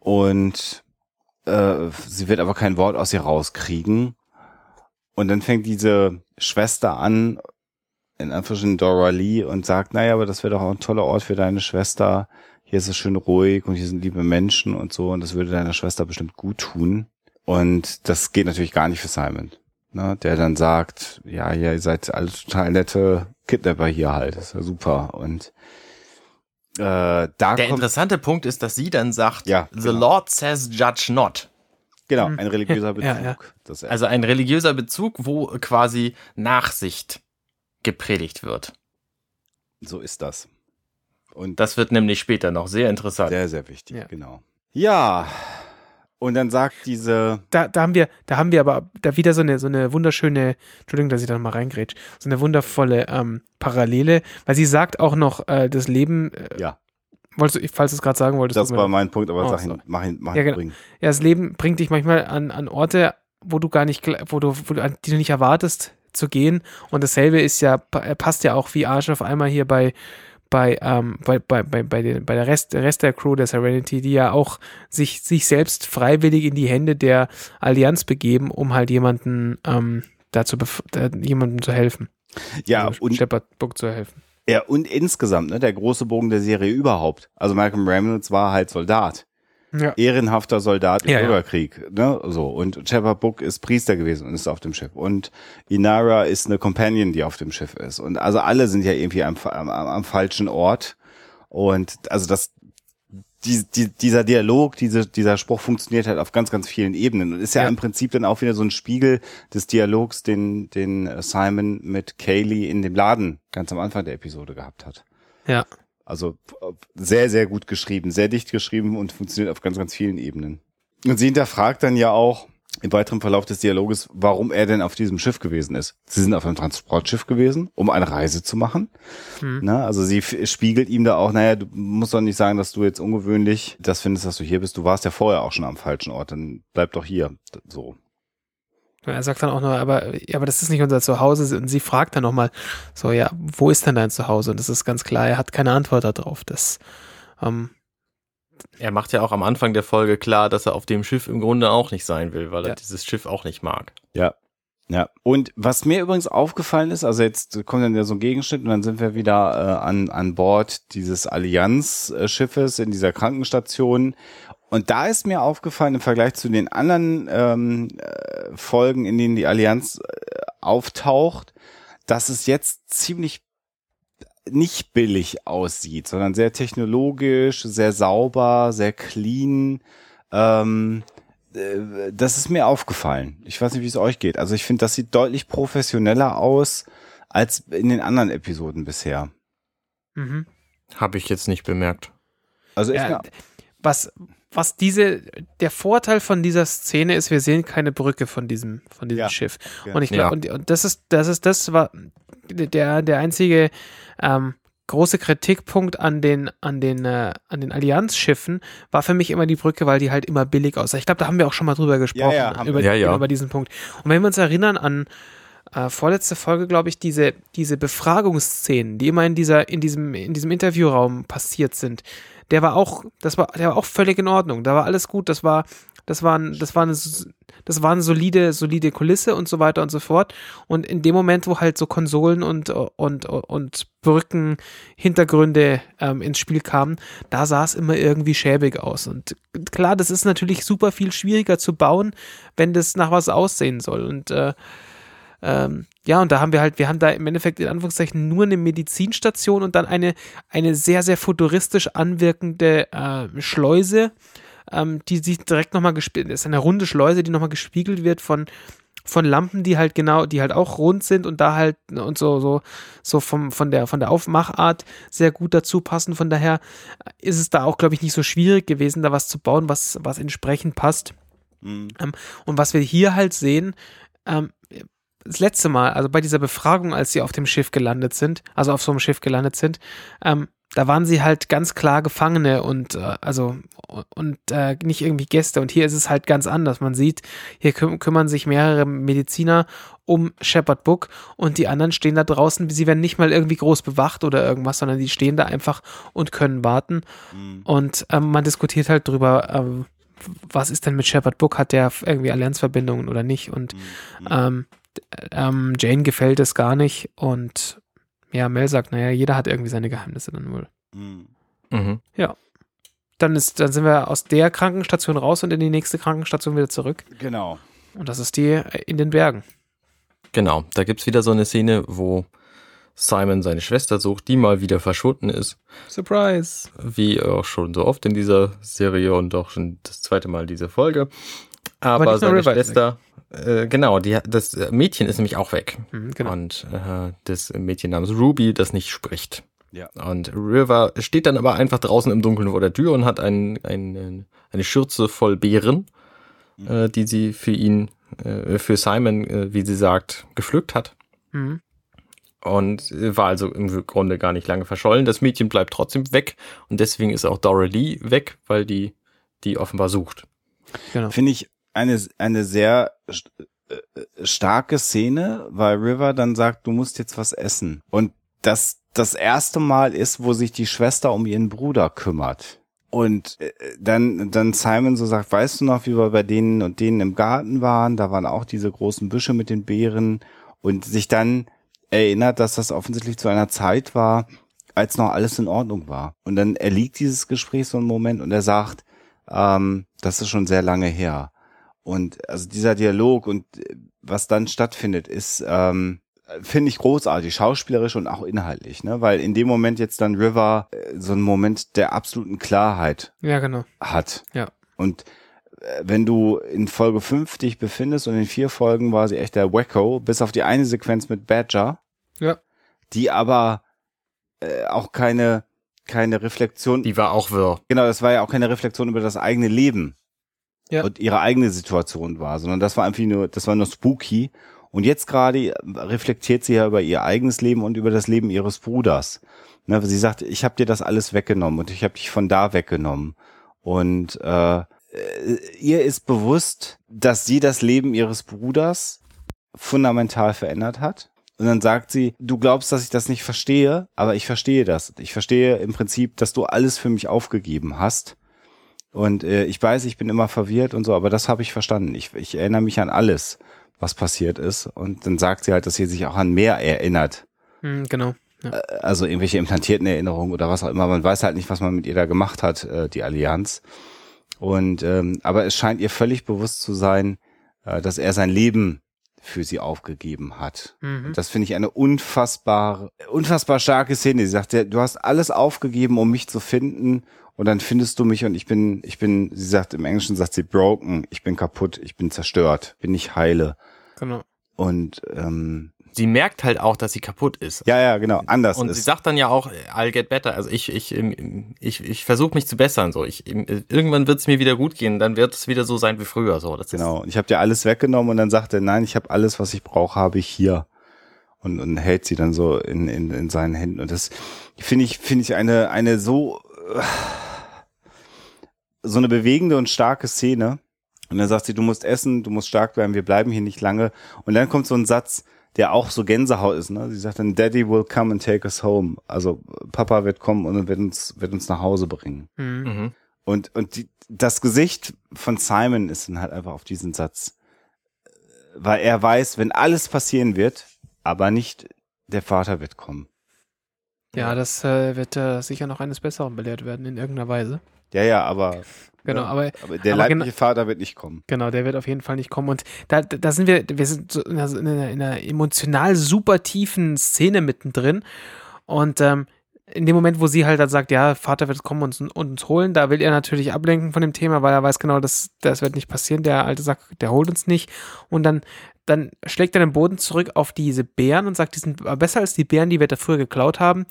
Und äh, sie wird aber kein Wort aus ihr rauskriegen. Und dann fängt diese Schwester an, in Anführungsstrichen Dora Lee, und sagt, naja, aber das wäre doch auch ein toller Ort für deine Schwester. Hier ist es schön ruhig und hier sind liebe Menschen und so. Und das würde deiner Schwester bestimmt gut tun. Und das geht natürlich gar nicht für Simon. Ne, der dann sagt, ja, ja, ihr seid alle total nette Kidnapper hier halt. Das ist ja super. Und äh, da Der kommt, interessante Punkt ist, dass sie dann sagt, Ja, The genau. Lord says judge not. genau, Hm. ein religiöser Bezug. Ja, ja. Das Also ein religiöser Bezug, wo quasi Nachsicht gepredigt wird. so ist das. Und Das wird nämlich später noch sehr interessant. Sehr, sehr wichtig, Ja. genau. Ja, und dann sagt diese, Da, da haben wir, da haben wir aber da wieder so eine, so eine wunderschöne, Entschuldigung, dass ich da mal reingrätsch, so eine wundervolle ähm, Parallele, weil sie sagt auch noch, äh, das Leben, äh, ja, wolltest du, falls du es gerade sagen wolltest, das war mein Punkt, aber Oh, sag ihn, mach ihn, mach Ja, ihn genau. bringen. ja, das Leben bringt dich manchmal an, an Orte, wo du gar nicht, wo du, wo du, an die du nicht erwartest zu gehen. Und dasselbe ist ja, äh, passt ja auch wie Arsch auf einmal hier bei, bei, ähm, bei, bei, bei, bei, den, bei der Rest, der Rest der Crew der Serenity, die ja auch sich, sich selbst freiwillig in die Hände der Allianz begeben, um halt jemanden, ähm, dazu, da, jemandem zu helfen. Ja, also und, Shepard Book zu helfen. ja, und insgesamt, ne, der große Bogen der Serie überhaupt. Also Malcolm Reynolds war halt Soldat. Ja. Ehrenhafter Soldat im Ja. Bürgerkrieg, ne, so. Und Shepard Book ist Priester gewesen und ist auf dem Schiff. Und Inara ist eine Companion, die auf dem Schiff ist. Und also alle sind ja irgendwie am, am, am falschen Ort. Und also das, die, die, dieser Dialog, diese, dieser Spruch funktioniert halt auf ganz, ganz vielen Ebenen und ist ja, Ja. im Prinzip dann auch wieder so ein Spiegel des Dialogs, den, den Simon mit Kaylee in dem Laden ganz am Anfang der Episode gehabt hat. Ja. Also sehr, sehr gut geschrieben, sehr dicht geschrieben und funktioniert auf ganz, ganz vielen Ebenen. Und sie hinterfragt dann ja auch im weiteren Verlauf des Dialoges, warum er denn auf diesem Schiff gewesen ist. Sie sind auf einem Transportschiff gewesen, um eine Reise zu machen. Hm. Ne? Also sie spiegelt ihm da auch, naja, du musst doch nicht sagen, dass du jetzt ungewöhnlich das findest, dass du hier bist. Du warst ja vorher auch schon am falschen Ort, dann bleib doch hier. So. Er sagt dann auch nur, aber, aber das ist nicht unser Zuhause. Und sie fragt dann nochmal, so, ja, wo ist denn dein Zuhause? Und das ist ganz klar, er hat keine Antwort darauf. Das, ähm, Er macht ja auch am Anfang der Folge klar, dass er auf dem Schiff im Grunde auch nicht sein will, weil er Ja. dieses Schiff auch nicht mag. Ja. Ja. Und was mir übrigens aufgefallen ist, also jetzt kommt dann ja so ein Gegenschnitt und dann sind wir wieder äh, an, an Bord dieses Allianz-Schiffes in dieser Krankenstation. Und da ist mir aufgefallen im Vergleich zu den anderen ähm, äh, Folgen, in denen die Allianz äh, auftaucht, dass es jetzt ziemlich nicht billig aussieht, sondern sehr technologisch, sehr sauber, sehr clean. Ähm, äh, das ist mir aufgefallen. Ich weiß nicht, wie es euch geht. Also ich finde, das sieht deutlich professioneller aus als in den anderen Episoden bisher. mhm. Habe ich jetzt nicht bemerkt. Also ich, ja, was, was diese, der Vorteil von dieser Szene ist, wir sehen keine Brücke von diesem, von diesem Ja. Schiff. Ja. Und ich Ja. glaube, und, und das ist, das ist, das war der, der einzige ähm, große Kritikpunkt an den, an den, äh, an den Allianzschiffen war für mich immer die Brücke, weil die halt immer billig aussah. Ich glaube, da haben wir auch schon mal drüber gesprochen, ja, über. Ja, ja. über diesen Punkt. Und wenn wir uns erinnern an äh, vorletzte Folge, glaube ich, diese, diese Befragungsszenen, die immer in dieser, in diesem, in diesem Interviewraum passiert sind, der war auch, das war, der war auch völlig in Ordnung. Da war alles gut, das war, das waren, das war eine, das war eine solide, solide Kulisse und so weiter und so fort. Und in dem Moment, wo halt so Konsolen und, und, und Brücken, Hintergründe ähm, ins Spiel kamen, da sah es immer irgendwie schäbig aus. Und klar, das ist natürlich super viel schwieriger zu bauen, wenn das nach was aussehen soll. Und äh, ähm, ja, und da haben wir halt, wir haben da im Endeffekt in Anführungszeichen nur eine Medizinstation und dann eine, eine sehr, sehr futuristisch anwirkende äh, Schleuse, ähm, die sich direkt nochmal gespiegelt, ist eine runde Schleuse, die nochmal gespiegelt wird von, von Lampen, die halt genau, die halt auch rund sind und da halt und so, so, so vom, von der, von der Aufmachart sehr gut dazu passen. Von daher ist es da auch, glaube ich, nicht so schwierig gewesen, da was zu bauen, was, was entsprechend passt. Mhm. Ähm, und was wir hier halt sehen, ähm, das letzte Mal, also bei dieser Befragung, als sie auf dem Schiff gelandet sind, also auf so einem Schiff gelandet sind, ähm, da waren sie halt ganz klar Gefangene und äh, also und äh, nicht irgendwie Gäste. Und hier ist es halt ganz anders. Man sieht, hier küm kümmern sich mehrere Mediziner um Shepard Book und die anderen stehen da draußen. Sie werden nicht mal irgendwie groß bewacht oder irgendwas, sondern die stehen da einfach und können warten. Mhm. Und ähm, man diskutiert halt drüber, ähm, was ist denn mit Shepard Book? Hat der irgendwie Allianzverbindungen oder nicht? Und Mhm. ähm, ähm, Jane gefällt es gar nicht und ja, Mel sagt, naja, jeder hat irgendwie seine Geheimnisse dann wohl. Mhm. Mhm. Dann ist, dann sind wir aus der Krankenstation raus und in die nächste Krankenstation wieder zurück. Genau. Und das ist die äh, in den Bergen. Genau, da gibt's wieder so eine Szene, wo Simon seine Schwester sucht, die mal wieder verschwunden ist. Surprise. Wie auch schon so oft in dieser Serie und auch schon das zweite Mal diese Folge. Aber, nur seine Schwester, äh, genau, die, das Mädchen ist nämlich auch weg. Mhm, genau. Und äh, das Mädchen namens Ruby, das nicht spricht. Ja. Und River steht dann aber einfach draußen im Dunkeln vor der Tür und hat ein, ein, eine Schürze voll Beeren, Mhm. äh, die sie für ihn, äh, für Simon, äh, wie sie sagt, gepflückt hat. Mhm. Und war also im Grunde gar nicht lange verschollen. Das Mädchen bleibt trotzdem weg und deswegen ist auch Dora Lee weg, weil die die offenbar sucht. Genau. Finde ich eine, eine sehr st- äh, starke Szene, weil River dann sagt, du musst jetzt was essen. Und das das erste Mal ist, wo sich die Schwester um ihren Bruder kümmert. Und äh, dann, dann Simon so sagt, weißt du noch, wie wir bei denen und denen im Garten waren? Da waren auch diese großen Büsche mit den Beeren. Und sich dann erinnert, dass das offensichtlich zu einer Zeit war, als noch alles in Ordnung war. Und dann erliegt dieses Gespräch so einen Moment und er sagt, ähm, das ist schon sehr lange her. Und also dieser Dialog und äh, was dann stattfindet, ist, ähm, finde ich großartig, schauspielerisch und auch inhaltlich, ne? Weil in dem Moment jetzt dann River äh, so einen Moment der absoluten Klarheit Ja, genau. hat. Ja. Und äh, wenn du in Folge 5 dich befindest und in vier Folgen war sie echt der Wacko, bis auf die eine Sequenz mit Badger, Ja. die aber äh, auch keine keine Reflexion Die war auch wirr. Genau, das war ja auch keine Reflexion über das eigene Leben Ja. und ihre eigene Situation war, sondern das war einfach nur, das war nur spooky. Und jetzt gerade reflektiert sie ja über ihr eigenes Leben und über das Leben ihres Bruders. Ne, sie sagt, ich habe dir das alles weggenommen und ich habe dich von da weggenommen. Und äh, äh, ihr ist bewusst, dass sie das Leben ihres Bruders fundamental verändert hat. Und dann sagt sie, du glaubst, dass ich das nicht verstehe, aber ich verstehe das. Ich verstehe im Prinzip, dass du alles für mich aufgegeben hast. Und äh, ich weiß, ich bin immer verwirrt und so, aber das habe ich verstanden. Ich, ich erinnere mich an alles, was passiert ist. Und dann sagt sie halt, dass sie sich auch an mehr erinnert. Mhm, genau. Ja. Also irgendwelche implantierten Erinnerungen oder was auch immer. Man weiß halt nicht, was man mit ihr da gemacht hat, äh, die Allianz. Und ähm, aber es scheint ihr völlig bewusst zu sein, äh, dass er sein Leben für sie aufgegeben hat. Mhm. Das finde ich eine unfassbar, unfassbar starke Szene. Sie sagt, du hast alles aufgegeben, um mich zu finden, und dann findest du mich und ich bin, ich bin, sie sagt im Englischen sagt sie broken, ich bin kaputt, ich bin zerstört, bin nicht heile. Genau. Und ähm, Sie merkt halt auch, dass sie kaputt ist. ja, ja, genau, anders Und sie ist. sagt dann ja auch, I'll get better. Also ich, ich, ähm, ich, ich versuche mich zu bessern. So, ich, irgendwann wird es mir wieder gut gehen. Dann wird es wieder so sein wie früher. So, das Genau. Und ich habe dir alles weggenommen und dann sagt er, nein, ich habe alles, was ich brauche, habe ich hier. Und, und hält sie dann so in, in, in seinen Händen. Und das finde ich, finde ich eine, eine so, so eine bewegende und starke Szene. Und dann sagt sie, du musst essen, du musst stark bleiben, wir bleiben hier nicht lange. Und dann kommt so ein Satz, der auch so Gänsehaut ist. Ne? Sie sagt dann, Daddy will come and take us home. Also Papa wird kommen und wird uns, wird uns nach Hause bringen. Mhm. Mhm. Und, und die, das Gesicht von Simon ist dann halt einfach auf diesen Satz. Weil er weiß, wenn alles passieren wird, aber nicht der Vater wird kommen. Ja, das äh, wird äh, sicher noch eines Besseren belehrt werden in irgendeiner Weise. Ja, ja, aber, Genau, ja, aber aber der aber leibliche Vater wird nicht kommen. Genau, der wird auf jeden Fall nicht kommen. Und da, da sind wir, wir sind so in einer, in einer, in einer emotional super tiefen Szene mittendrin. Und ähm, in dem Moment, wo sie halt dann sagt, ja, Vater wird kommen und, und uns holen, da will er natürlich ablenken von dem Thema, weil er weiß genau, dass das wird nicht passieren. Der alte sagt, der holt uns nicht. Und dann, dann schlägt er den Boden zurück auf diese Bären und sagt, die sind besser als die Bären, die wir da früher geklaut haben.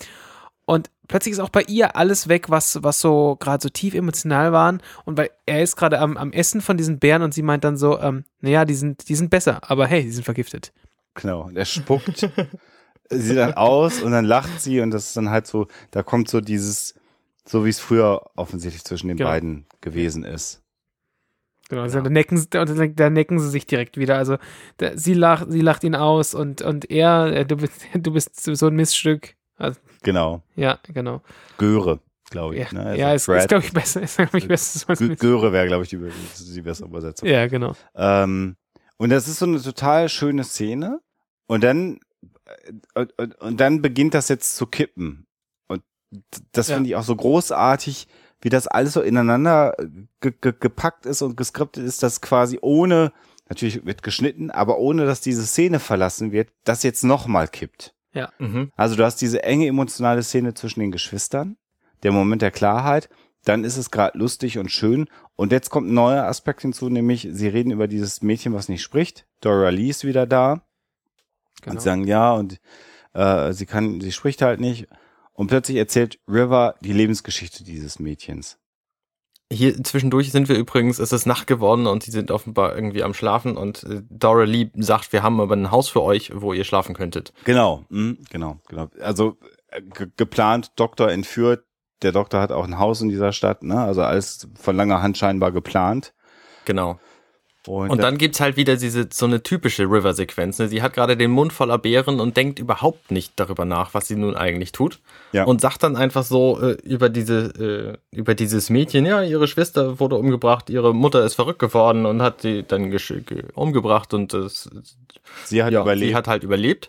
Und plötzlich ist auch bei ihr alles weg, was, was so gerade so tief emotional waren. Und weil er ist gerade am, am Essen von diesen Bären und sie meint dann so, ähm, naja, die sind, die sind besser, aber hey, die sind vergiftet. Genau, und er spuckt sie dann aus und dann lacht sie und das ist dann halt so, da kommt so dieses, so wie es früher offensichtlich zwischen den Genau. beiden gewesen ist. Genau, also da, necken, sie- da, da necken sie sich direkt wieder. Also da, sie, lacht, sie lacht ihn aus und, und er, äh, du bist, du bist so ein Miststück. Also, Genau, ja, genau. Göre, glaube ich. Ja, ne? Also ja ist, ist glaube ich, besser. Ist, glaube ich, besser. so als. Göre wäre, glaube ich, die, die bessere Übersetzung. Ja, genau. Ähm, und das ist so eine total schöne Szene. Und dann, äh, und, und, und dann beginnt das jetzt zu kippen. Und das Ja. finde ich auch so großartig, wie das alles so ineinander ge ge gepackt ist und geskriptet ist, dass quasi ohne, natürlich wird geschnitten, aber ohne, dass diese Szene verlassen wird, das jetzt nochmal kippt. Mhm. Also du hast diese enge emotionale Szene zwischen den Geschwistern, der Moment der Klarheit, dann ist es gerade lustig und schön und jetzt kommt ein neuer Aspekt hinzu, nämlich sie reden über dieses Mädchen, was nicht spricht. Dora Lee ist wieder da genau. und sie sagen ja und äh, sie kann, sie spricht halt nicht und plötzlich erzählt River die Lebensgeschichte dieses Mädchens. Hier zwischendurch sind wir übrigens, es ist Nacht geworden und sie sind offenbar irgendwie am Schlafen und äh, Dora Lee sagt, wir haben aber ein Haus für euch, wo ihr schlafen könntet. Genau, mhm, genau, genau. Also äh, ge geplant, Doktor entführt. Der Doktor hat auch ein Haus in dieser Stadt, ne? Also alles von langer Hand scheinbar geplant. Genau. Und, Und dann gibt's halt wieder diese so eine typische River-Sequenz. Ne? Sie hat gerade den Mund voller Beeren und denkt überhaupt nicht darüber nach, was sie nun eigentlich tut. Ja. Und sagt dann einfach so äh, über diese äh, über dieses Mädchen, ja, ihre Schwester wurde umgebracht, ihre Mutter ist verrückt geworden und hat sie dann umgebracht und das, sie hat ja, überlebt. sie hat halt überlebt.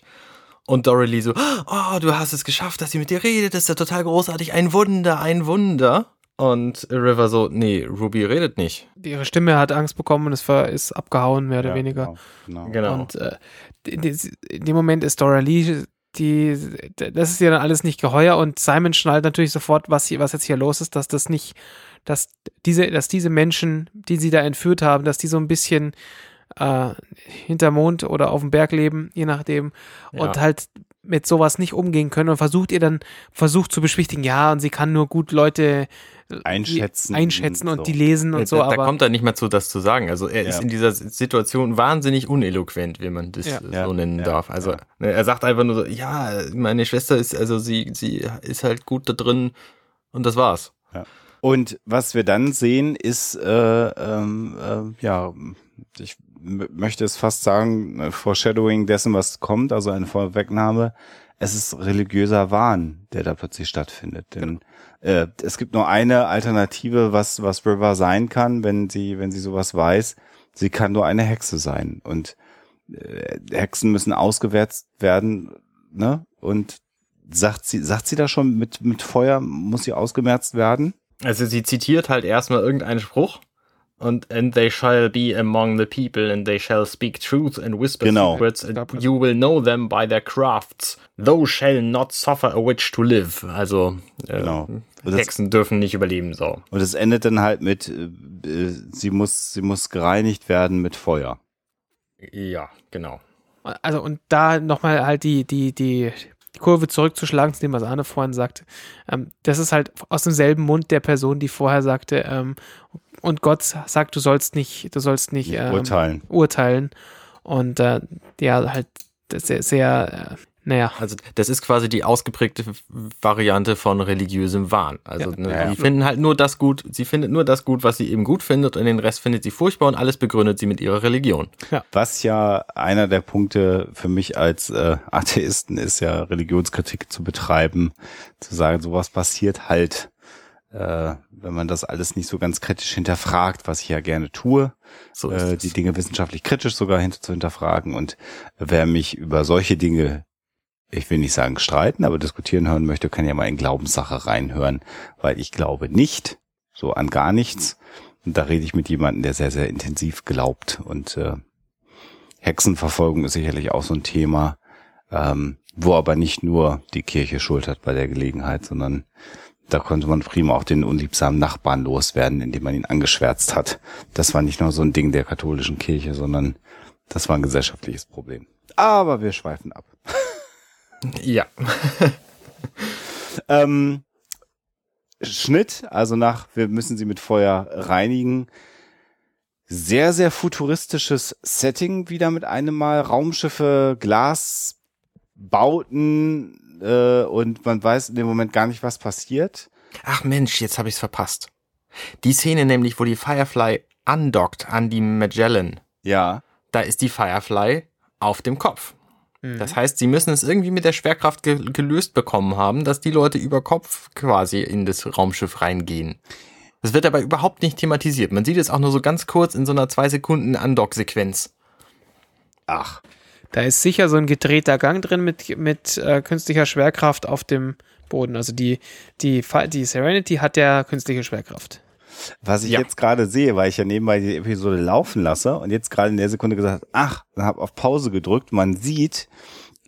Und Dora Lee so, oh, du hast es geschafft, dass sie mit dir redet, das ist ja total großartig, ein Wunder, ein Wunder. Und River so, nee, Ruby redet nicht. Ihre Stimme hat Angst bekommen und es war, ist abgehauen, mehr oder Ja, weniger. Genau, genau. Genau. Und äh, in, dem Moment ist Dora Lee, die, das ist ja dann alles nicht geheuer und Simon schnallt natürlich sofort, was, hier, was jetzt hier los ist, dass das nicht, dass diese, dass diese Menschen, die sie da entführt haben, dass die so ein bisschen äh, hinter Mond oder auf dem Berg leben, je nachdem, und Ja. halt mit sowas nicht umgehen können und versucht ihr dann, versucht zu beschwichtigen, ja, und sie kann nur gut Leute Einschätzen einschätzen und und die so. lesen und so, da, da kommt er nicht mehr zu, das zu sagen. Also er ist Ja. in dieser Situation wahnsinnig uneloquent, wie man das Ja. so Ja, nennen ja, darf. Also ja. ne, er sagt einfach nur so, ja, meine Schwester ist, also sie, sie ist halt gut da drin und das war's. Und was wir dann sehen, ist, äh, ähm, äh, ja, ich möchte es fast sagen, äh, Foreshadowing dessen, was kommt, also eine Vorwegnahme. Es ist religiöser Wahn, der da plötzlich stattfindet. Denn äh, es gibt nur eine Alternative, was, was River sein kann, wenn sie, wenn sie sowas weiß. Sie kann nur eine Hexe sein. Und äh, Hexen müssen ausgewärzt werden, ne? Und sagt sie, sagt sie da schon mit, mit Feuer muss sie ausgemerzt werden? Also sie zitiert halt erstmal irgendeinen Spruch und and they shall be among the people and they shall speak truth and whisper Genau. secrets and you will know them by their crafts. Those shall not suffer a witch to live. Also äh, Genau. Hexen dürfen nicht überleben, so. Und es endet dann halt mit, äh, äh, sie muss, sie muss gereinigt werden mit Feuer. Ja, genau. also und da nochmal halt die, die, die, die Kurve zurückzuschlagen zu dem, was Arne vorhin sagte. Ähm, das ist halt aus demselben Mund der Person, die vorher sagte, ähm, und Gott sagt, du sollst nicht, du sollst nicht, Nicht ähm, urteilen. urteilen. Und äh, ja, halt sehr, sehr äh, naja, Also das ist quasi die ausgeprägte Variante von religiösem Wahn. Also Ja. ne, Ja, ja. sie finden halt nur das gut, sie findet nur das gut, was sie eben gut findet und den Rest findet sie furchtbar und alles begründet sie mit ihrer Religion. Was ja einer der Punkte für mich als äh, Atheisten ist, ja Religionskritik zu betreiben, zu sagen, sowas passiert halt, äh, wenn man das alles nicht so ganz kritisch hinterfragt, was ich ja gerne tue, So äh, die Dinge wissenschaftlich kritisch sogar hinter zu hinterfragen. Und wer mich über solche Dinge, ich will nicht sagen streiten, aber diskutieren hören möchte, kann ja mal in Glaubenssache reinhören, weil ich glaube nicht, so an gar nichts. Und da rede ich mit jemandem, der sehr, sehr intensiv glaubt. Und äh, Hexenverfolgung ist sicherlich auch so ein Thema. Ähm, Wo aber nicht nur die Kirche schuld hat bei der Gelegenheit, sondern da konnte man prima auch den unliebsamen Nachbarn loswerden, indem man ihn angeschwärzt hat. Das war nicht nur so ein Ding der katholischen Kirche, sondern das war ein gesellschaftliches Problem. Aber wir schweifen ab. Ja. Ähm, Schnitt, also nach, wir müssen sie mit Feuer reinigen. Sehr, sehr futuristisches Setting wieder mit einem Mal. Raumschiffe, Glasbauten äh, und man weiß in dem Moment gar nicht, was passiert. Ach Mensch, jetzt habe ich's verpasst. Die Szene nämlich, wo die Firefly andockt an die Magellan, Ja. da ist die Firefly auf dem Kopf. Mhm. Das heißt, sie müssen es irgendwie mit der Schwerkraft ge gelöst bekommen haben, dass die Leute über Kopf quasi in das Raumschiff reingehen. Das wird aber überhaupt nicht thematisiert. Man sieht es auch nur so ganz kurz in so einer zwei Sekunden Andock-Sequenz. Ach, Da ist sicher so ein gedrehter Gang drin mit, mit äh, künstlicher Schwerkraft auf dem Boden. Also die, die, die Serenity hat ja künstliche Schwerkraft. was ich Ja. jetzt gerade sehe, weil ich ja nebenbei die Episode laufen lasse und jetzt gerade in der Sekunde gesagt, ach, dann habe auf Pause gedrückt. Man sieht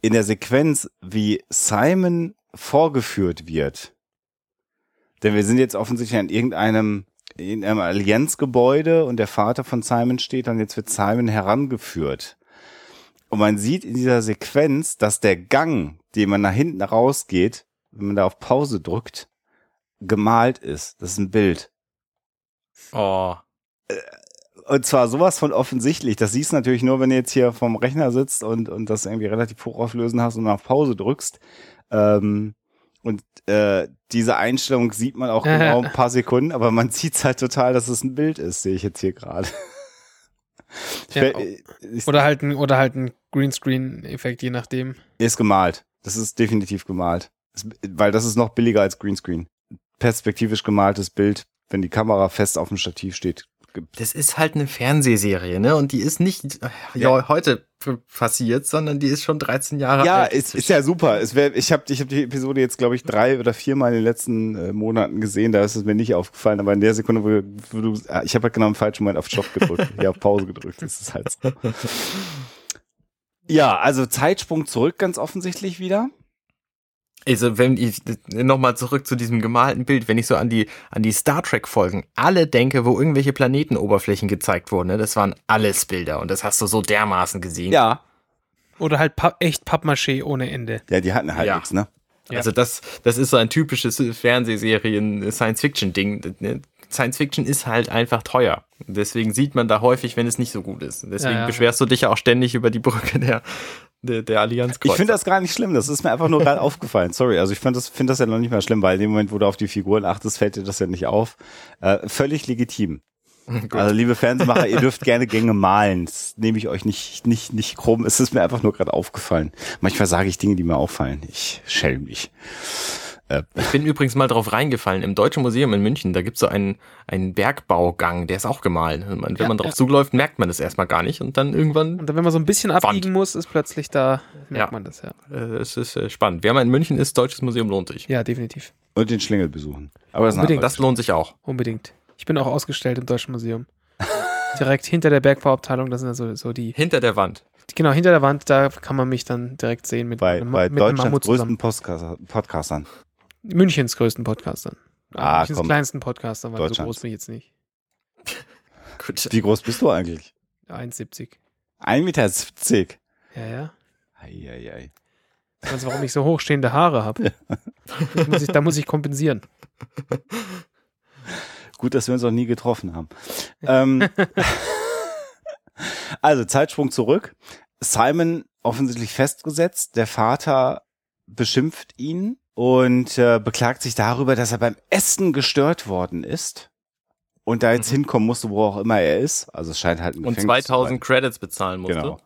in der Sequenz, wie Simon vorgeführt wird. Denn wir sind jetzt offensichtlich an irgendeinem, in einem Allianzgebäude und der Vater von Simon steht und jetzt wird Simon herangeführt. Und man sieht in dieser Sequenz, dass der Gang, den man nach hinten rausgeht, wenn man da auf Pause drückt, gemalt ist. Das ist ein Bild. Oh. Und zwar sowas von offensichtlich. Das siehst du natürlich nur, wenn du jetzt hier vom Rechner sitzt und, und das irgendwie relativ hochauflösend hast und auf Pause drückst. Ähm, und äh, diese Einstellung sieht man auch genau ein paar Sekunden, aber man sieht halt total, dass es ein Bild ist, sehe ich jetzt hier gerade. Ja, ist, Oder halt ein, oder halt ein Greenscreen-Effekt, je nachdem. ist gemalt. Das ist definitiv gemalt. Weil das ist noch billiger als Greenscreen. Perspektivisch gemaltes Bild, wenn die Kamera fest auf dem Stativ steht. Das ist halt eine Fernsehserie, ne? Und die ist nicht äh, ja, heute passiert, sondern die ist schon 13 Jahre Ja, alt. ist, ist ja super. Es wär, ich habe ich hab die Episode jetzt, glaube ich, drei oder viermal in den letzten äh, Monaten gesehen. Da ist es mir nicht aufgefallen. Aber in der Sekunde, wo, wo du, ah, ich habe halt genau im falschen Moment auf Stopp gedrückt, hier auf Pause gedrückt. Das ist halt so. Ja, also Zeitsprung zurück ganz offensichtlich wieder. Also wenn ich nochmal zurück zu diesem gemalten Bild, wenn ich so an die an die Star Trek Folgen alle denke, wo irgendwelche Planetenoberflächen gezeigt wurden, ne, das waren alles Bilder und das hast du so dermaßen gesehen. Ja. Oder halt pa echt Pappmaché ohne Ende. Ja, die hatten halt Ja. nichts, ne? Ja. Also das das ist so ein typisches Fernsehserien Science Fiction Ding. ne? Science Fiction ist halt einfach teuer. Deswegen sieht man da häufig, wenn es nicht so gut ist. Deswegen Ja, ja. beschwerst du dich ja auch ständig über die Brücke der der, der Allianz. Ich finde das gar nicht schlimm. Das ist mir einfach nur gerade aufgefallen. Sorry. Also ich finde das, finde das ja noch nicht mal schlimm, weil in dem Moment, wo du auf die Figuren achtest, fällt dir das ja nicht auf. Äh, völlig legitim. Also liebe Fernsehmacher, ihr dürft gerne Gänge malen. Das nehme ich euch nicht, nicht, nicht krumm. Es ist mir einfach nur gerade aufgefallen. Manchmal sage ich Dinge, die mir auffallen. Ich schäme mich. Ich bin übrigens mal drauf reingefallen. Im Deutschen Museum in München, da gibt's so einen, einen Bergbaugang, der ist auch gemalt. Und man- Wenn Ja, man drauf ja. zuläuft, merkt man das erstmal gar nicht. Und dann irgendwann, Und dann, wenn man so ein bisschen abbiegen muss, ist plötzlich da, merkt Ja. man das, ja. äh, es ist äh, spannend. Wer mal in München ist, Deutsches Museum lohnt sich. Ja, definitiv. Und den Schlingel besuchen. Aber das Unbedingt. Das lohnt sich auch. Unbedingt. Ich bin auch ausgestellt im Deutschen Museum. Direkt hinter der Bergbauabteilung, das sind ja so, die, Hinter der Wand. genau, hinter der Wand, da kann man mich dann direkt sehen mit, bei, einem- bei mit einem Deutschlands Mammut größten zusammen. Münchens größten Podcastern. Ah, Münchens komm. kleinsten Podcastern, weil so groß bin ich jetzt nicht. Gut. Wie groß bist du eigentlich? 1,70. 1,70 Meter. Ja, ja. Eieiei. Weißt du, warum ich so hochstehende Haare habe? muss ich, da muss ich kompensieren. Gut, dass wir uns noch nie getroffen haben. ähm, also Zeitsprung zurück. Simon offensichtlich festgesetzt. Der Vater beschimpft ihn und äh, beklagt sich darüber, dass er beim Essen gestört worden ist und da jetzt Mhm. hinkommen musste, wo auch immer er ist. Also es scheint halt ein Und Gefängnis zu 2000 Credits bezahlen musste. Genau.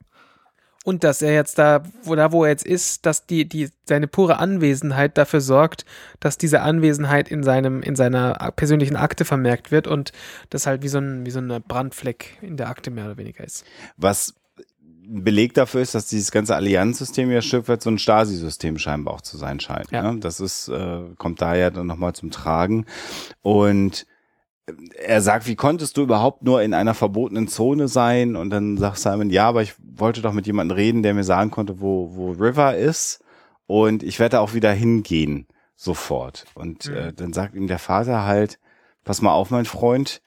Und dass er jetzt da, wo da, wo er jetzt ist, dass die, die, seine pure Anwesenheit dafür sorgt, dass diese Anwesenheit in seinem, in seiner persönlichen Akte vermerkt wird und das halt wie so ein, wie so ein Brandfleck in der Akte mehr oder weniger ist. Was ein Beleg dafür ist, dass dieses ganze Allianzsystem ja weit so ein Stasi-System scheinbar auch zu sein scheint. Ja. Ne? Das ist, äh, kommt da ja dann nochmal zum Tragen. Und er sagt, wie konntest du überhaupt nur in einer verbotenen Zone sein? Und dann sagt Simon, ja, aber ich wollte doch mit jemandem reden, der mir sagen konnte, wo, wo River ist. und ich werde auch wieder hingehen sofort. Und Mhm. äh, dann sagt ihm der Vater halt, pass mal auf, mein Freund,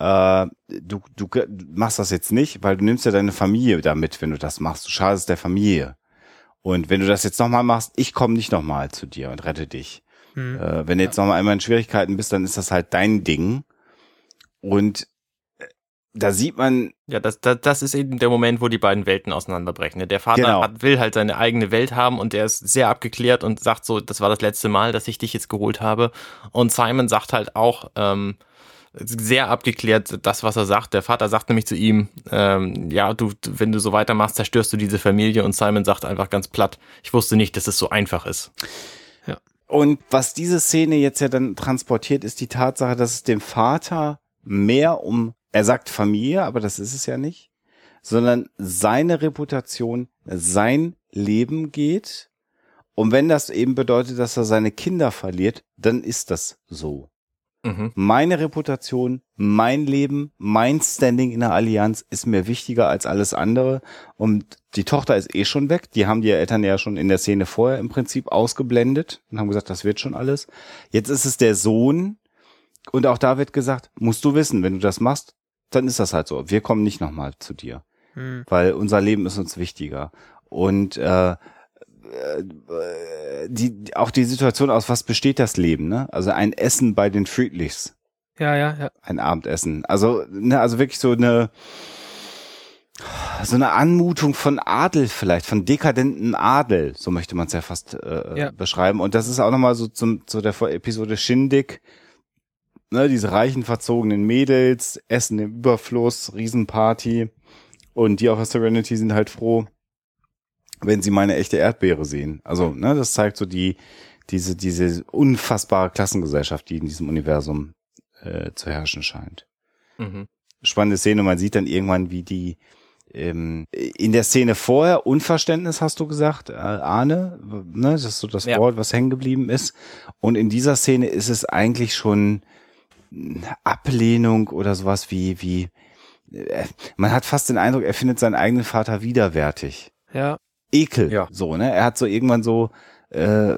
äh, du, du machst das jetzt nicht, weil du nimmst ja deine Familie damit, wenn du das machst. Du schadest der Familie. Und wenn du das jetzt nochmal machst, ich komme nicht nochmal zu dir und rette dich. Hm. Äh, wenn du jetzt nochmal einmal in Schwierigkeiten bist, dann ist das halt dein Ding. Und äh, da sieht man, Ja, das, das, das ist eben der Moment, wo die beiden Welten auseinanderbrechen. ne? Der Vater Genau. hat, will halt seine eigene Welt haben und der ist sehr abgeklärt und sagt so, das war das letzte Mal, dass ich dich jetzt geholt habe. Und Simon sagt halt auch, ähm, sehr abgeklärt, das, was er sagt. Der Vater sagt nämlich zu ihm, ähm, ja, du, du- wenn du so weitermachst, zerstörst du diese Familie. Und Simon sagt einfach ganz platt, ich wusste nicht, dass es so einfach ist. Und was diese Szene jetzt ja dann transportiert, ist die Tatsache, dass es dem Vater mehr um, er sagt Familie, aber das ist es ja nicht, sondern seine Reputation, sein Leben geht. Und wenn das eben bedeutet, dass er seine Kinder verliert, dann ist das so. Mhm. Meine Reputation, mein Leben, mein Standing in der Allianz ist mir wichtiger als alles andere. Und die Tochter ist eh schon weg. Die haben die Eltern ja schon in der Szene vorher im Prinzip ausgeblendet und haben gesagt, das wird schon alles. Jetzt ist es der Sohn. Und auch da wird gesagt, musst du wissen, wenn du das machst, dann ist das halt so. Wir kommen nicht nochmal zu dir Hm. weil unser Leben ist uns wichtiger. Und äh, äh, die, auch die Situation aus, was besteht das Leben, ne? Also ein Essen bei den Friedlichs, Ja, ja, ja. ein Abendessen. Also, ne, also wirklich so eine so eine Anmutung von Adel vielleicht, von dekadenten Adel, so möchte man es ja fast äh, Ja. beschreiben. Und das ist auch nochmal so zum, zu der Episode Shindig, ne, diese reichen, verzogenen Mädels, Essen im Überfluss, Riesenparty. Und die auf der Serenity sind halt froh, wenn sie meine echte Erdbeere sehen. Also, ne, das zeigt so die, diese, diese unfassbare Klassengesellschaft, die in diesem Universum äh, zu herrschen scheint. Mhm. Spannende Szene, man sieht dann irgendwann, wie die ähm, in der Szene vorher Unverständnis, hast du gesagt, äh, Arne, ne, das ist so das Ja. Wort, was hängen geblieben ist. Und in dieser Szene ist es eigentlich schon eine Ablehnung oder sowas wie, wie, äh, man hat fast den Eindruck, er findet seinen eigenen Vater widerwärtig. Ja. Ekel, Ja. so, ne? Er hat so irgendwann so, äh,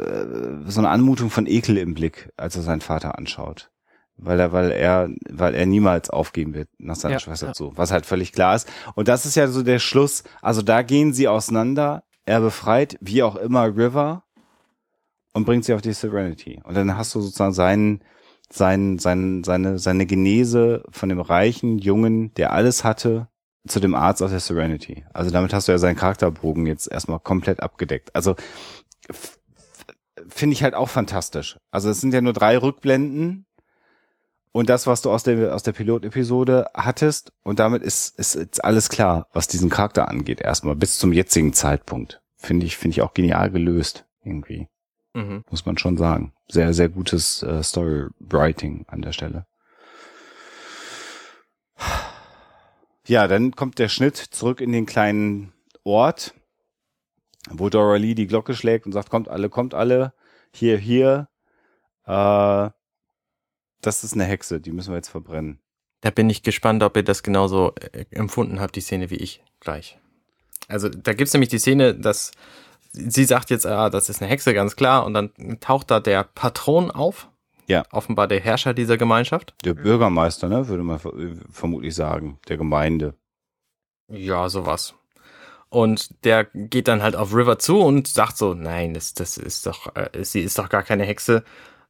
so eine Anmutung von Ekel im Blick, als er seinen Vater anschaut. Weil er, weil er, weil er niemals aufgeben wird nach seiner Ja, Schwester ja. zu, was halt völlig klar ist. Und das ist ja so der Schluss. Also da gehen sie auseinander. Er befreit, wie auch immer, River und bringt sie auf die Serenity. Und dann hast du sozusagen seinen, seinen, seinen, seine, seine Genese von dem reichen Jungen, der alles hatte, zu dem Arzt auf der Serenity. Also damit hast du ja seinen Charakterbogen jetzt erstmal komplett abgedeckt. Also finde ich halt auch fantastisch. Also es sind ja nur drei Rückblenden und das, was du aus der, aus der Pilotepisode hattest und damit ist, ist jetzt alles klar, was diesen Charakter angeht, erstmal bis zum jetzigen Zeitpunkt. Finde ich, finde ich auch genial gelöst, irgendwie. Mhm. Muss man schon sagen. Sehr, sehr gutes äh, Storywriting an der Stelle. Ja, dann kommt der Schnitt zurück in den kleinen Ort, wo Dora Lee die Glocke schlägt und sagt, kommt alle, kommt alle, hier, hier. Äh, das ist eine Hexe, die müssen wir jetzt verbrennen. Da bin ich gespannt, ob ihr das genauso äh, empfunden habt, die Szene wie ich gleich. Also da gibt's nämlich die Szene, dass sie sagt jetzt, ah, das ist eine Hexe, ganz klar, und dann taucht da der Patron auf. Ja. Offenbar der Herrscher dieser Gemeinschaft. Der Bürgermeister, ne, würde man ver- vermutlich sagen, der Gemeinde. Ja, sowas. Und der geht dann halt auf River zu und sagt so, nein, das, das ist doch, äh, sie ist doch gar keine Hexe.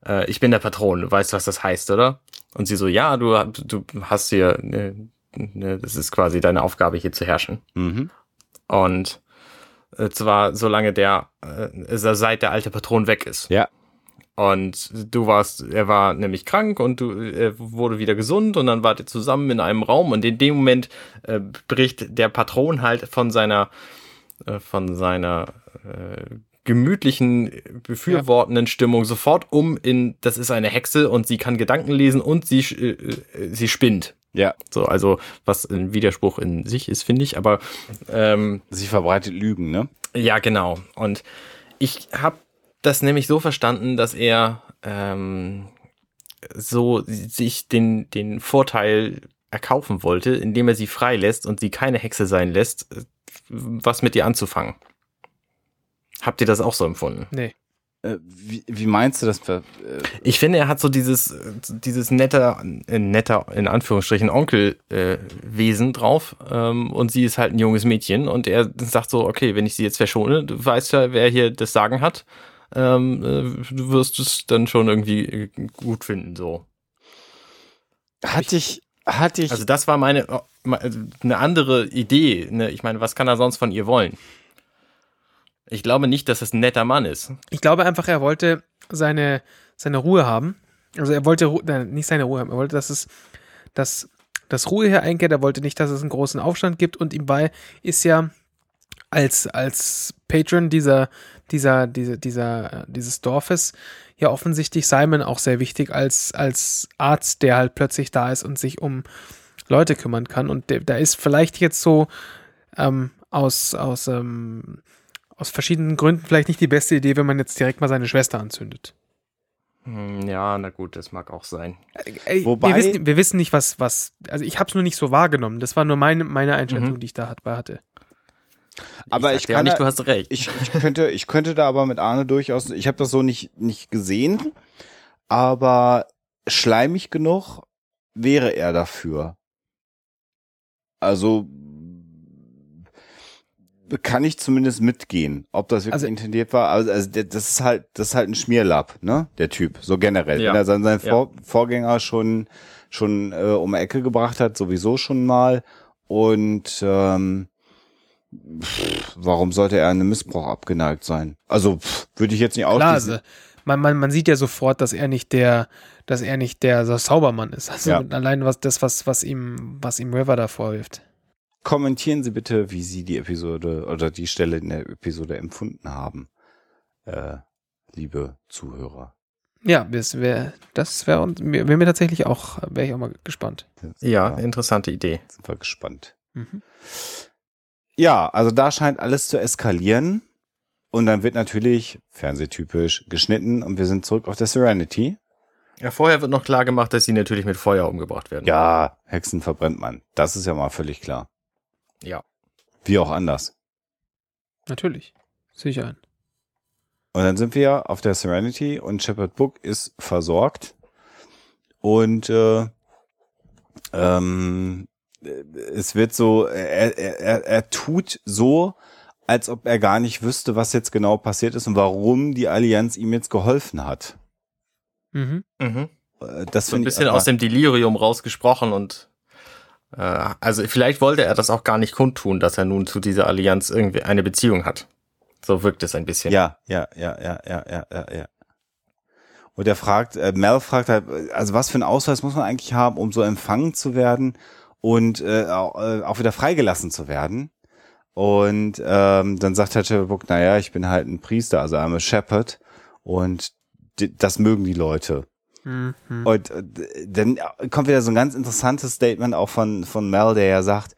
Äh, ich bin der Patron, du weißt, was das heißt, oder? Und sie so, ja, du, du hast hier, ne, ne, das ist quasi deine Aufgabe, hier zu herrschen. Mhm. Und äh, zwar solange der, äh, seit der alte Patron weg ist. Ja. Und du warst, er war nämlich krank und du er wurde wieder gesund und dann wart ihr zusammen in einem Raum und in dem Moment äh, bricht der Patron halt von seiner, äh, von seiner äh, gemütlichen, befürwortenden Stimmung sofort um in, das ist eine Hexe und sie kann Gedanken lesen und sie, äh, äh, sie spinnt. Ja, So, also was ein Widerspruch in sich ist, finde ich, aber ähm, sie verbreitet Lügen, ne? ja, genau. Und ich habe das nämlich so verstanden, dass er ähm, so sich den, den Vorteil erkaufen wollte, indem er sie freilässt und sie keine Hexe sein lässt, äh, was mit ihr anzufangen. Habt ihr das auch so empfunden? Nee. Äh, wie, wie meinst du das? Äh, Ich finde, er hat so dieses, dieses netter, netter, in Anführungsstrichen, Onkelwesen äh, drauf. Ähm, und sie ist halt ein junges Mädchen. Und er sagt so, okay, wenn ich sie jetzt verschone, du weißt ja, wer hier das Sagen hat. Ähm, äh, du wirst es dann schon irgendwie äh, gut finden, so. hatte ich, hatte ich, Also das war meine, me- eine andere Idee. Ne? Ich meine, was kann er sonst von ihr wollen? Ich glaube nicht, dass es ein netter Mann ist. Ich glaube einfach, er wollte seine, seine Ruhe haben. Also er wollte nein, nicht seine Ruhe haben. Er wollte, dass es, dass, dass Ruhe hier einkehrt. Er wollte nicht, dass es einen großen Aufstand gibt. Und ihm bei ist ja als, als Patron dieser, dieser, dieser, dieser, äh, dieses Dorfes ja offensichtlich Simon auch sehr wichtig als, als Arzt, der halt plötzlich da ist und sich um Leute kümmern kann. Und da ist vielleicht jetzt so ähm, aus, aus, ähm, aus verschiedenen Gründen vielleicht nicht die beste Idee, wenn man jetzt direkt mal seine Schwester anzündet. Hm, Ja, na gut, das mag auch sein. Ey, Wobei- wir, wissen, wir wissen nicht, was, was, also ich habe es nur nicht so wahrgenommen. Das war nur meine, meine Einschätzung, Mhm. die ich da hat- hatte. Aber ich ich kann nicht, da- du hast recht. ich, ich könnte, ich könnte da aber mit Arne durchaus, ich habe das so nicht, nicht gesehen, aber schleimig genug wäre er dafür. Also kann ich zumindest mitgehen, ob das wirklich Also- intendiert war. Also, also das ist halt, das ist halt ein Schmierlapp, ne? Der Typ, so generell. Ja. Wenn er seinen, seinen Ja. Vor Vorgänger schon schon äh, um die Ecke gebracht hat, sowieso schon mal. Und ähm, pff, warum sollte er einem Missbrauch abgeneigt sein? Also pff, würde ich jetzt nicht ausschließen. also, man, man, man sieht ja sofort, dass er nicht der, dass er nicht der so Saubermann ist. Also Ja. allein was das, was, was ihm, was ihm River da vorwirft. Kommentieren Sie bitte, wie Sie die Episode oder die Stelle in der Episode empfunden haben, äh, liebe Zuhörer. Ja, das wäre, das wäre wär mir tatsächlich auch, wäre ich auch mal gespannt. Ja, interessante Idee. sind wir gespannt. Mhm. Ja, also da scheint alles zu eskalieren. Und dann wird natürlich, fernsehtypisch, geschnitten und wir sind zurück auf der Serenity. Ja, vorher wird noch klar gemacht, dass sie natürlich mit Feuer umgebracht werden. Ja, Hexen verbrennt man. Das ist ja mal völlig klar. Ja. Wie auch anders. Natürlich. Sicher ein. Und dann sind wir auf der Serenity und Shepard Book ist versorgt. Und äh, ähm, es wird so, er, er, er, tut so, als ob er gar nicht wüsste, was jetzt genau passiert ist und warum die Allianz ihm jetzt geholfen hat. Mhm. Mhm. Äh, Das So ein ich bisschen aber- aus dem Delirium rausgesprochen und äh, also vielleicht wollte er das auch gar nicht kundtun, dass er nun zu dieser Allianz irgendwie eine Beziehung hat. So wirkt es ein bisschen. Ja, ja, ja, ja, ja, ja, ja, ja. Und er fragt, äh, Mel fragt halt, also was für einen Ausweis muss man eigentlich haben, um so empfangen zu werden und äh, auch, äh, auch wieder freigelassen zu werden? Und ähm, dann sagt halt Book, naja, ich bin halt ein Priester, also I'm a Shepherd und das mögen die Leute. Mhm. Und äh, dann kommt wieder so ein ganz interessantes Statement auch von, von Mel, der ja sagt,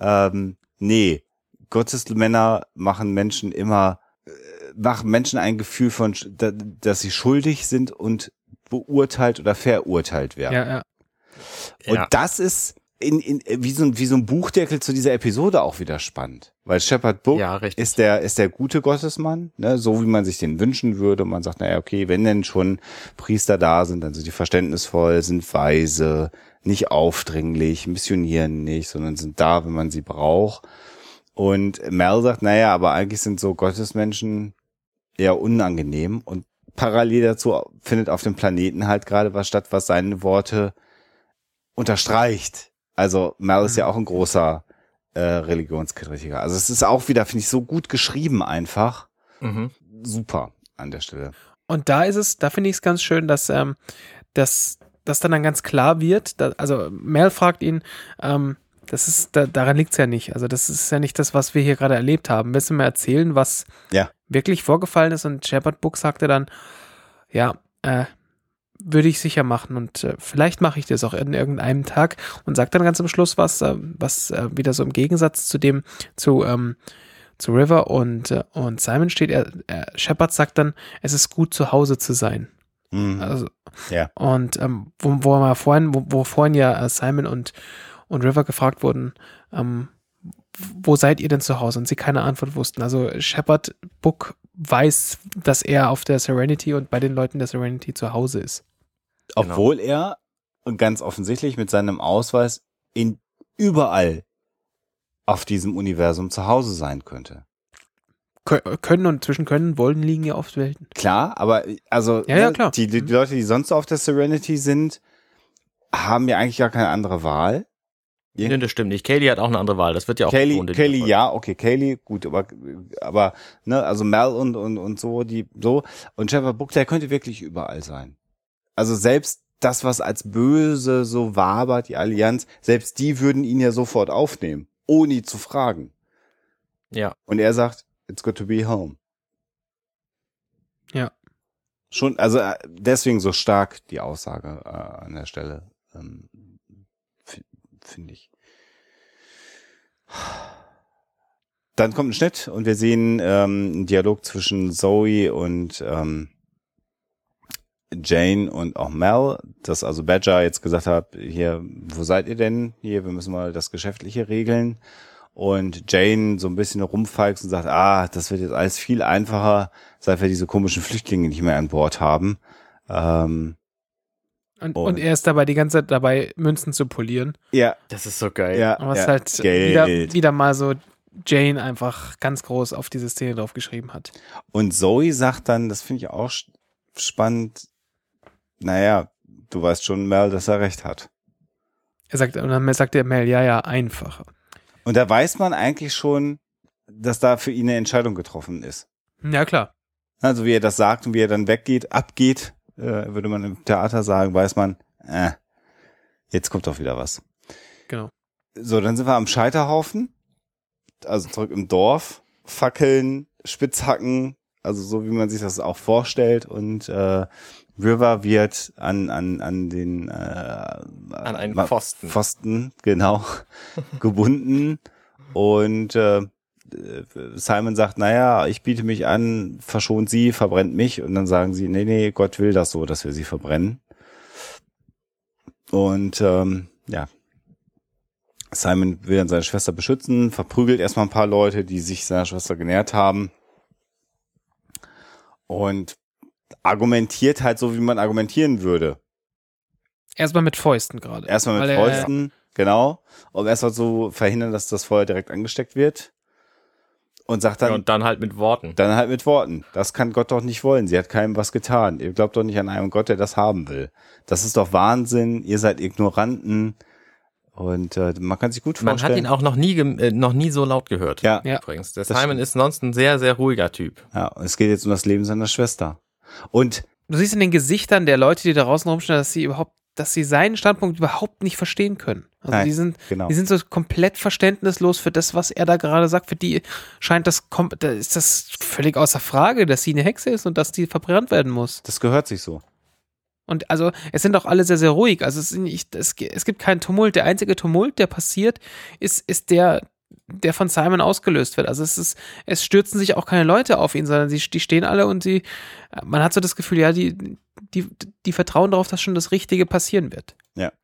ähm, nee, Gottesmänner machen Menschen immer, äh, machen Menschen ein Gefühl von, dass sie schuldig sind und beurteilt oder verurteilt werden. Ja, ja. Und Ja. das ist in, in, wie, so ein, wie so ein Buchdeckel zu dieser Episode auch wieder spannend. Weil Shepard Book Ja, ist der, ist der gute Gottesmann, ne, so wie man sich den wünschen würde. Und man sagt, naja, okay, wenn denn schon Priester da sind, dann sind die verständnisvoll, sind weise, nicht aufdringlich, missionieren nicht, sondern sind da, wenn man sie braucht. Und Mel sagt, naja, aber eigentlich sind so Gottesmenschen eher unangenehm und parallel dazu findet auf dem Planeten halt gerade was statt, was seine Worte unterstreicht. Also Mel ist ja auch ein großer äh, Religionskritiker. Also es ist auch wieder, finde ich, so gut geschrieben einfach. Mhm. Super an der Stelle. Und da ist es, da finde ich es ganz schön, dass, ähm, dass, dass dann, dann ganz klar wird, da, also Mel fragt ihn, ähm, das ist, da, daran liegt es ja nicht. Also das ist ja nicht das, was wir hier gerade erlebt haben. Willst du mir erzählen, was Ja. wirklich vorgefallen ist? Und Shepard Book sagte dann, ja, äh, würde ich sicher machen und äh, vielleicht mache ich das auch in irgendeinem Tag und sagt dann ganz am Schluss was, äh, was äh, wieder so im Gegensatz zu dem, zu, ähm, zu River und, äh, und Simon steht. Er, er, Shepard sagt dann, es ist gut zu Hause zu sein. Mhm. Also, Ja. Und ähm, wo, wo wir vorhin, wo, wo vorhin ja äh, Simon und, und River gefragt wurden, ähm, wo seid ihr denn zu Hause? Und sie keine Antwort wussten. Also Shepard Book weiß, dass er auf der Serenity und bei den Leuten der Serenity zu Hause ist. Genau. Obwohl er und ganz offensichtlich mit seinem Ausweis in überall auf diesem Universum zu Hause sein könnte. Kö- Können und zwischen können, wollen liegen ja oft Welten. Klar, aber also Ja, ja, ne, klar. Die, die, die Leute, die sonst so auf der Serenity sind, haben ja eigentlich gar keine andere Wahl. Nee, das stimmt nicht. Kaylee hat auch eine andere Wahl. Das wird ja auch Kaylee, Kaylee, ja, okay, Kaylee, gut, aber, aber, ne, also Mel und, und, und so, die, so. Und Trevor Book, der könnte wirklich überall sein. Also selbst das, was als böse so wabert, die Allianz, selbst die würden ihn ja sofort aufnehmen, ohne ihn zu fragen. Ja. Und er sagt, it's good to be home. Ja. Schon, also äh, deswegen so stark die Aussage äh, an der Stelle, ähm, fi- finde ich. Dann kommt ein Schnitt und wir sehen ähm, einen Dialog zwischen Zoe und ähm, Jane und auch Mel, dass also Badger jetzt gesagt hat, hier, wo seid ihr denn? Hier, wir müssen mal das Geschäftliche regeln. Und Jane so ein bisschen rumfeixt und sagt, ah, das wird jetzt alles viel einfacher, seit wir diese komischen Flüchtlinge nicht mehr an Bord haben. Ähm, Und, Und- und er ist dabei die ganze Zeit dabei, Münzen zu polieren. ja, Das ist so geil. ja, Was ja, halt Geld. wieder, wieder mal so Jane einfach ganz groß auf diese Szene draufgeschrieben hat. Und Zoe sagt dann, das finde ich auch spannend, naja, du weißt schon, Mel, dass er recht hat. Er sagt, und dann sagt der Mel, ja, ja, einfacher. Und da weiß man eigentlich schon, dass da für ihn eine Entscheidung getroffen ist. Ja, klar. Also wie er das sagt und wie er dann weggeht, abgeht, äh, würde man im Theater sagen, weiß man, äh, jetzt kommt doch wieder was. Genau. So, dann sind wir am Scheiterhaufen, also zurück im Dorf, Fackeln, Spitzhacken, also so wie man sich das auch vorstellt und äh, River wird an an an den äh, An einen Pfosten. Pfosten genau gebunden und äh, Simon sagt, naja, ich biete mich an, verschont sie, verbrennt mich und dann sagen sie, nee, nee, Gott will das so, dass wir sie verbrennen. Und ähm, ja, Simon will dann seine Schwester beschützen, verprügelt erstmal ein paar Leute, die sich seiner Schwester genährt haben. Und argumentiert halt so, wie man argumentieren würde. Erstmal mit Fäusten gerade. Erstmal mit Weil er- Fäusten, genau, um erstmal zu verhindern, dass das Feuer direkt angesteckt wird. Und sagt dann, Ja, und dann halt mit Worten. dann halt mit Worten. Das kann Gott doch nicht wollen. Sie hat keinem was getan. Ihr glaubt doch nicht an einen Gott, der das haben will. Das ist doch Wahnsinn. Ihr seid Ignoranten. Und äh, man kann sich gut Man hat vorstellen. ihn auch noch nie, äh, noch nie so laut gehört. ja, Ja. Übrigens. Der Das Simon stimmt. ist sonst ein sehr, sehr ruhiger Typ. ja. Und es geht jetzt um das Leben seiner Schwester. Und Du siehst in den Gesichtern der Leute, die da draußen rumstehen, dass sie überhaupt, dass sie seinen Standpunkt überhaupt nicht verstehen können. Also Nein, die sind, genau. die sind so komplett verständnislos für das, was er da gerade sagt. Für die scheint das, da ist das völlig außer Frage, dass sie eine Hexe ist und dass die verbrannt werden muss. das gehört sich so. Und also, es sind auch alle sehr, sehr ruhig. Also, es, sind nicht, es, es gibt keinen Tumult. Der einzige Tumult, der passiert, ist, ist der, der von Simon ausgelöst wird. Also, es ist, es stürzen sich auch keine Leute auf ihn, sondern sie, die stehen alle und sie, man hat so das Gefühl, ja, die, die, die vertrauen darauf, dass schon das Richtige passieren wird.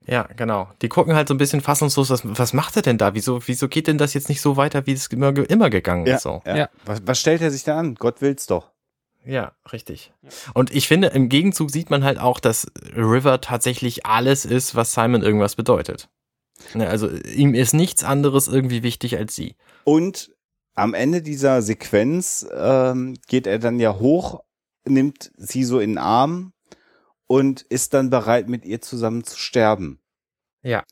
Ja, genau. Die gucken halt so ein bisschen fassungslos, was, was macht er denn da? Wieso, wieso geht denn das jetzt nicht so weiter, wie es immer, immer gegangen Ja, ist? So? ja. Ja. Was, was stellt er sich da an? Gott will's doch. Ja, richtig. Und ich finde, im Gegenzug sieht man halt auch, dass River tatsächlich alles ist, was Simon irgendwas bedeutet. Ne, Also ihm ist nichts anderes irgendwie wichtig als sie. Und am Ende dieser Sequenz ähm, geht er dann ja hoch, nimmt sie so in den Arm und ist dann bereit, mit ihr zusammen zu sterben. Ja.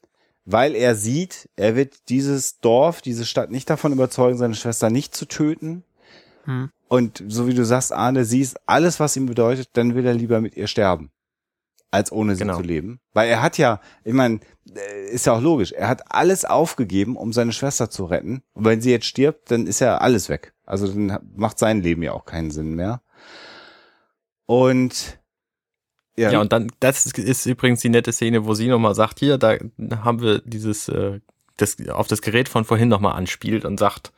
Weil er sieht, er wird dieses Dorf, diese Stadt nicht davon überzeugen, seine Schwester nicht zu töten. Hm. Und so wie du sagst, Arne, sie ist alles, was ihm bedeutet, dann will er lieber mit ihr sterben, als ohne sie Genau. zu leben. Weil er hat ja, ich meine, äh, ist ja auch logisch, er hat alles aufgegeben, um seine Schwester zu retten. Und wenn sie jetzt stirbt, dann ist ja alles weg. Also dann macht sein Leben ja auch keinen Sinn mehr. Und ja, Ja, und dann, das ist, ist übrigens die nette Szene, wo sie nochmal sagt, hier, da haben wir dieses, äh, das, auf das Gerät von vorhin nochmal anspielt und sagt,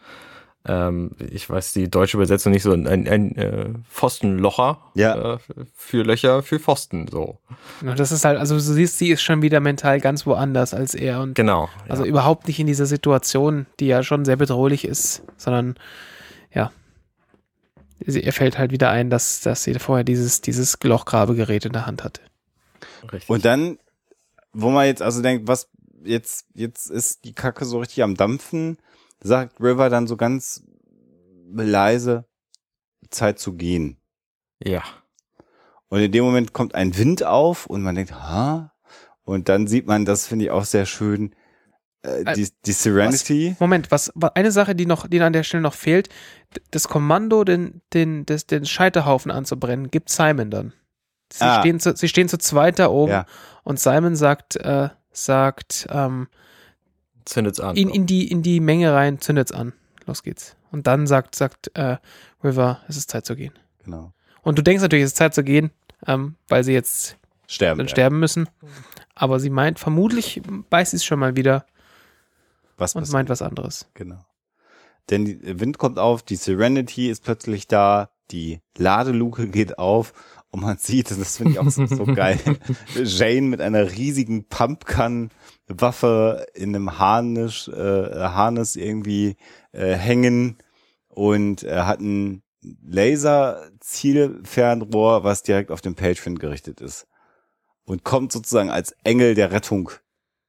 ähm, ich weiß die deutsche Übersetzung nicht so, ein, ein, ein äh, Pfostenlocher Ja. äh, für Löcher, für Pfosten, so. Das ist halt, also du siehst, sie ist schon wieder mental ganz woanders als er und Genau. also ja. überhaupt nicht in dieser Situation, die ja schon sehr bedrohlich ist, sondern sie, ihr fällt halt wieder ein, dass, dass sie vorher dieses, dieses Lochgrabegerät in der Hand hatte. Richtig. Und dann, wo man jetzt also denkt, was jetzt, jetzt ist die Kacke so richtig am Dampfen, sagt River dann so ganz leise, Zeit zu gehen. ja. Und in dem Moment kommt ein Wind auf und man denkt, ha? Und dann sieht man, das finde ich auch sehr schön, äh, die, die Serenity. Moment, was, wa- eine Sache, die noch, die an der Stelle noch fehlt, das Kommando, den, den, des, den Scheiterhaufen anzubrennen, gibt Simon dann. Sie, Ah. stehen, zu, sie stehen zu zweit da oben Ja. und Simon sagt, äh, sagt, ähm, Zündet's an. in, in, die, in die Menge rein, zündet's an. Los geht's. Und dann sagt, sagt äh, River, es ist Zeit zu gehen. Genau. Und du denkst natürlich, es ist Zeit zu gehen, ähm, weil sie jetzt Sterben. dann sterben müssen. Aber sie meint, vermutlich beißt sie es schon mal wieder Was und passiert? meint was anderes. Genau. Denn der Wind kommt auf, die Serenity ist plötzlich da, die Ladeluke geht auf und man sieht, das finde ich auch so, so geil, Jane mit einer riesigen Pumpgun-Waffe in einem Harnisch, äh, Harness irgendwie äh, hängen und er hat ein Laser-Zielfernrohr, was direkt auf den Pagefind gerichtet ist. Und kommt sozusagen als Engel der Rettung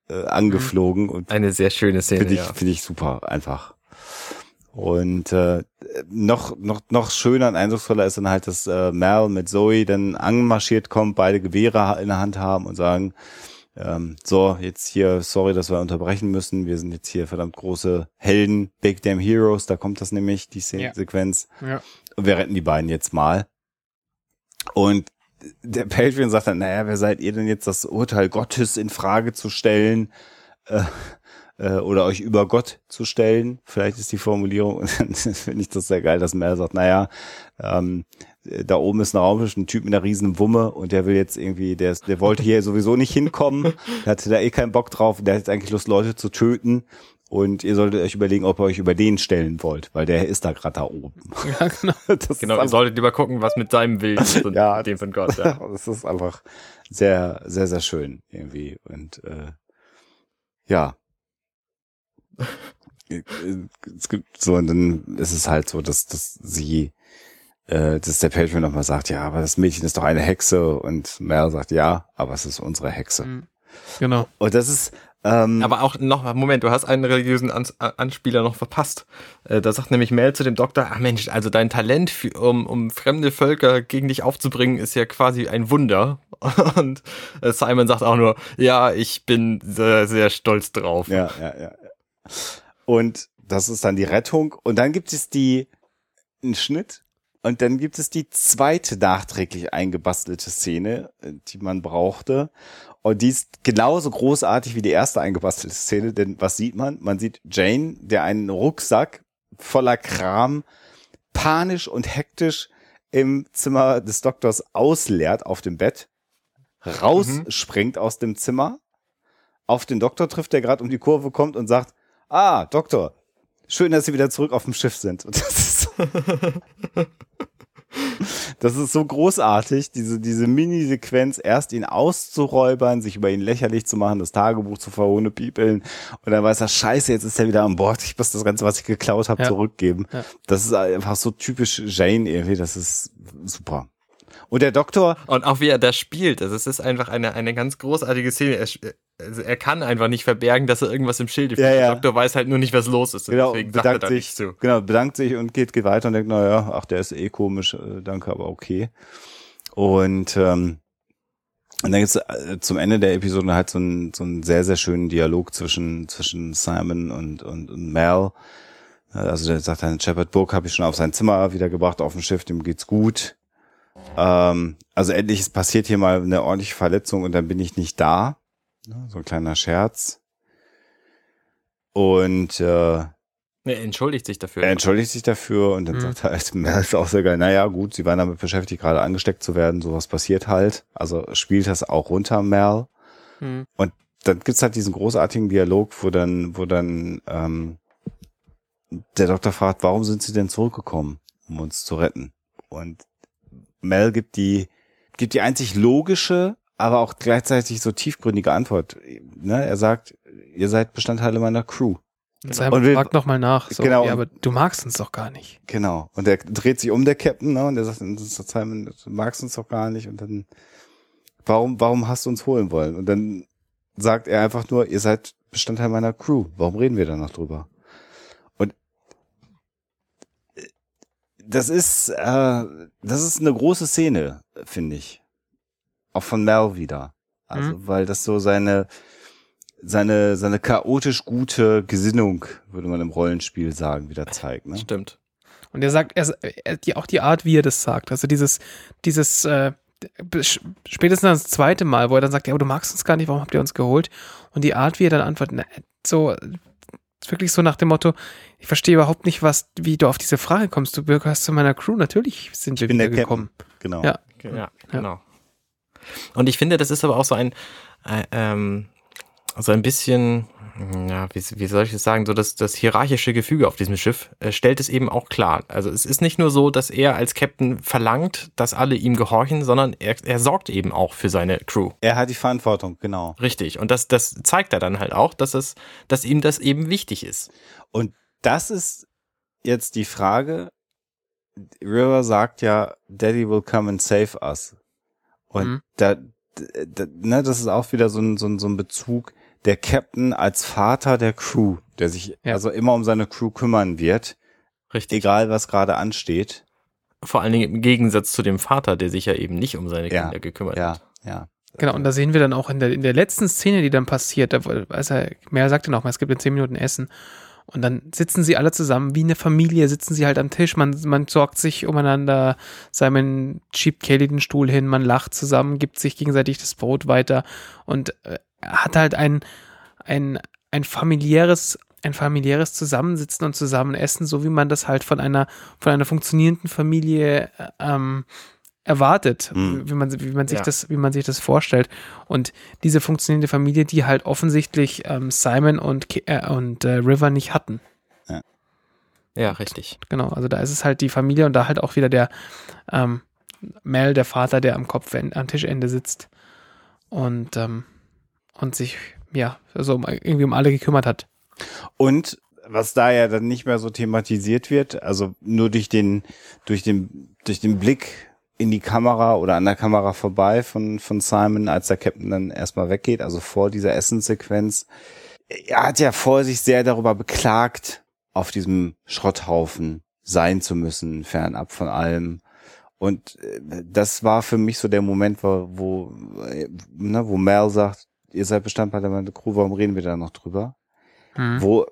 äh, angeflogen und Eine sehr schöne Szene, Finde ich, ja. finde ich super, einfach. Und äh, noch, noch, noch schöner und eindrucksvoller ist dann halt, dass äh, Mal mit Zoe dann anmarschiert kommt, beide Gewehre in der Hand haben und sagen, ähm, so, jetzt hier, sorry, dass wir unterbrechen müssen, wir sind jetzt hier verdammt große Helden, Big Damn Heroes, da kommt das nämlich, die Se Ja. Sequenz. Ja. Und wir retten die beiden jetzt mal. Und der Patreon sagt dann, naja, wer seid ihr denn jetzt, das Urteil Gottes in Frage zu stellen äh, äh, oder euch über Gott zu stellen? Vielleicht ist die Formulierung, und dann finde ich das sehr geil, dass Mel sagt, naja, ähm, da oben ist ein Raumschiff, ein Typ mit einer riesen Wumme und der will jetzt irgendwie, der, ist, der wollte hier sowieso nicht hinkommen, der hatte da eh keinen Bock drauf, der hat jetzt eigentlich Lust, Leute zu töten und ihr solltet euch überlegen, ob ihr euch über den stellen wollt, weil der ist da gerade da oben. Ja, genau. Das Genau, ihr solltet lieber gucken, was mit seinem Willen ist und Ja, dem von Gott. Ja. das ist einfach sehr, sehr, sehr schön irgendwie. Und äh, ja. Es gibt so, und dann ist es halt so, dass, dass sie, äh, dass der Patreon nochmal sagt, ja, aber das Mädchen ist doch eine Hexe und Mel sagt, ja, aber es ist unsere Hexe. Mhm. Genau. Und das ist, ähm, Aber auch noch, Moment, du hast einen religiösen Ans Anspieler noch verpasst. Äh, da sagt nämlich Mel zu dem Doktor, ach Mensch, also dein Talent, für, um, um fremde Völker gegen dich aufzubringen, ist ja quasi ein Wunder. Und äh, Simon sagt auch nur, ja, ich bin sehr, sehr stolz drauf. Ja, ja, ja. Und das ist dann die Rettung. Und dann gibt es die, einen Schnitt. Und dann gibt es die zweite nachträglich eingebastelte Szene, äh, die man brauchte. Und die ist genauso großartig wie die erste eingebastelte Szene, denn was sieht man? Man sieht Jane, der einen Rucksack voller Kram panisch und hektisch im Zimmer des Doktors ausleert auf dem Bett, rausspringt aus dem Zimmer, auf den Doktor trifft, der gerade um die Kurve kommt und sagt, ah, Doktor, schön, dass Sie wieder zurück auf dem Schiff sind. Und das ist, das ist so großartig, diese, diese Mini-Sequenz, erst ihn auszuräubern, sich über ihn lächerlich zu machen, das Tagebuch zu verhohnepiepeln und dann weiß er, scheiße, jetzt ist er wieder an Bord, ich muss das Ganze, was ich geklaut habe, Ja. zurückgeben. Ja. Das ist einfach so typisch Jane irgendwie, das ist super. Und der Doktor, Und auch wie er das spielt, also es ist einfach eine, eine ganz großartige Szene. Er, also er kann einfach nicht verbergen, dass er irgendwas im Schilde Ja, führt. ja. Der Doktor weiß halt nur nicht, was los ist. Genau, deswegen sagt er bedankt sich, zu. genau, bedankt sich und geht, geht weiter und denkt, naja, ach, der ist eh komisch, äh, danke, aber okay. Und, ähm, und dann gibt's äh, zum Ende der Episode halt so einen, so einen sehr, sehr schönen Dialog zwischen, zwischen Simon und, und, und Mel. Äh, Also der sagt dann, Shepard Book habe ich schon auf sein Zimmer wiedergebracht, auf dem Schiff, dem geht's gut. Ähm, also endlich ist passiert hier mal eine ordentliche Verletzung und dann bin ich nicht da. Ja, So ein kleiner Scherz. Und äh, Er entschuldigt sich dafür. er entschuldigt sich dafür und dann Mhm. sagt er halt, Mel ist auch sehr geil, naja gut, sie waren damit beschäftigt, gerade angesteckt zu werden, sowas passiert halt. Also spielt das auch runter, Mel. Mhm. Dann gibt's halt diesen großartigen Dialog, wo dann, wo dann ähm, der Doktor fragt, warum sind sie denn zurückgekommen, um uns zu retten? Und Mel gibt die, gibt die einzig logische, aber auch gleichzeitig so tiefgründige Antwort. Ne? Er sagt, ihr seid Bestandteile meiner Crew. Und Simon Und fragt nochmal nach. So, Genau. Ja, aber du magst uns doch gar nicht. Genau. Und der dreht sich um, der Captain, ne? Und der sagt, Simon, du magst uns doch gar nicht. Und dann, warum, warum hast du uns holen wollen? Und dann sagt er einfach nur, ihr seid Bestandteil meiner Crew. Warum reden wir da noch drüber? Und äh, das ist, äh, das ist eine große Szene, finde ich. Auch von Mel wieder. Also, weil das so seine, seine, seine chaotisch gute Gesinnung, würde man im Rollenspiel sagen, wieder zeigt, ne? Stimmt. Und er sagt, er, er, die, auch die Art, wie er das sagt, also dieses, dieses, äh, spätestens das zweite Mal, wo er dann sagt, ja, aber du magst uns gar nicht, warum habt ihr uns geholt? Und die Art, wie er dann antwortet, na, so, ist wirklich so nach dem Motto, ich verstehe überhaupt nicht, was, wie du auf diese Frage kommst. Du gehörst zu meiner Crew, natürlich sind wir wieder gekommen. Genau. Ja. Ja, genau. Und ich finde, das ist aber auch so ein, äh, ähm, so ein bisschen, ja, wie, wie soll ich das sagen, so das, das hierarchische Gefüge auf diesem Schiff äh, stellt es eben auch klar. Also es ist nicht nur so, dass er als Captain verlangt, dass alle ihm gehorchen, sondern er, er sorgt eben auch für seine Crew. Er hat die Verantwortung, genau. Richtig. Und das, das zeigt er dann halt auch, dass es, dass ihm das eben wichtig ist. Und das ist jetzt die Frage. River sagt ja, Daddy will come and save us. Und Mhm. da, da, ne, das ist auch wieder so ein, so ein, so ein Bezug. Der Captain als Vater der Crew, der sich Ja. also immer um seine Crew kümmern wird, Richtig. egal was gerade ansteht. Vor allen Dingen im Gegensatz zu dem Vater, der sich ja eben nicht um seine Ja. Kinder gekümmert Ja, hat. ja. Genau, und da sehen wir dann auch in der, in der letzten Szene, die dann passiert, da, als er, Mer sagte noch mal, es gibt in zehn Minuten Essen. Und dann sitzen sie alle zusammen, wie eine Familie, sitzen sie halt am Tisch, man, man sorgt sich umeinander, Simon schiebt Kelly den Stuhl hin, man lacht zusammen, gibt sich gegenseitig das Brot weiter. Und äh, hat halt ein, ein, ein familiäres, ein familiäres Zusammensitzen und Zusammenessen, so wie man das halt von einer, von einer funktionierenden Familie äh, ähm, erwartet, Mhm. wie man, wie man sich Ja. das, wie man sich das vorstellt. Und diese funktionierende Familie, die halt offensichtlich ähm, Simon und, äh, und äh, River nicht hatten. Ja, richtig. Genau, also da ist es halt die Familie und da halt auch wieder der ähm, Mel, der Vater, der am Kopf am Tischende sitzt und, ähm, und sich ja so um, irgendwie um alle gekümmert hat. Und was da ja dann nicht mehr so thematisiert wird, also nur durch den, durch den, durch den Blick in die Kamera oder an der Kamera vorbei von, von Simon, als der Captain dann erstmal weggeht, also vor dieser Essenssequenz. Er hat ja vor sich sehr darüber beklagt, auf diesem Schrotthaufen sein zu müssen, fernab von allem. Und äh, das war für mich so der Moment, wo, wo, äh, ne, wo Mel sagt, ihr seid Bestandteil meiner Crew, warum reden wir da noch drüber? Hm. wo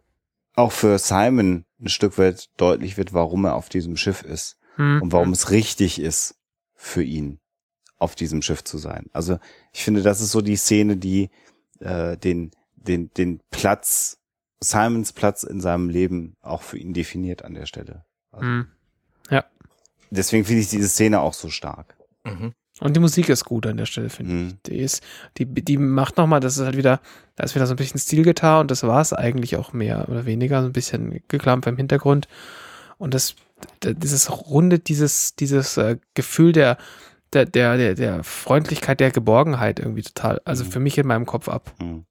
auch für Simon ein Stück weit deutlich wird, warum er auf diesem Schiff ist Hm. und warum es richtig ist für ihn, auf diesem Schiff zu sein. Also ich finde, das ist so die Szene, die äh, den, den, den Platz, Simons Platz in seinem Leben auch für ihn definiert an der Stelle. Also Hm. Deswegen finde ich diese Szene auch so stark. Mhm. Und die Musik ist gut an der Stelle, finde ich. Mhm. Die ist, die, die macht nochmal, das ist halt wieder, da ist wieder so ein bisschen Stilgitarre und das war es eigentlich auch mehr oder weniger, so ein bisschen Geklampf im Hintergrund. Und das, dieses rundet dieses, dieses äh, Gefühl der, der, der, der, der Freundlichkeit, der Geborgenheit irgendwie total, also Mhm. für mich in meinem Kopf ab. Mhm.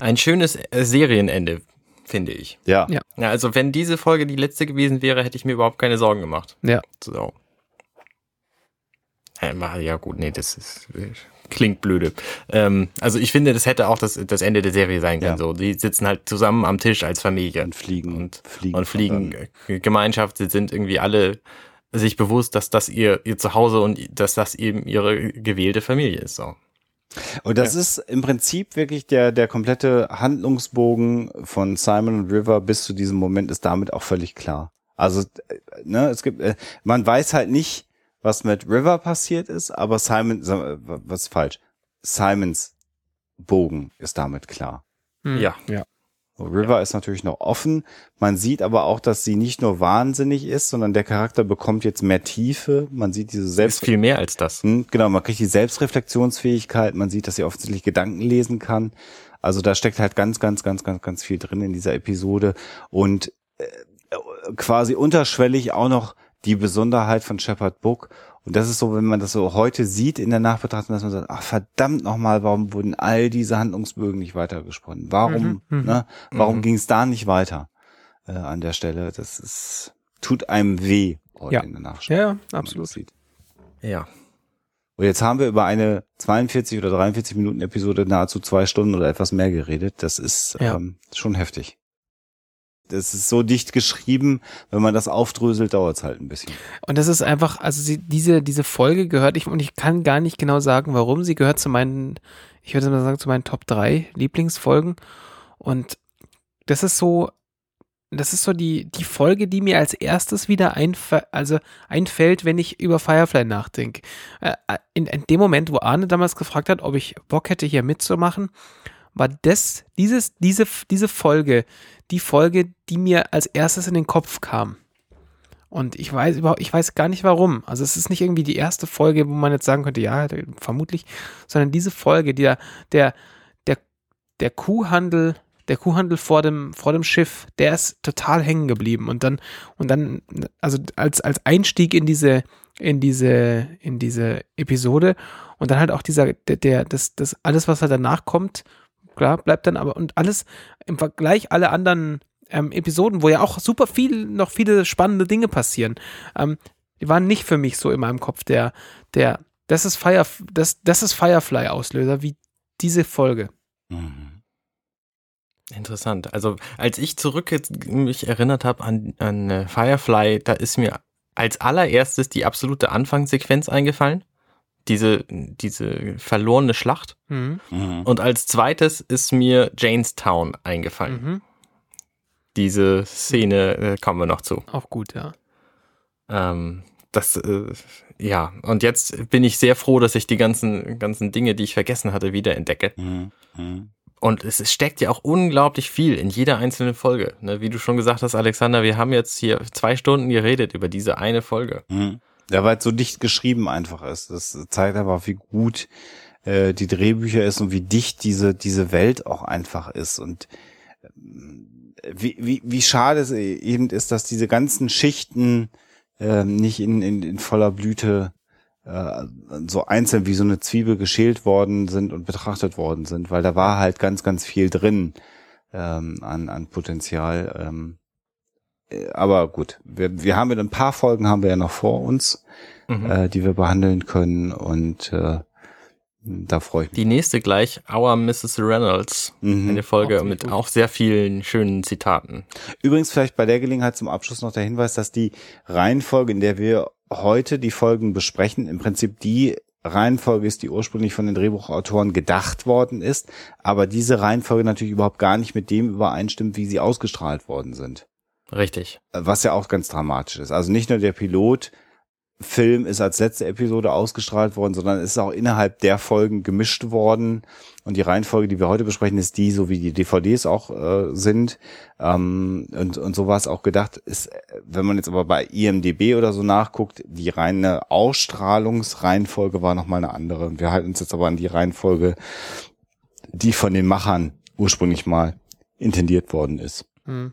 Ein schönes äh, Serienende, finde ich. Ja. Ja. Ja, also wenn diese Folge die letzte gewesen wäre, hätte ich mir überhaupt keine Sorgen gemacht. Ja. So. Ja, Ja gut, nee, das ist, äh, klingt blöde. Ähm, also ich finde, das hätte auch das, das Ende der Serie sein können. Ja. So, die sitzen halt zusammen am Tisch als Familie Und fliegen und fliegen und fliegen Gemeinschaft. Sie sind irgendwie alle sich bewusst, dass das ihr ihr Zuhause und dass das eben ihre gewählte Familie ist. So. Und das ist im Prinzip wirklich der, der komplette Handlungsbogen von Simon und River bis zu diesem Moment ist damit auch völlig klar. Also, äh, ne, es gibt, äh, man weiß halt nicht, was mit River passiert ist, aber Simon, was ist falsch? Simons Bogen ist damit klar. Hm. Ja. ja. River ist natürlich noch offen. Man sieht aber auch, dass sie nicht nur wahnsinnig ist, sondern der Charakter bekommt jetzt mehr Tiefe. Man sieht diese Ist Selbst viel mehr als das. hm, Genau, man kriegt die Selbstreflexionsfähigkeit, man sieht, dass sie offensichtlich Gedanken lesen kann. Also da steckt halt ganz, ganz, ganz, ganz, ganz viel drin in dieser Episode und äh, quasi unterschwellig auch noch die Besonderheit von Shepard Book Und das ist so, wenn man das so heute sieht in der Nachbetrachtung, dass man sagt, ach verdammt nochmal, warum wurden all diese Handlungsbögen nicht weitergesponnen? Warum, Mhm, mhm. ne, warum Mhm. ging es da nicht weiter äh, an der Stelle? Das ist, tut einem weh heute Ja. in der Nachschau. Ja, ja, absolut. sieht. Ja. Und jetzt haben wir über eine 42 oder 43 Minuten Episode nahezu zwei Stunden oder etwas mehr geredet. Das ist Ja. ähm, schon heftig. Das ist so dicht geschrieben, wenn man das aufdröselt, dauert es halt ein bisschen. Und das ist einfach, also sie, diese, diese Folge gehört, ich, und ich kann gar nicht genau sagen, warum. Sie gehört zu meinen, ich würde mal sagen, zu meinen Top 3 Lieblingsfolgen. Und das ist so, das ist so die, die Folge, die mir als erstes wieder einf also einfällt, wenn ich über Firefly nachdenke. Äh, in, in dem Moment, wo Arne damals gefragt hat, ob ich Bock hätte, hier mitzumachen, war das, dieses, diese, diese Folge, die Folge, die mir als erstes in den Kopf kam. Und ich weiß überhaupt, ich weiß gar nicht warum. Also es ist nicht irgendwie die erste Folge, wo man jetzt sagen könnte, ja, vermutlich, sondern diese Folge, die der, der, der Kuhhandel, der Kuhhandel vor dem, vor dem Schiff, der ist total hängen geblieben. Und dann, und dann, also als, als Einstieg in diese, in diese, in diese Episode und dann halt auch dieser, der, der das, das, alles, was halt danach kommt, klar, bleibt dann aber, und alles im Vergleich alle anderen ähm, Episoden, wo ja auch super viel, noch viele spannende Dinge passieren, ähm, die waren nicht für mich so in meinem Kopf der, der, das ist Fire, das, das ist Firefly-Auslöser, wie diese Folge. Mhm. Interessant. Also als ich zurück mich erinnert habe an, an äh, Firefly, da ist mir als allererstes die absolute Anfangssequenz eingefallen. Diese, diese verlorene Schlacht. Mhm. Mhm. Und als zweites ist mir Janestown eingefallen. Mhm. Diese Szene äh, kommen wir noch zu. Auch gut, ja. Ähm, das, äh, ja, und jetzt bin ich sehr froh, dass ich die ganzen, ganzen Dinge, die ich vergessen hatte, wieder entdecke. Mhm. Mhm. Und es, es steckt ja auch unglaublich viel in jeder einzelnen Folge. Ne? Wie du schon gesagt hast, Alexander, wir haben jetzt hier zwei Stunden geredet über diese eine Folge. Mhm. Ja, weil es so dicht geschrieben einfach ist. Das zeigt aber, wie gut äh, die Drehbücher ist und wie dicht diese, diese Welt auch einfach ist. Und ähm, wie, wie, wie schade es eben ist, dass diese ganzen Schichten ähm, nicht in, in, in voller Blüte äh, so einzeln wie so eine Zwiebel geschält worden sind und betrachtet worden sind, weil da war halt ganz, ganz viel drin ähm, an, an Potenzial. Ähm, äh, aber gut, wir, wir haben ja ein paar Folgen haben wir ja noch vor uns, Mhm. äh, die wir behandeln können und äh, da freue ich mich. Die nächste gleich, Our Mrs. Reynolds. Mhm. Eine Folge Auch mit gut. auch sehr vielen schönen Zitaten. Übrigens vielleicht bei der Gelegenheit zum Abschluss noch der Hinweis, dass die Reihenfolge, in der wir heute die Folgen besprechen, im Prinzip die Reihenfolge ist, die ursprünglich von den Drehbuchautoren gedacht worden ist, aber diese Reihenfolge natürlich überhaupt gar nicht mit dem übereinstimmt, wie sie ausgestrahlt worden sind. Richtig. Was ja auch ganz dramatisch ist. Also nicht nur der Pilot Film ist als letzte Episode ausgestrahlt worden, sondern ist auch innerhalb der Folgen gemischt worden. Und die Reihenfolge, die wir heute besprechen, ist die, so wie die DVDs auch äh, sind. Ähm, und, und so war es auch gedacht. Ist, äh, wenn man jetzt aber bei IMDB oder so nachguckt, die reine Ausstrahlungsreihenfolge war nochmal eine andere. Und wir halten uns jetzt aber an die Reihenfolge, die von den Machern ursprünglich mal intendiert worden ist. Mhm.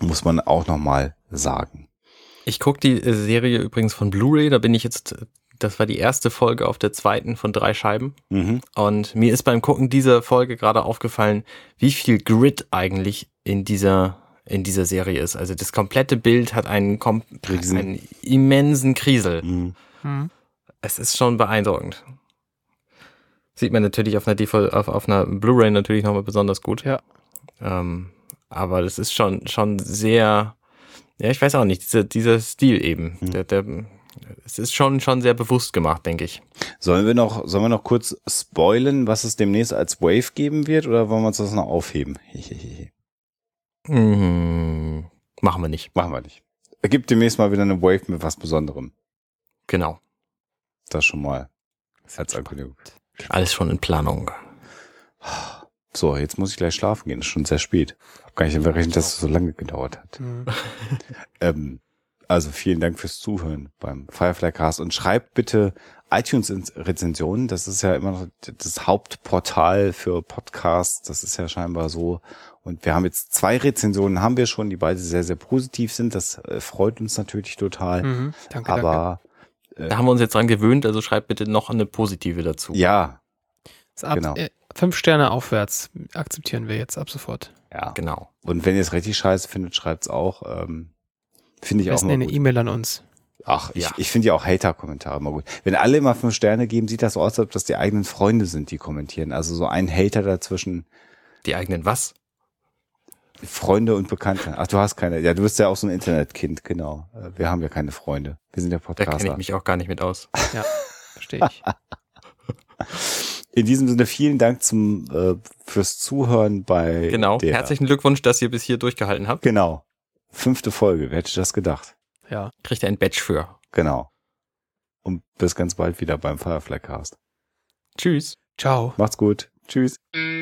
Muss man auch nochmal sagen. Ich gucke die äh, Serie übrigens von Blu-ray, da bin ich jetzt, äh, das war die erste Folge auf der zweiten von drei Scheiben. Mhm. Und mir ist beim Gucken dieser Folge gerade aufgefallen, wie viel Grid eigentlich in dieser, in dieser Serie ist. Also das komplette Bild hat einen, kom einen immensen Kriesel. Mhm. Mhm. Es ist schon beeindruckend. Sieht man natürlich auf einer, DV auf, auf einer Blu-ray natürlich nochmal besonders gut. Ja. Ähm, aber das ist schon, schon sehr, ja, ich weiß auch nicht, dieser, dieser Stil eben. Hm. Der, der, es ist schon, schon sehr bewusst gemacht, denke ich. Sollen wir noch, sollen wir noch kurz spoilen, was es demnächst als Wave geben wird, oder wollen wir uns das noch aufheben? Hehehe. Hm, machen wir nicht. Machen wir nicht. Es gibt demnächst mal wieder eine Wave mit was Besonderem. Genau. Das schon mal als Ankündigung. Alles schon in Planung. So, jetzt muss ich gleich schlafen gehen. Ist schon sehr spät. Hab gar nicht damit gerechnet, dass es so lange gedauert hat. Mhm. Ähm, also vielen Dank fürs Zuhören beim Firefly Cast und schreibt bitte iTunes-Rezensionen. Das ist ja immer noch das Hauptportal für Podcasts. Das ist ja scheinbar so. Und wir haben jetzt zwei Rezensionen, haben wir schon, die beide sehr, sehr positiv sind. Das äh, freut uns natürlich total. Mhm. Danke, danke. Aber Äh, Da haben wir uns jetzt dran gewöhnt, also schreibt bitte noch eine positive dazu. ja, Ist ab, Genau. Fünf Sterne aufwärts akzeptieren wir jetzt ab sofort. ja. Genau. Und wenn ihr es richtig scheiße findet, schreibt's auch. Ähm, finde ich Am auch besten immer eine. E-Mail an uns. Ach, ich, Ja. ich finde ja auch Hater-Kommentare immer gut. Wenn alle immer fünf Sterne geben, sieht das so aus, als ob das die eigenen Freunde sind, die kommentieren. Also so ein Hater dazwischen Die eigenen was? Freunde und Bekannte. Ach, du hast keine. Ja, du bist ja auch so ein Internetkind, genau. Äh, Wir haben ja keine Freunde. Wir sind ja Da kenne Podcaster. ich mich auch gar nicht mit aus. Ja, verstehe ich. In diesem Sinne vielen Dank zum äh, fürs Zuhören bei Genau. der. Herzlichen Glückwunsch, dass ihr bis hier durchgehalten habt. Genau. Fünfte Folge. Wer hätte das gedacht? Ja. Kriegt ihr ein Badge für. Genau. Und bis ganz bald wieder beim Firefly Cast. Tschüss. Ciao. Macht's gut. Tschüss. Tschüss.